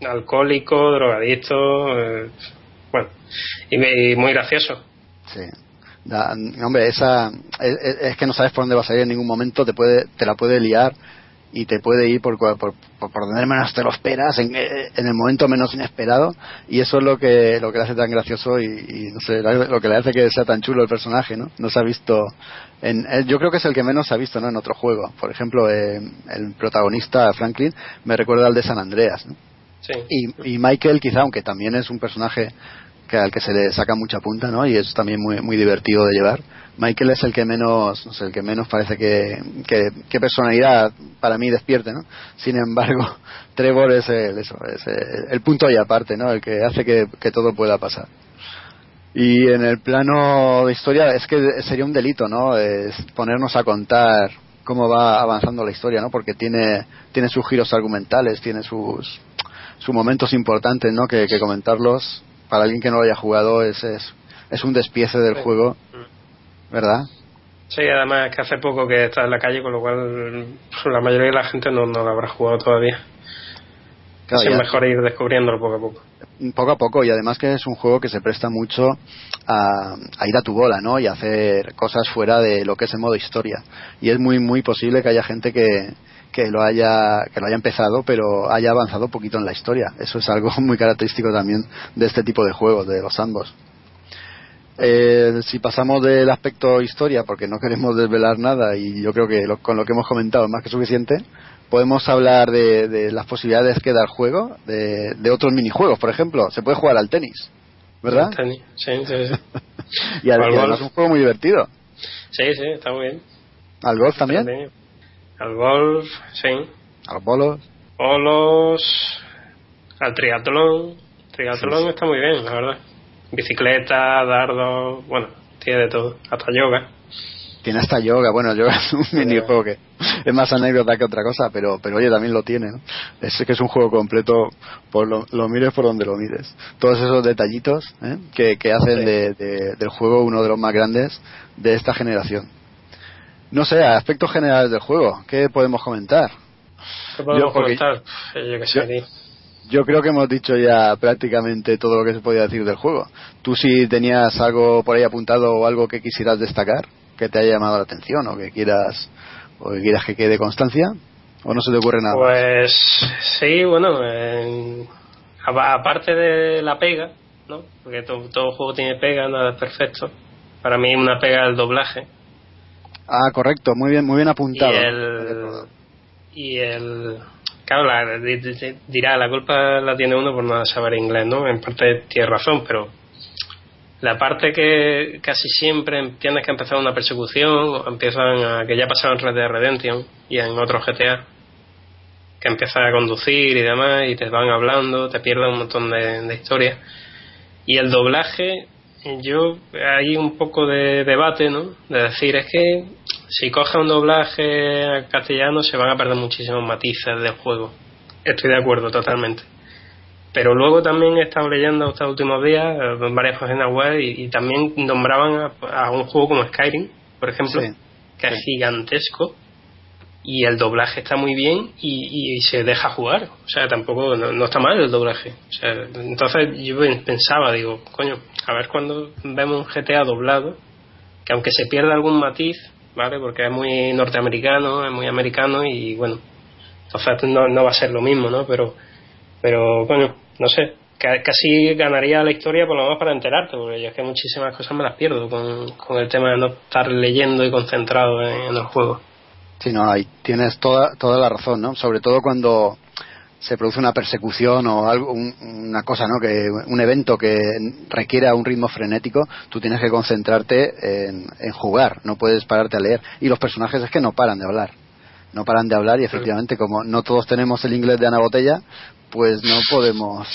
alcohólico, drogadicto, eh, bueno, y, y muy gracioso. Sí. Da- hombre, esa es, es- es que no sabes por dónde va a salir en ningún momento, te puede te la puede liar y te puede ir por por, por, por donde menos te lo esperas, en, eh, en el momento menos inesperado y eso es lo que lo que le hace tan gracioso y, y no sé, lo que le hace que sea tan chulo el personaje, ¿no? No se ha visto en, eh, yo creo que es el que menos se ha visto, ¿no? En otro juego. Por ejemplo, eh, el protagonista Franklin me recuerda al de San Andreas, ¿no? Sí. y, y Michael quizá aunque también es un personaje que al que se le saca mucha punta no y es también muy muy divertido de llevar. Michael es el que menos no sé, el que menos parece que, que, que personalidad para mí despierte no sin embargo Trevor es el, eso es el, el punto y aparte no el que hace que, todo pueda pasar. Y en el plano de historia es que sería un delito no es ponernos a contar cómo va avanzando la historia no porque tiene tiene sus giros argumentales tiene sus sus momentos importantes, ¿no? Que comentarlos para alguien que no lo haya jugado es, es, es un despiece del Sí. juego, ¿verdad? Sí, además es que hace poco que está en la calle, con lo cual la mayoría de la gente no, no lo habrá jugado todavía. Claro, es mejor ir descubriéndolo poco a poco. Poco a poco y además que es un juego que se presta mucho a, a ir a tu bola, ¿no? Y hacer cosas fuera de lo que es el modo historia. Y es muy muy posible que haya gente que, que lo haya que lo haya empezado pero haya avanzado poquito en la historia. Eso es algo muy característico también de este tipo de juegos, de los ambos. Eh, si pasamos del aspecto historia, porque no queremos desvelar nada y yo creo que lo- con lo que hemos comentado es más que suficiente, podemos hablar de, de las posibilidades que da el juego, de, de otros minijuegos, por ejemplo. Se puede jugar al tenis, ¿verdad? Tenis, Sí, sí, sí. Y, al- y además es un juego muy divertido. Sí, sí, está muy bien. ¿Al golf también? Al golf, sí. ¿A los bolos? Polos, al triatlón. Triatlón está muy bien, la verdad. Bicicleta, dardo, bueno, tiene de todo. Hasta yoga. Tiene hasta yoga. Bueno, yoga es un minijuego que es más anécdota que otra cosa, pero, pero oye, también lo tiene. ¿no? Es que es un juego completo, por lo, lo mires por donde lo mires. Todos esos detallitos ¿eh? que, que hacen Sí. de- de- del juego uno de los más grandes de esta generación. No sé, aspectos generales del juego, ¿qué podemos comentar? ¿Qué podemos Yo, comentar? Pff, Yo sé, yo- creo que hemos dicho ya prácticamente todo lo que se podía decir del juego. ¿Tú si tenías algo por ahí apuntado o algo que quisieras destacar, que te haya llamado la atención o que quieras o que quieras que quede constancia? ¿O no se te ocurre nada? más? Pues sí, bueno, aparte de la pega, ¿no? Porque to- todo juego tiene pega, nada es perfecto. Para mí una pega es el doblaje. Ah, correcto, muy bien, muy bien apuntado. Y el. Y el. Claro, la- di- di- dirá, la culpa la tiene uno por no saber inglés, ¿no? En parte tiene razón, pero. La parte que casi siempre tienes que empezar una persecución, empiezan a. que ya pasaron Red Dead Redemption y en otros GTA, que empiezas a conducir y demás, y te van hablando, te pierdes un montón de, de historias. Y el doblaje, yo hay un poco de debate, ¿no? De decir, es que si coges un doblaje al castellano se van a perder muchísimos matices del juego. Estoy de acuerdo totalmente. Pero luego también he estado leyendo estos últimos días eh, en varias páginas web y, y también nombraban a, a un juego como Skyrim, por ejemplo, Sí. que es gigantesco y el doblaje está muy bien y, y se deja jugar. O sea, tampoco no, no está mal el doblaje. O sea, entonces yo pen- pensaba, digo, coño, a ver cuando vemos un GTA doblado, que aunque se pierda algún matiz, ¿vale? Porque es muy norteamericano, es muy americano y bueno, entonces no, no va a ser lo mismo, ¿no? Pero, pero coño, no sé, ca- casi ganaría la historia por lo menos para enterarte, porque yo es que muchísimas cosas me las pierdo con, con el tema de no estar leyendo y concentrado en, en el juego. Sí, no, ahí tienes toda, toda la razón, ¿no? Sobre todo cuando se produce una persecución o algo, un- una cosa, ¿no? Que un evento que requiera un ritmo frenético, tú tienes que concentrarte en, en jugar, no puedes pararte a leer. Y los personajes es que no paran de hablar, no paran de hablar y efectivamente como no todos tenemos el inglés de Ana Botella, pues no podemos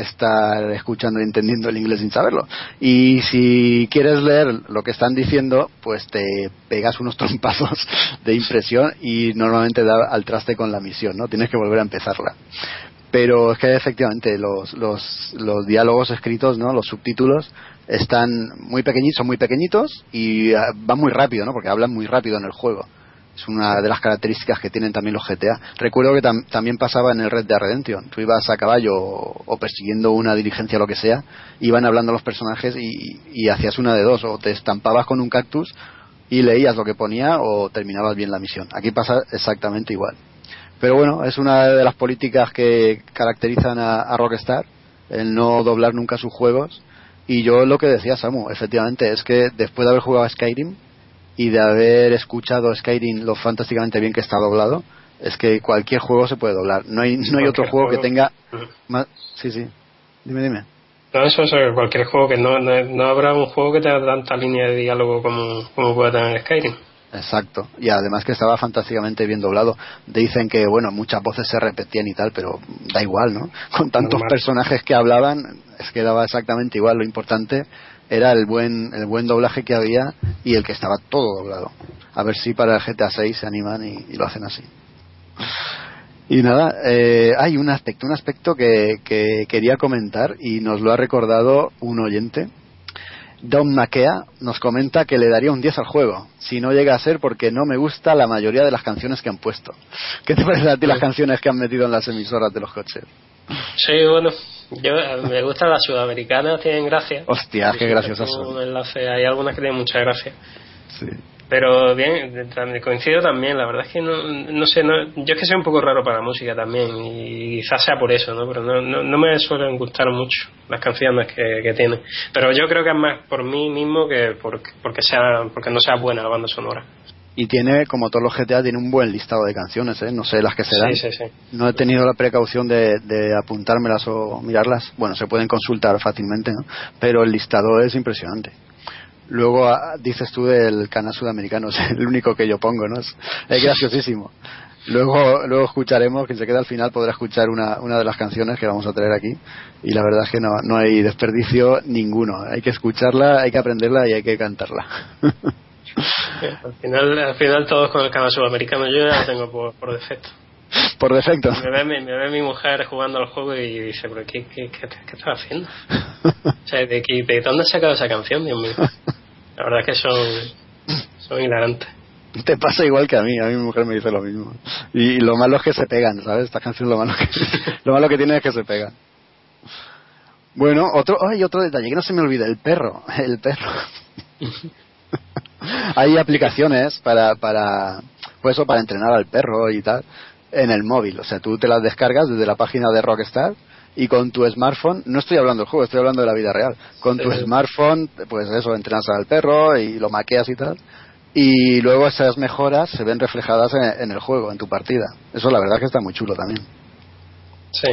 estar escuchando y entendiendo el inglés sin saberlo. Y si quieres leer lo que están diciendo, pues te pegas unos trompazos de impresión y normalmente da al traste con la misión, ¿no? Tienes que volver a empezarla. Pero es que efectivamente los, los, los diálogos escritos, ¿no? Los subtítulos están muy pequeñitos, son muy pequeñitos y ah, van muy rápido, ¿no? Porque hablan muy rápido en el juego. Es una de las características que tienen también los GTA. Recuerdo que tam- también pasaba en el Red Dead Redemption. Tú ibas a caballo o, persiguiendo una diligencia o lo que sea, iban hablando los personajes y, y hacías una de dos. O te estampabas con un cactus y leías lo que ponía o terminabas bien la misión. Aquí pasa exactamente igual. Pero bueno, es una de las políticas que caracterizan a, a Rockstar, el no doblar nunca sus juegos. Y yo lo que decía Samu, efectivamente, es que después de haber jugado a Skyrim y de haber escuchado Skyrim lo fantásticamente bien que está doblado, es que cualquier juego se puede doblar. No hay, no hay otro juego que tenga más... Sí, sí. Dime, dime. No, eso es cualquier juego que no, no, no habrá un juego que tenga tanta línea de diálogo como, como puede tener Skyrim. Exacto. Y además que estaba fantásticamente bien doblado. Dicen que, bueno, muchas voces se repetían y tal, pero da igual, ¿no? Con tantos Normal. personajes que hablaban, es que daba exactamente igual. Lo importante era el buen, el buen doblaje que había y el que estaba todo doblado. A ver si para el GTA 6 se animan y, lo hacen así. Y nada, eh, hay un aspecto, un aspecto que quería comentar y nos lo ha recordado un oyente. Don Makea nos comenta que le daría un 10 al juego, si no llega a ser porque no me gusta la mayoría de las canciones que han puesto. ¿Qué te parecen a ti las canciones que han metido en las emisoras de los coches? Sí, bueno, yo me gustan las sudamericanas, tienen gracia. Hostia, qué graciosas son. Enlace, hay algunas que tienen mucha gracia. Sí. Pero bien, coincido también, la verdad es que no, no sé, no, yo es que soy un poco raro para la música también y quizás sea por eso, ¿no? Pero no, no, no me suelen gustar mucho las canciones que, que tienen. Pero yo creo que es más por mí mismo que por, porque, sea, porque no sea buena la banda sonora. Y tiene, como todos los GTA, tiene un buen listado de canciones, ¿eh? No sé las que serán. Sí, sí, sí. No he tenido la precaución de, de apuntármelas o mirarlas. Bueno, se pueden consultar fácilmente, ¿no? Pero el listado es impresionante. Luego ah, dices tú del canal sudamericano, es el único que yo pongo, ¿no? Es, es graciosísimo. Luego, luego escucharemos, quien se queda al final podrá escuchar una, una de las canciones que vamos a traer aquí. Y la verdad es que no, no hay desperdicio ninguno. Hay que escucharla, hay que aprenderla y hay que cantarla. Al final, al final todos con el canal sudamericano, yo ya lo tengo por, por defecto. Por defecto. Me ve, mi- me ve mi mujer jugando al juego y dice, pero ¿qué, qué, qué, qué estás haciendo? O sea, ¿de, de dónde has sacado esa canción, Dios mío? La verdad es que son, son hilarantes. Te pasa igual que a mí, a mi mujer me dice lo mismo. Y, lo malo es que se pegan, ¿sabes? Esta canción lo malo que, lo malo que tiene es que se pegan. Bueno, otro, hay otro detalle que no se me olvida, el perro, el perro. hay aplicaciones para, para, pues eso, para entrenar al perro y tal, en el móvil. O sea, tú te las descargas desde la página de Rockstar y con tu smartphone, no estoy hablando del juego, estoy hablando de la vida real. Con tu Sí. smartphone, pues eso, entrenas al perro y lo maqueas y tal. Y luego esas mejoras se ven reflejadas en, en el juego, en tu partida. Eso la verdad que está muy chulo también. Sí,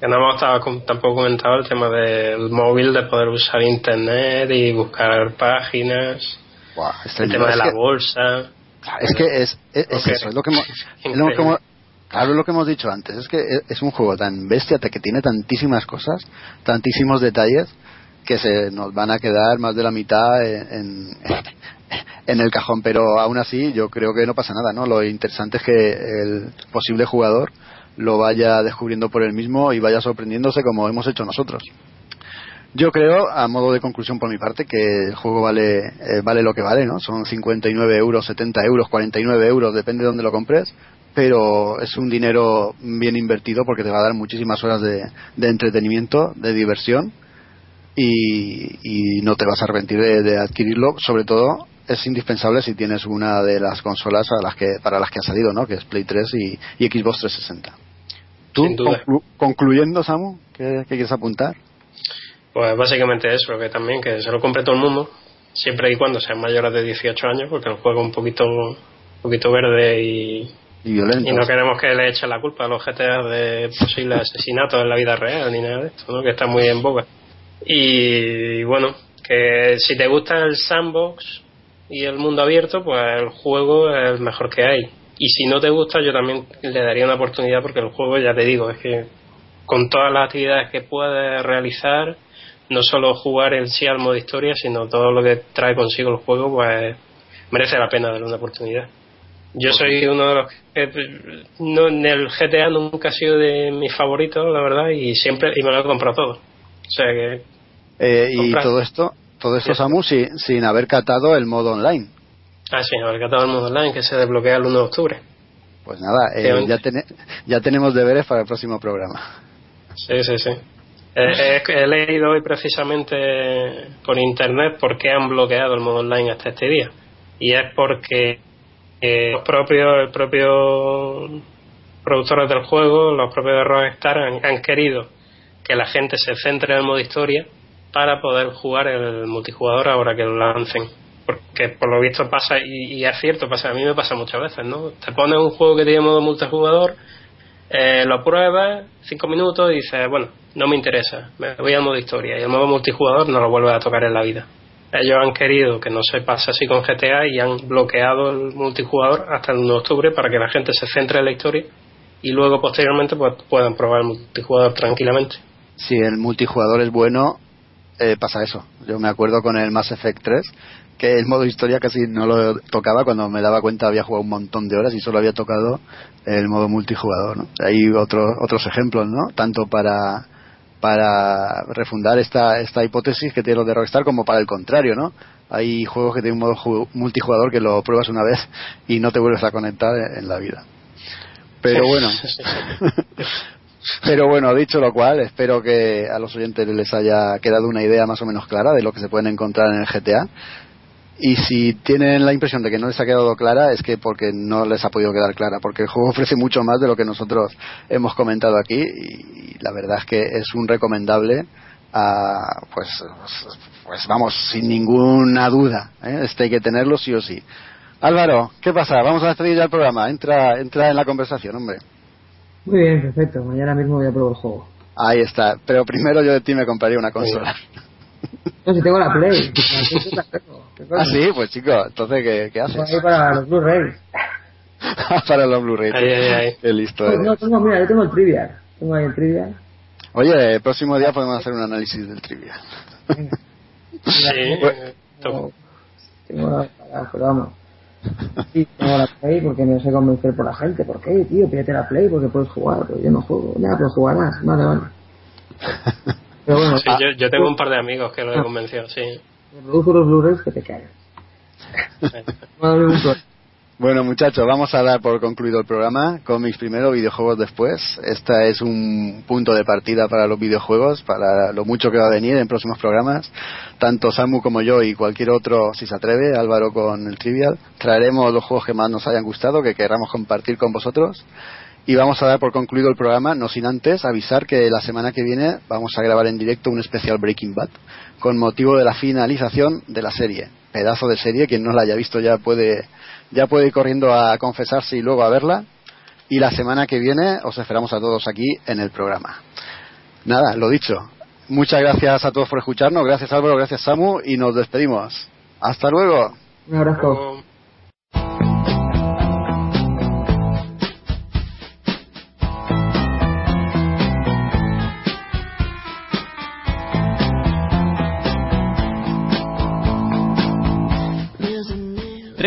que no hemos tampoco comentado el tema del móvil, de poder usar internet y buscar páginas, el tema de la que- bolsa. Es que es, es, eso, es lo que hemos, es lo que hemos- claro, lo que hemos dicho antes, es que es- es un juego tan bestia que tiene tantísimas cosas, tantísimos detalles, que se nos van a quedar más de la mitad en, en, en el cajón, pero aún así yo creo que no pasa nada, ¿no? Lo interesante es que el posible jugador lo vaya descubriendo por él mismo y vaya sorprendiéndose como hemos hecho nosotros. Yo creo, a modo de conclusión por mi parte, que el juego vale, eh, vale lo que vale, ¿no? Son 59 euros, 70 euros, 49 euros, depende de dónde lo compres, pero es un dinero bien invertido porque te va a dar muchísimas horas de, de entretenimiento, de diversión y, y no te vas a arrepentir de, de adquirirlo. Sobre todo, es indispensable si tienes una de las consolas a las que, para las que ha salido, ¿no? Que es Play 3 y, y Xbox 360. ¿Tú, Sin duda. conclu- concluyendo, Samu, ¿qué, qué quieres apuntar? Pues básicamente eso, que también que se lo compre todo el mundo, siempre y cuando sean mayores de 18 años, porque el juego es un poquito poquito verde y, Y no queremos que le echen la culpa a los GTA de posibles asesinatos en la vida real ni nada de esto, ¿no? que está muy en boga. Y bueno, que si te gusta el sandbox y el mundo abierto, pues el juego es el mejor que hay. Y si no te gusta, yo también le daría una oportunidad porque el juego, ya te digo, es que con todas las actividades que puedes realizar, no solo jugar en sí al modo historia, sino todo lo que trae consigo el juego, pues merece la pena darle una oportunidad. Yo soy uno de los que no, en el GTA nunca ha sido de mis favoritos, la verdad, y siempre y me lo he comprado todo. O sea que Eh, y todo esto, todo esto, Samu, si- sin haber catado el modo online. Ah, sí, haber catado el modo online que se desbloquea el 1 de octubre. Pues nada, eh, ya, ya tenemos deberes para el próximo programa. Sí, sí, sí. Eh, he leído hoy precisamente por internet por qué han bloqueado el modo online hasta este día. Y es porque eh, los propios, el propio productores del juego, los propios Rockstar han, han querido que la gente se centre en el modo historia para poder jugar el multijugador ahora que lo lancen. Porque por lo visto pasa, y, y es cierto, pasa, a mí me pasa muchas veces, ¿no? Te pones un juego que tiene modo multijugador, eh, lo pruebas, cinco minutos y dices, bueno, no me interesa, me voy al modo historia. Y el modo multijugador no lo vuelves a tocar en la vida. Ellos han querido que no se pase así con GTA y han bloqueado el multijugador hasta el 1 de octubre para que la gente se centre en la historia y luego posteriormente pues, puedan probar el multijugador tranquilamente. Si el multijugador es bueno, eh, pasa eso. Yo me acuerdo con el Mass Effect 3 que el modo historia casi no lo tocaba cuando me daba cuenta había jugado un montón de horas y solo había tocado el modo multijugador. ¿no? Hay otros otros ejemplos, ¿no? Tanto para para refundar esta esta hipótesis que tiene los de Rockstar como para el contrario, ¿no? Hay juegos que tienen un modo ju- multijugador que lo pruebas una vez y no te vuelves a conectar en la vida. Pero bueno, pero bueno, dicho lo cual, espero que a los oyentes les haya quedado una idea más o menos clara de lo que se pueden encontrar en el GTA. Y si tienen la impresión de que no les ha quedado clara, es que porque no les ha podido quedar clara, porque el juego ofrece mucho más de lo que nosotros hemos comentado aquí y la verdad es que es un recomendable a, pues, pues vamos, sin ninguna duda. ¿eh? Este hay que tenerlo sí o sí. Álvaro, ¿qué pasa? Vamos a despedir ya el programa. Entra, entra en la conversación, hombre. Muy bien, perfecto. Mañana mismo voy a probar el juego. Ahí está. Pero primero yo de ti me compraría una consola. No, si tengo la Play. La Play Ah, sí, pues chico, entonces, ¿qué, qué haces? ahí para los Blu-rays. Para los Blu-ray. Ay, ay, ay. Qué listo No, eres. no, tengo, mira, yo tengo el Trivial. Tengo ahí el Trivial. Oye, el próximo día podemos hacer un análisis del trivia. Sí, Bueno. Tengo la, pero vamos. Sí, tengo la Play porque me sé convencer por la gente. ¿Por qué, tío? Pídete la Play porque puedes jugar. Pero yo no juego. Ya, pero jugarás. Vale, vale. Pero bueno, sí, yo, yo tengo un par de amigos que lo he convencido, sí. Produjo los Blu-rays que te. Bueno, muchachos, vamos a dar por concluido el programa. Cómics primero, videojuegos después. Esta es un punto de partida para los videojuegos, para lo mucho que va a venir en próximos programas. Tanto Samu como yo y cualquier otro, si se atreve, Álvaro con el Trivial, traeremos los juegos que más nos hayan gustado, que queramos compartir con vosotros. Y vamos a dar por concluido el programa, no sin antes avisar que la semana que viene vamos a grabar en directo un especial Breaking Bad con motivo de la finalización de la serie. Pedazo de serie, quien no la haya visto ya puede, ya puede ir corriendo a confesarse y luego a verla. Y la semana que viene os esperamos a todos aquí en el programa. Nada, lo dicho. Muchas gracias a todos por escucharnos. Gracias Álvaro, gracias Samu y nos despedimos. Hasta luego. Un abrazo.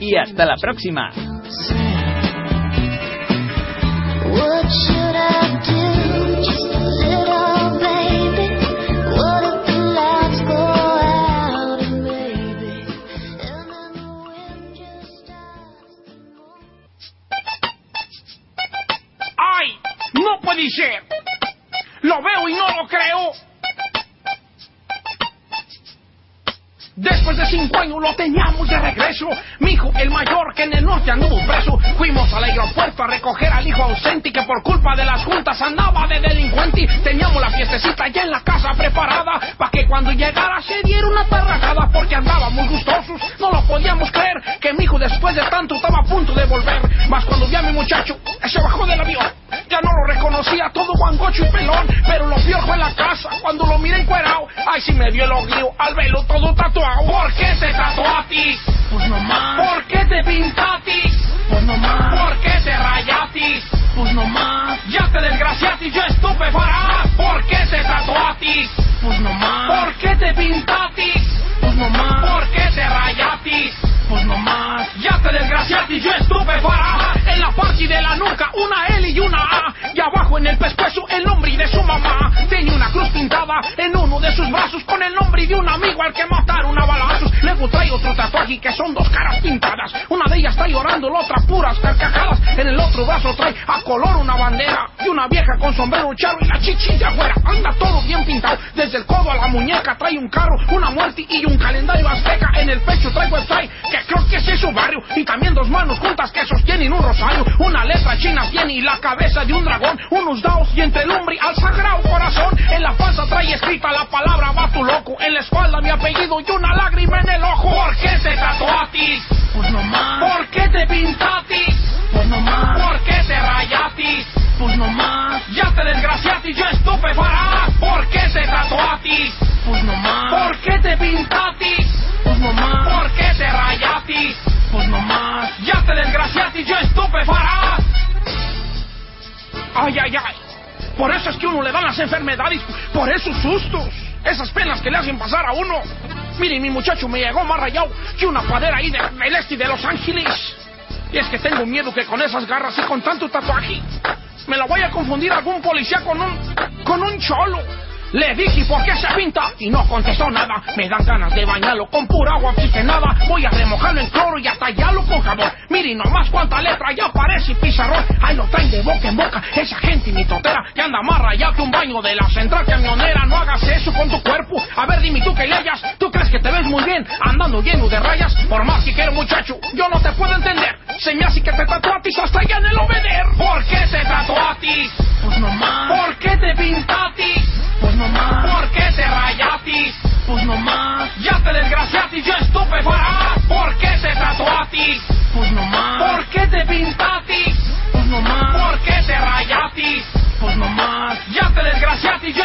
Y hasta la próxima. What should I do? Just a little baby. What if the lights go out and maybe, and then the wind just starts to move? puede ser. Lo veo y no lo creo. Después de cinco años lo teníamos de regreso. El mayor, que en el norte anduvo preso. Fuimos al aeropuerto a recoger al hijo ausente que por culpa de las juntas andaba de delincuente. Teníamos la fiestecita ya en la casa preparada para que cuando llegara se diera una tarragada porque andaba muy gustosos. No lo podíamos creer que mi hijo después de tanto estaba a punto de volver. Mas cuando vi a mi muchacho, se bajó del avión. Ya no lo reconocía todo guangocho y pelón, pero lo fue en la casa cuando lo miré encuerao. Ay, si me dio el oglio al velo todo tatuado. ¿Por qué te ti? Pues no más. ¿Por qué te pintatis? Pues no más. ¿Por qué te rayatis? Pues no más. Ya te desgraciatis, yo estupe farás. ¿Por qué te ti? Pues no más. ¿Por qué te pintatis? Pues no más. ¿Por qué te rayatis? Pues no más. Ya te desgraciatis, yo estupe farás. En la parte de la nuca, una L y una A. Y abajo en el pescuezo, el nombre de su mamá. Tenía una cruz pintada en uno de sus brazos con el nombre de un amigo al que mataron a balazos. Luego trae otro tatuaje que son dos caras pintadas. Una de ellas está llorando, la otra puras carcajadas. En el otro brazo trae a color una bandera y una vieja con sombrero charro y la chichilla afuera. Anda todo bien pintado, desde el codo a la muñeca trae un carro, una muerte y un calendario azteca. En el pecho trae website, que creo que es su barrio. Y también dos manos juntas que sostienen un rosario. Una letra china tiene y la cabeza de un dragón. Unos daos y entre el hombre al sagrado corazón. En la panza trae escrita la palabra va tu loco. En la espalda mi apellido y una lágrima en el ojo. ¿Por qué te tatuatis? Pues no más. ¿Por qué te pintatis? Pues no más. ¿Por qué te rayatis? Pues no más. Ya te desgraciatis, yo estupe farás. ¿Por qué te tatuatis? Pues no más. ¿Por qué te pintatis? Pues no más. ¿Por qué Ay, ay, ay. Por eso es que uno le dan las enfermedades, por esos sustos, esas penas que le hacen pasar a uno. Mire, mi muchacho me llegó más rayado que una padera ahí de- del este de Los Ángeles. Y es que tengo miedo que con esas garras y con tanto tatuaje me lo vaya a confundir algún policía con un con un cholo. Le dije, ¿por qué se pinta? Y no contestó nada. Me dan ganas de bañarlo con pura agua oxigenada. Voy a remojarlo en cloro y a tallarlo con jabón. Mire nomás cuánta letra ya parece pizarrón. Ahí lo traen de boca en boca. Esa gente ni totera que anda más rayado que un baño de la central camionera. No hagas eso con tu cuerpo. A ver, dime tú que le hayas. ¿Tú crees que te ves muy bien andando lleno de rayas? Por más que quiero, muchacho, yo no te puedo entender. Se me hace que te tatuatis hasta allá en el obeder. ¿Por qué te tatuatis? Pues no más. ¿Por qué te pintatis? Pues no más. ¿Por qué te rayatis? Pues no más. Ya te desgraciatis, yo estupe farás. ¿Por qué te tatuatis? Pues no más. ¿Por qué te pintatis? Pues no más. ¿Por qué te rayatis? Pues no más. Ya te desgraciatis, yo